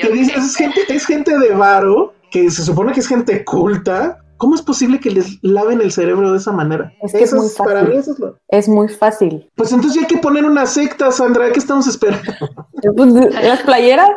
que dices, es gente, es gente de varo, que se supone que es gente culta. ¿Cómo es posible que les laven el cerebro de esa manera? Es que es muy para fácil. mí eso es lo- Es muy fácil. Pues entonces ya hay que poner una secta, Sandra. ¿Qué estamos esperando? <laughs> Pues, Las playeras,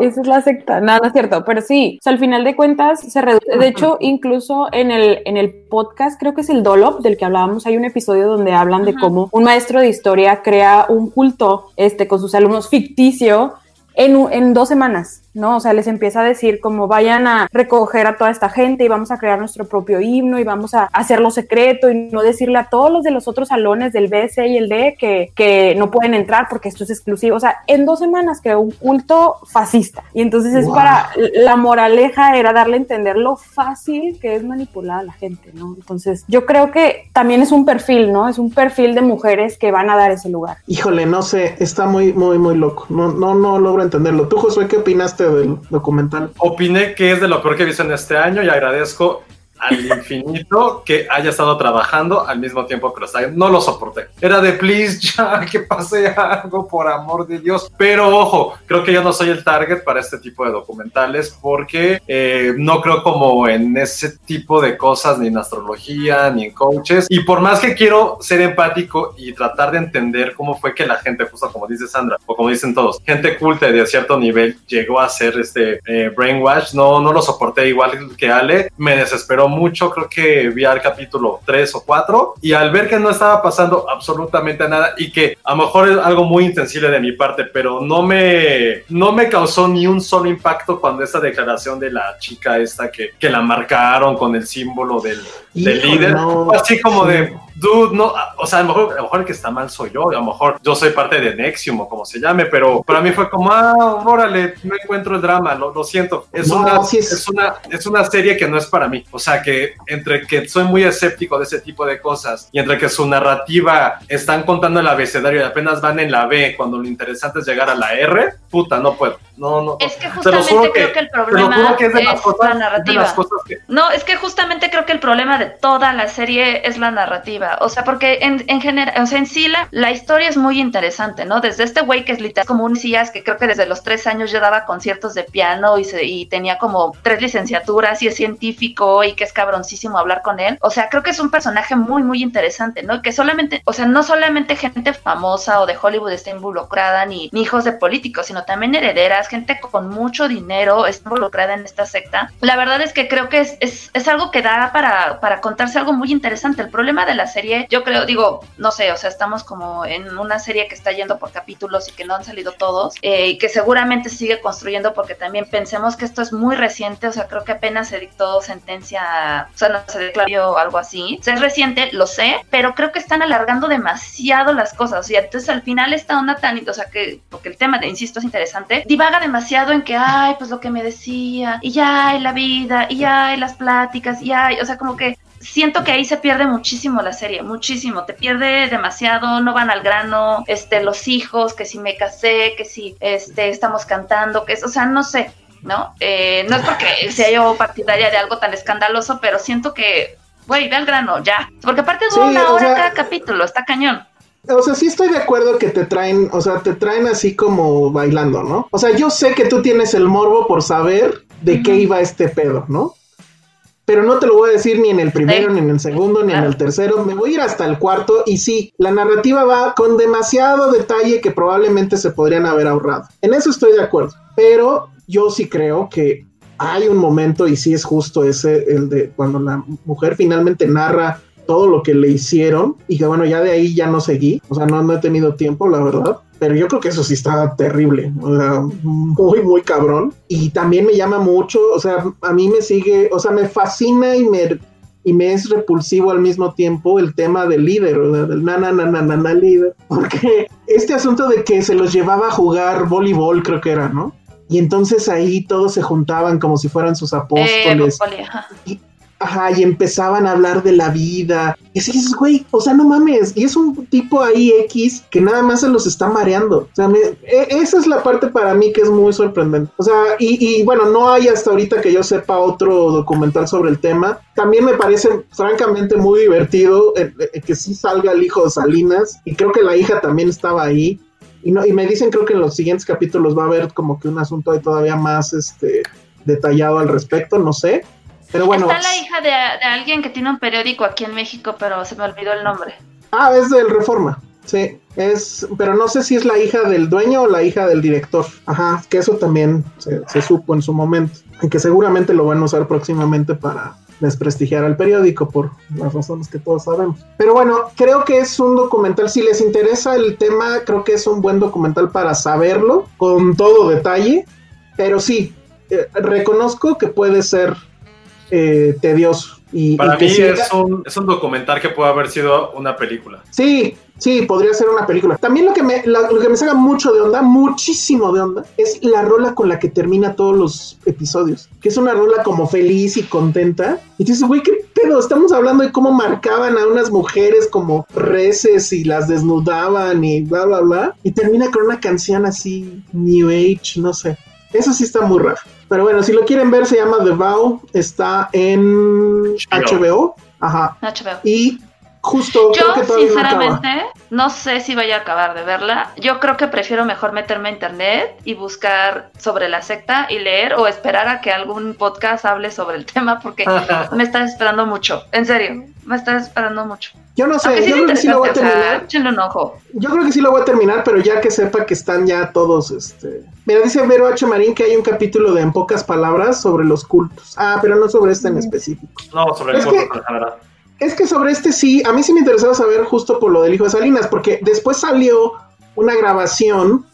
esa es la secta. Nada, no es cierto, pero sí, o sea, al final de cuentas se reduce. De hecho, incluso en el, en el podcast, creo que es el Dolop del que hablábamos, hay un episodio donde hablan de cómo un maestro de historia crea un culto este, con sus alumnos ficticio en, un- en dos semanas, ¿no? O sea, les empieza a decir como vayan a recoger a toda esta gente y vamos a crear nuestro propio himno y vamos a hacerlo secreto y no decirle a todos los de los otros salones del B, C y el D que, que no pueden entrar porque esto es exclusivo. O sea, en dos semanas creó un culto fascista. Y entonces es para, la moraleja era darle a entender lo fácil que es manipular a la gente, ¿no? Entonces yo creo que también es un perfil, ¿no? Es un perfil de mujeres que van a dar ese lugar. Híjole, no sé, está muy, muy, muy loco. No, no, no logro entenderlo. Tú, Josué, ¿qué opinaste del documental? Opiné que es de lo peor que he visto en este año y agradezco al infinito que haya estado trabajando al mismo tiempo que lo. No lo soporté. Era de please <laughs> ya que pase algo por amor de Dios. Pero ojo, creo que yo no soy el target para este tipo de documentales porque eh, no creo como en ese tipo de cosas ni en astrología ni en coaches. Y por más que quiero ser empático y tratar de entender cómo fue que la gente, justo como dice Sandra, o como dicen todos, gente culta de cierto nivel llegó a ser este eh, brainwash, no, no lo soporté igual que Ale, me desesperó mucho, creo que vi al capítulo 3 o 4 y al ver que no estaba pasando absolutamente nada y que a lo mejor es algo muy intensible de mi parte, pero no me, no me causó ni un solo impacto cuando esta declaración de la chica esta que, que la marcaron con el símbolo del, del líder, no. así como Sí. de, dude, no, o sea, a lo, mejor, a lo mejor el que está mal soy yo, a lo mejor yo soy parte de Nexium o como se llame, pero para mí fue como, ah, órale, no encuentro el drama, lo, lo siento. Es, No, una, sí es- es, una, es una serie que no es para mí. O sea, que entre que soy muy escéptico de ese tipo de cosas y entre que su narrativa están contando el abecedario y apenas van en la B cuando lo interesante es llegar a la R, puta, no puedo. No, no. Es que justamente creo que el te lo problema que es de las es cosas, la es de narrativa. las cosas que No, es que justamente creo que el problema de toda la serie es la narrativa. O sea, porque en, en general, o sea, en sí la, la historia es muy interesante, ¿no? Desde este güey que es literal como un CIAS que creo que desde los tres años ya daba conciertos de piano y, se, y tenía como tres licenciaturas y es científico y que es cabroncísimo hablar con él. O sea, creo que es un personaje muy, muy interesante, ¿no? Que solamente, o sea, no solamente gente famosa o de Hollywood está involucrada, ni, hijos de políticos, sino también herederas, gente con mucho dinero está involucrada en esta secta. La verdad es que creo que es, es, es algo que da para contarse algo muy interesante. El problema de la serie, yo creo, digo, no sé, o sea, estamos como en una serie que está yendo por capítulos y que no han salido todos, eh, y que seguramente sigue construyendo porque también pensemos que esto es muy reciente, o sea, creo que apenas se dictó sentencia, o sea, no se declaró algo así. O sea, es reciente, lo sé, pero creo que están alargando demasiado las cosas, o sea, entonces al final esta onda tan, o sea, que, porque el tema, insisto, es interesante, divaga demasiado en que, ay, pues lo que me decía, y ya, y la vida, y ya, y las pláticas, y ya, o sea, como que siento que ahí se pierde muchísimo la serie, muchísimo, te pierde demasiado, no van al grano, este, los hijos, que si me casé, que si este, estamos cantando, que es, o sea, no sé, ¿no? Eh, no es porque <laughs> sea yo partidaria de algo tan escandaloso, pero siento que, güey, ve al grano, ya, porque aparte dura Sí, una hora sea- cada capítulo, está cañón. O sea, sí estoy de acuerdo que te traen, o sea, te traen así como bailando, ¿no? O sea, yo sé que tú tienes el morbo por saber de qué iba este pedo, ¿no? Pero no te lo voy a decir ni en el primero, ni en el segundo, ni en el tercero. Me voy a ir hasta el cuarto y sí, la narrativa va con demasiado detalle que probablemente se podrían haber ahorrado. En eso estoy de acuerdo. Pero yo sí creo que hay un momento y sí es justo ese, el de cuando la mujer finalmente narra todo lo que le hicieron y que bueno, ya de ahí ya no seguí, o sea, no, no he tenido tiempo, la verdad, pero yo creo que eso sí está terrible, o sea, muy, muy cabrón. Y también me llama mucho, o sea, a mí me sigue, o sea, me fascina y me, y me es repulsivo al mismo tiempo el tema del líder, o sea, del na, na, na, na, na, na, líder, porque este asunto de que se los llevaba a jugar voleibol, creo que era, ¿no? Y entonces ahí todos se juntaban como si fueran sus Eh, apóstoles. Brócoli, ajá. Ajá, y empezaban a hablar de la vida. Y así dices, güey, o sea, no mames. Y es un tipo ahí X que nada más se los está mareando. O sea, me- e- esa es la parte para mí que es muy sorprendente. O sea, y, bueno, no hay hasta ahorita que yo sepa otro documental sobre el tema. También me parece francamente muy divertido eh, eh, que sí salga el hijo de Salinas. Y creo que la hija también estaba ahí. Y, no, y me dicen, creo que en los siguientes capítulos va a haber como que un asunto todavía más este, detallado al respecto, no sé. Pero bueno, Está la hija de, de alguien que tiene un periódico aquí en México, pero se me olvidó el nombre. Ah, es del Reforma. Sí, es, pero no sé si es la hija del dueño o la hija del director. Ajá, que eso también se, se supo en su momento. Y que seguramente lo van a usar próximamente para desprestigiar al periódico por las razones que todos sabemos. Pero bueno, creo que es un documental, si les interesa el tema, creo que es un buen documental para saberlo con todo detalle. Pero sí, eh, reconozco que puede ser eh, tedioso. Y, Para y que mí es un, es un documental que puede haber sido una película. Sí, sí, podría ser una película. También lo que me, la- lo que me saca mucho de onda, muchísimo de onda, es la rola con la que termina todos los episodios. Que es una rola como feliz y contenta. Y dices, güey, ¿qué pedo? Estamos hablando de cómo marcaban a unas mujeres como reces y las desnudaban y bla, bla, bla. Y termina con una canción así, New Age, no sé. Eso sí está muy raro. Pero bueno, si lo quieren ver, se llama The Vow. Está en HBO. Ajá. HBO. Y justo Yo, creo que todavía no acaba. sinceramente, no sé si vaya a acabar de verla. Yo creo que prefiero mejor meterme a internet y buscar sobre la secta y leer o esperar a que algún podcast hable sobre el <laughs> tema porque <laughs> me está esperando mucho. En serio, me está esperando mucho. Yo no sé, yo creo que sí lo voy a interesante, o sea, terminar. échenle un ojo. Yo creo que sí lo voy a terminar, pero ya que sepa que están ya todos, este... Mira, dice Vero H. Marín que hay un capítulo de En pocas palabras sobre los cultos. Ah, pero no sobre este en específico. No, sobre el Es culto que- en general. Es que sobre este sí, a mí sí me interesaba saber justo por lo del hijo de Salinas, porque después salió una grabación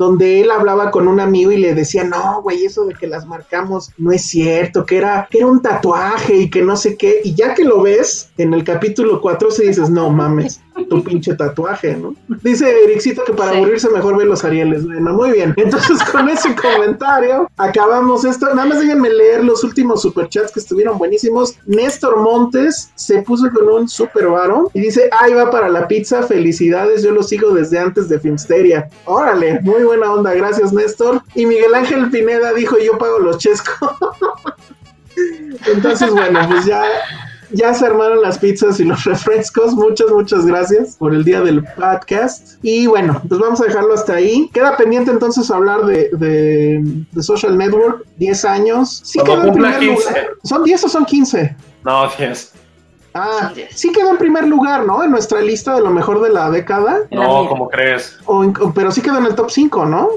donde él hablaba con un amigo y le decía, no, güey, eso de que las marcamos no es cierto, que era, que era un tatuaje y que no sé qué. Y ya que lo ves en el capítulo 4, sí dices, no mames, tu pinche tatuaje, ¿no? Dice Ericito que para Sí. aburrirse mejor ve los Arieles. Bueno, muy bien. Entonces, <laughs> con ese comentario, acabamos esto. Nada más déjenme leer los últimos superchats que estuvieron buenísimos. Néstor Montes se puso con un super varón y dice: Ahí va para la pizza. Felicidades, yo lo sigo desde antes de Filmsteria. Órale, muy buena onda. Gracias, Néstor. Y Miguel Ángel Pineda dijo: Yo pago los chescos. <laughs> Entonces, bueno, pues ya ya se armaron las pizzas y los <laughs> refrescos. Muchas, muchas gracias por el día del podcast. Y bueno, pues vamos a dejarlo hasta ahí. Queda pendiente entonces hablar de, de, de Social Network. 10 años. Sí quedó en primer 15. lugar. ¿Son 10 o son 15? No, 10. Ah, sí quedó en primer lugar, ¿no? En nuestra lista de lo mejor de la década. No, ¿cómo crees? O en- o- pero sí quedó en el top 5, ¿no?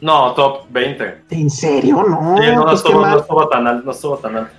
No, top 20. ¿En serio? No. Sí, no, no pues estuvo, no estuvo tan alto, no estuvo tan alto.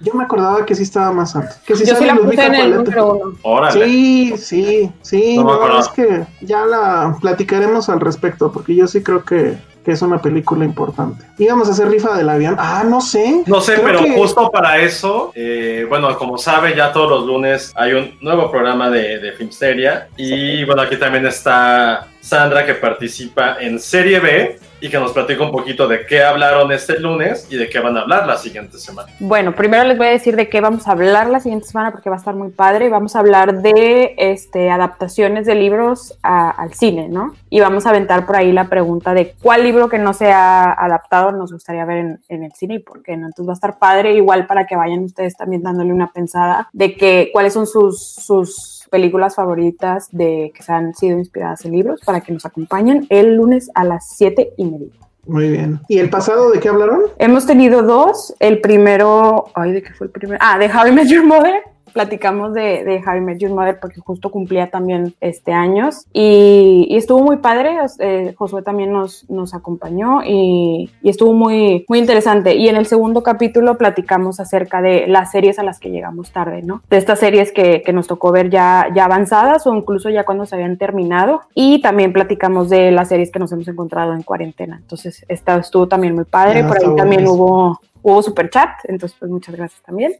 Yo me acordaba que sí estaba más alto. Que sí Yo sí la puse en el número uno. Órale. Sí, sí, sí, No me no, es que ya la platicaremos al respecto, porque yo sí creo que, que es una película importante. Íbamos a hacer rifa del avión. Ah, no sé. No sé, Creo pero que- justo para eso, eh, bueno, como sabe, ya todos los lunes hay un nuevo programa de, de Filmsteria. Y bueno, aquí también está Sandra que participa en Serie B y que nos platica un poquito de qué hablaron este lunes y de qué van a hablar la siguiente semana. Bueno, primero les voy a decir de qué vamos a hablar la siguiente semana porque va a estar muy padre. Vamos a hablar de este, adaptaciones de libros al cine, ¿no? Y vamos a aventar por ahí la pregunta de cuál libro que no se ha adaptado nos gustaría ver en, el cine y por qué no. Entonces va a estar padre igual para que vayan ustedes también dándole una pensada de que cuáles son sus películas favoritas de que se han sido inspiradas en libros para que nos acompañen el lunes a las 7 y media. Muy bien. ¿Y el pasado de qué hablaron? Hemos tenido dos. El primero, ay, ¿de qué fue el primero? Ah, de How I Met Your Mother. Platicamos de, de I Met Your Mother porque justo cumplía también este años y, y estuvo muy padre. eh, Josué también nos, nos acompañó y, y estuvo muy, muy interesante. Y en el segundo capítulo platicamos acerca de las series a las que llegamos tarde, ¿no? De estas series que, que nos tocó ver ya, ya avanzadas o incluso ya cuando se habían terminado. Y también platicamos de las series que nos hemos encontrado en cuarentena. Entonces, esta estuvo también muy padre. Ah, Por ahí también buenísimo. hubo hubo super chat, entonces pues muchas gracias también.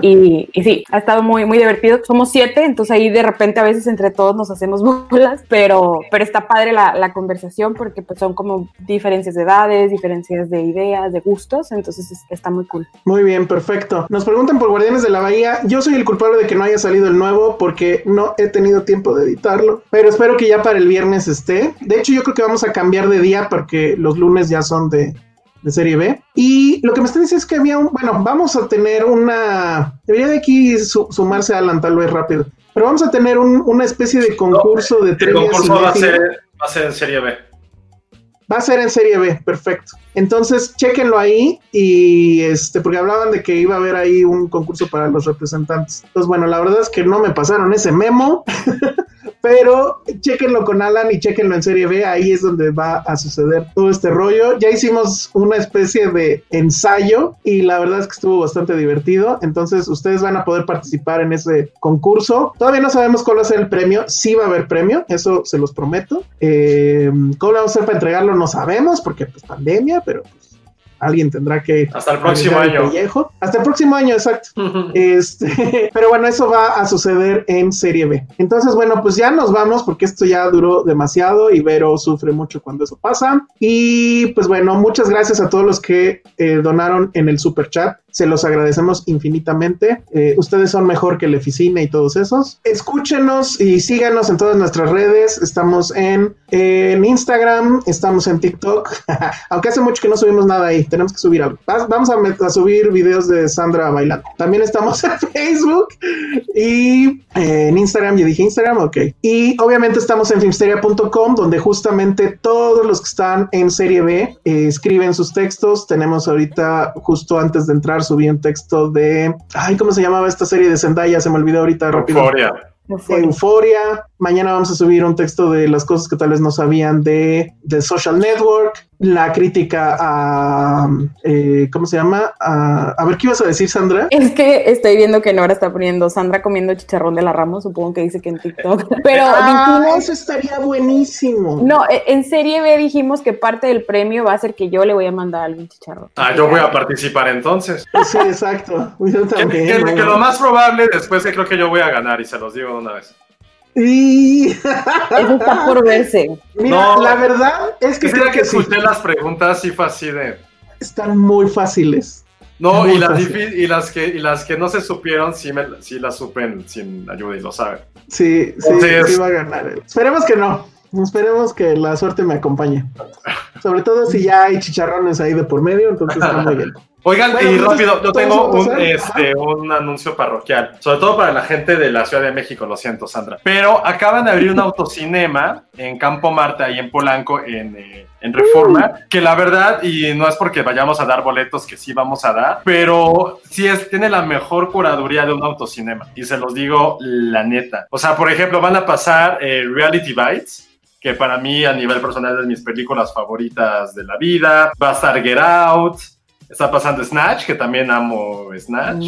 Y, sí, ha estado muy, muy divertido. Somos siete, entonces ahí de repente a veces entre todos nos hacemos <laughs> bolas, pero, pero está padre la, conversación porque pues son como diferencias de edades, diferencias de ideas, de gustos, entonces es- está muy cool. Muy bien, perfecto. Nos preguntan por Guardianes de la Bahía. Yo soy el culpable de que no haya salido el nuevo porque no he tenido tiempo de editarlo, pero espero que ya para el viernes esté. De hecho, yo creo que vamos a cambiar de día porque los lunes ya son de, de serie B. Y lo que me están diciendo es que había un, bueno, vamos a tener una, debería de aquí su- sumarse Alan tal vez rápido, pero vamos a tener un- una especie de concurso de El concurso va a, ser, va a ser en Serie B. Va a ser en Serie B, perfecto. Entonces, chéquenlo ahí y este, porque hablaban de que iba a haber ahí un concurso para los representantes. Entonces, bueno, la verdad es que no me pasaron ese memo, <laughs> pero chéquenlo con Alan y chéquenlo en Serie B, ahí es donde va a suceder todo este rollo. Ya hicimos una especie de ensayo y la verdad es que estuvo bastante divertido. Entonces, ustedes van a poder participar en ese concurso. Todavía no sabemos cuál va a ser el premio, sí va a haber premio, eso se los prometo. Eh, ¿Cómo vamos a hacer para entregarlo? No sabemos, porque pues pandemia, pero pues, alguien tendrá que... Hasta el próximo el año. Hasta el próximo año, exacto. <laughs> Este, <laughs> pero bueno, eso va a suceder en Serie B. Entonces, bueno, pues ya nos vamos porque esto ya duró demasiado y Vero sufre mucho cuando eso pasa. Y pues bueno, muchas gracias a todos los que eh, donaron en el super chat. Se los agradecemos infinitamente. Eh, ustedes son mejor que la oficina y todos esos. Escúchenos y síganos en todas nuestras redes. Estamos en, Instagram, estamos en TikTok. <laughs> Aunque hace mucho que no subimos nada ahí, tenemos que subir algo. Va- Vamos a, subir videos de Sandra bailando. También estamos <laughs> en Facebook y eh, en Instagram. Ya dije Instagram, ok. Y obviamente estamos en filmsteria.com, donde justamente todos los que están en Serie B eh, escriben sus textos. Tenemos ahorita, justo antes de entrar, subí un texto de. Ay, ¿cómo se llamaba esta serie de Zendaya? Se me olvidó ahorita rápido. Euforia. Euforia. Mañana vamos a subir un texto de las cosas que tal vez no sabían de, de Social Network, la crítica a, eh, ¿cómo se llama? A, a ver, ¿qué ibas a decir, Sandra? Es que estoy viendo que Nora está poniendo Sandra comiendo chicharrón de la Ramos, supongo que dice que en TikTok. <laughs> Pero Ah, dijimos, eso estaría buenísimo. no, e- en serie B dijimos que parte del premio va a ser que yo le voy a mandar algún chicharrón. Ah, yo voy a participar entonces. Sí, exacto. Yo Que, también. que- ¿no? que lo más probable después que creo que yo voy a ganar y se los digo de una vez. Y- Eso está por verse. Mira, No. la verdad es que Que creo que que sí, escuché las preguntas y fue así de. están muy fáciles. No, Muy y las, fácil. y, las que, y las que no se supieron, sí, me, sí las supen sin ayuda y lo saben. Sí, sí, Entonces- sí va a ganar. Esperemos que no. Esperemos que la suerte me acompañe. Sobre todo si ya hay chicharrones ahí de por medio, entonces está muy bien. Oigan, Bueno, y pues, rápido, yo ¿todo tengo un, este, un anuncio parroquial, sobre todo para la gente de la Ciudad de México, lo siento, Sandra. Pero acaban de abrir un autocinema en Campo Marte, ahí en Polanco, en, eh, en Reforma, que la verdad, y no es porque vayamos a dar boletos, que sí vamos a dar, pero sí es, tiene la mejor curaduría de un autocinema, y se los digo la neta. O sea, por ejemplo, van a pasar eh, Reality Bites, que para mí a nivel personal es de mis películas favoritas de la vida. Va a estar Get Out. Está pasando Snatch, que también amo Snatch.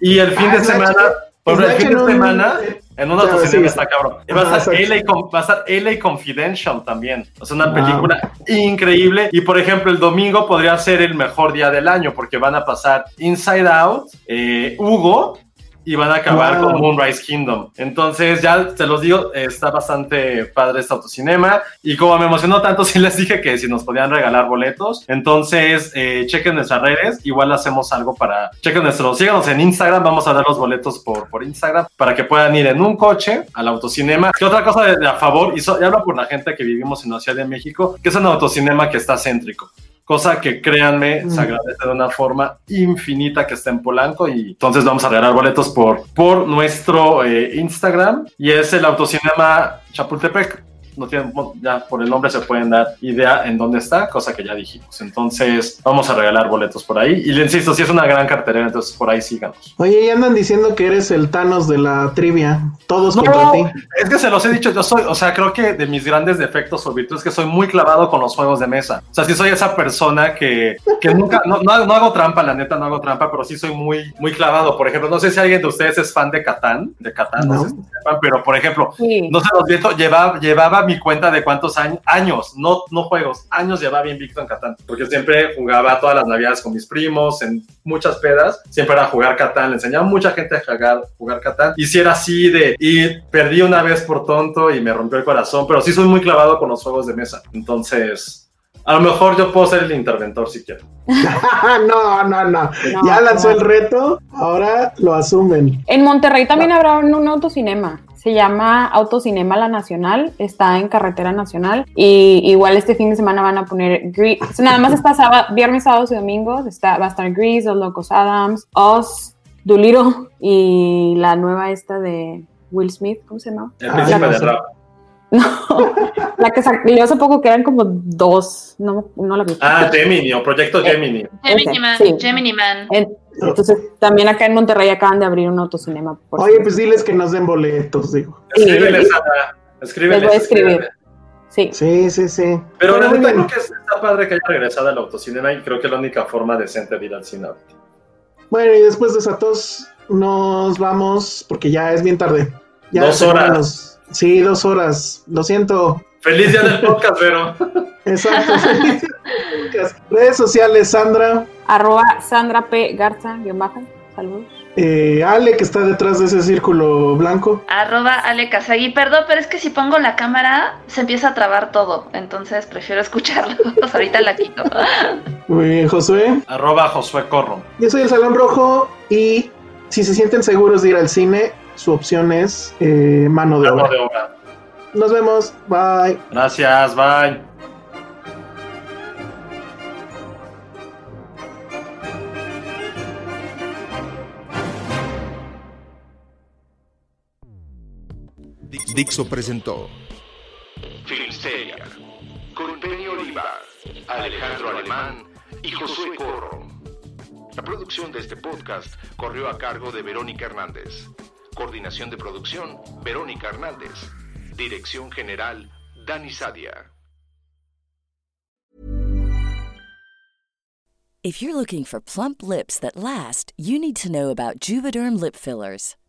Y el fin Ah, de Snatch, semana, por el fin en de un- semana, en un Claro, autocinema sí. está cabrón. Y va a estar. LA, va a estar LA Confidential también. Es una Wow. película increíble. Y por ejemplo, el domingo podría ser el mejor día del año porque van a pasar Inside Out, eh, Hugo. Y van a acabar Wow. con Moonrise Kingdom. Entonces, ya te los digo, está bastante padre este autocinema. Y como me emocionó tanto, <laughs> sí les dije que si nos podían regalar boletos. Entonces, eh, chequen nuestras redes. Igual hacemos algo para. Chequen nuestro. Síganos en Instagram. Vamos a dar los boletos por, por Instagram para que puedan ir en un coche al autocinema. Que otra cosa de, de a favor, y, so- y hablo por la gente que vivimos en la Ciudad de México, que es un autocinema que está céntrico. Cosa que créanme, se agradece de una forma infinita que está en Polanco y entonces vamos a regalar boletos por, por nuestro eh, Instagram y es el autocinema Chapultepec. No tienen, ya por el nombre se pueden dar idea en dónde está, cosa que ya dijimos. Entonces vamos a regalar boletos por ahí y le insisto, si es una gran cartelera, entonces por ahí síganos. Oye, y andan diciendo que eres el Thanos de la trivia. Todos No, contra ti. es que se los he dicho, yo soy, o sea, creo que de mis grandes defectos o virtudes es que soy muy clavado con los juegos de mesa. O sea, sí soy esa persona que, que nunca, no, no, no hago trampa, la neta, no hago trampa, pero sí soy muy, muy clavado. Por ejemplo, no sé si alguien de ustedes es fan de Catán, de Catán, no, No. sé si sepan, pero por ejemplo, Sí. no se los viento, llevaba, llevaba mi cuenta de cuántos años, años, no, no juegos, años llevaba invicto en Catán, porque siempre jugaba todas las navidades con mis primos, en muchas pedas, siempre era jugar Catán, le enseñaba a mucha gente a jugar, jugar Catán, y si era así de, y perdí una vez por tonto y me rompió el corazón, pero sí soy muy clavado con los juegos de mesa, entonces... A lo mejor yo puedo ser el interventor si quiero. <laughs> no, no, no. No, ya lanzó no. el reto, ahora lo asumen. En Monterrey también habrá un, un autocinema. Se llama Autocinema La Nacional. Está en Carretera Nacional. Y igual este fin de semana van a poner Gre- Nada más está sábado, viernes, sábados y domingos. Está, va a estar Grease, Los Locos Adams, Oz, Doolittle y la nueva esta de Will Smith. ¿Cómo se llama? El príncipe <laughs> no de rap. La que salió hace poco que eran como dos. No, no la vi. Ah, Gemini o Proyecto Gemini. Gemini Ese, Man, sí. Gemini Man. En- entonces, también acá en Monterrey acaban de abrir un autocinema. por Oye, pues diles que nos den boletos, digo. Escríbele, Sí. Sara. Escríbele. Les voy a escribir. Sí. Sí, sí, sí. Pero bien. creo que está padre que haya regresado al autocinema y creo que es la única forma decente de ir al cine ahorita. Bueno, y después de esa tos, nos vamos porque ya es bien tarde. Ya Dos horas. Sí, dos horas. Lo siento. Feliz día del <laughs> podcast, Vero. Exacto. Redes sociales, Sandra. Arroba Sandra P. Garza, guion bajo. Saludos. eh, Ale, que está detrás de ese círculo blanco. Arroba Ale Kazagi. Perdón, pero es que si pongo la cámara se empieza a trabar todo. Entonces prefiero escucharlos. <laughs> Ahorita la quito. Muy bien, Josué. Arroba Josué Corro. Yo soy el Salón Rojo y si se sienten seguros de ir al cine, su opción es eh, mano de Mano obra. de obra. Nos vemos. Bye. Gracias, bye. Dixo presentó Filmsteria, con Penny Oliva, Alejandro Alemán y Josué Corro. La producción de este podcast corrió a cargo de Verónica Hernández. Coordinación de producción, Verónica Hernández. Dirección general, Dani Sadia. If you're looking for plump lips that last, you need to know about Juvederm lip fillers.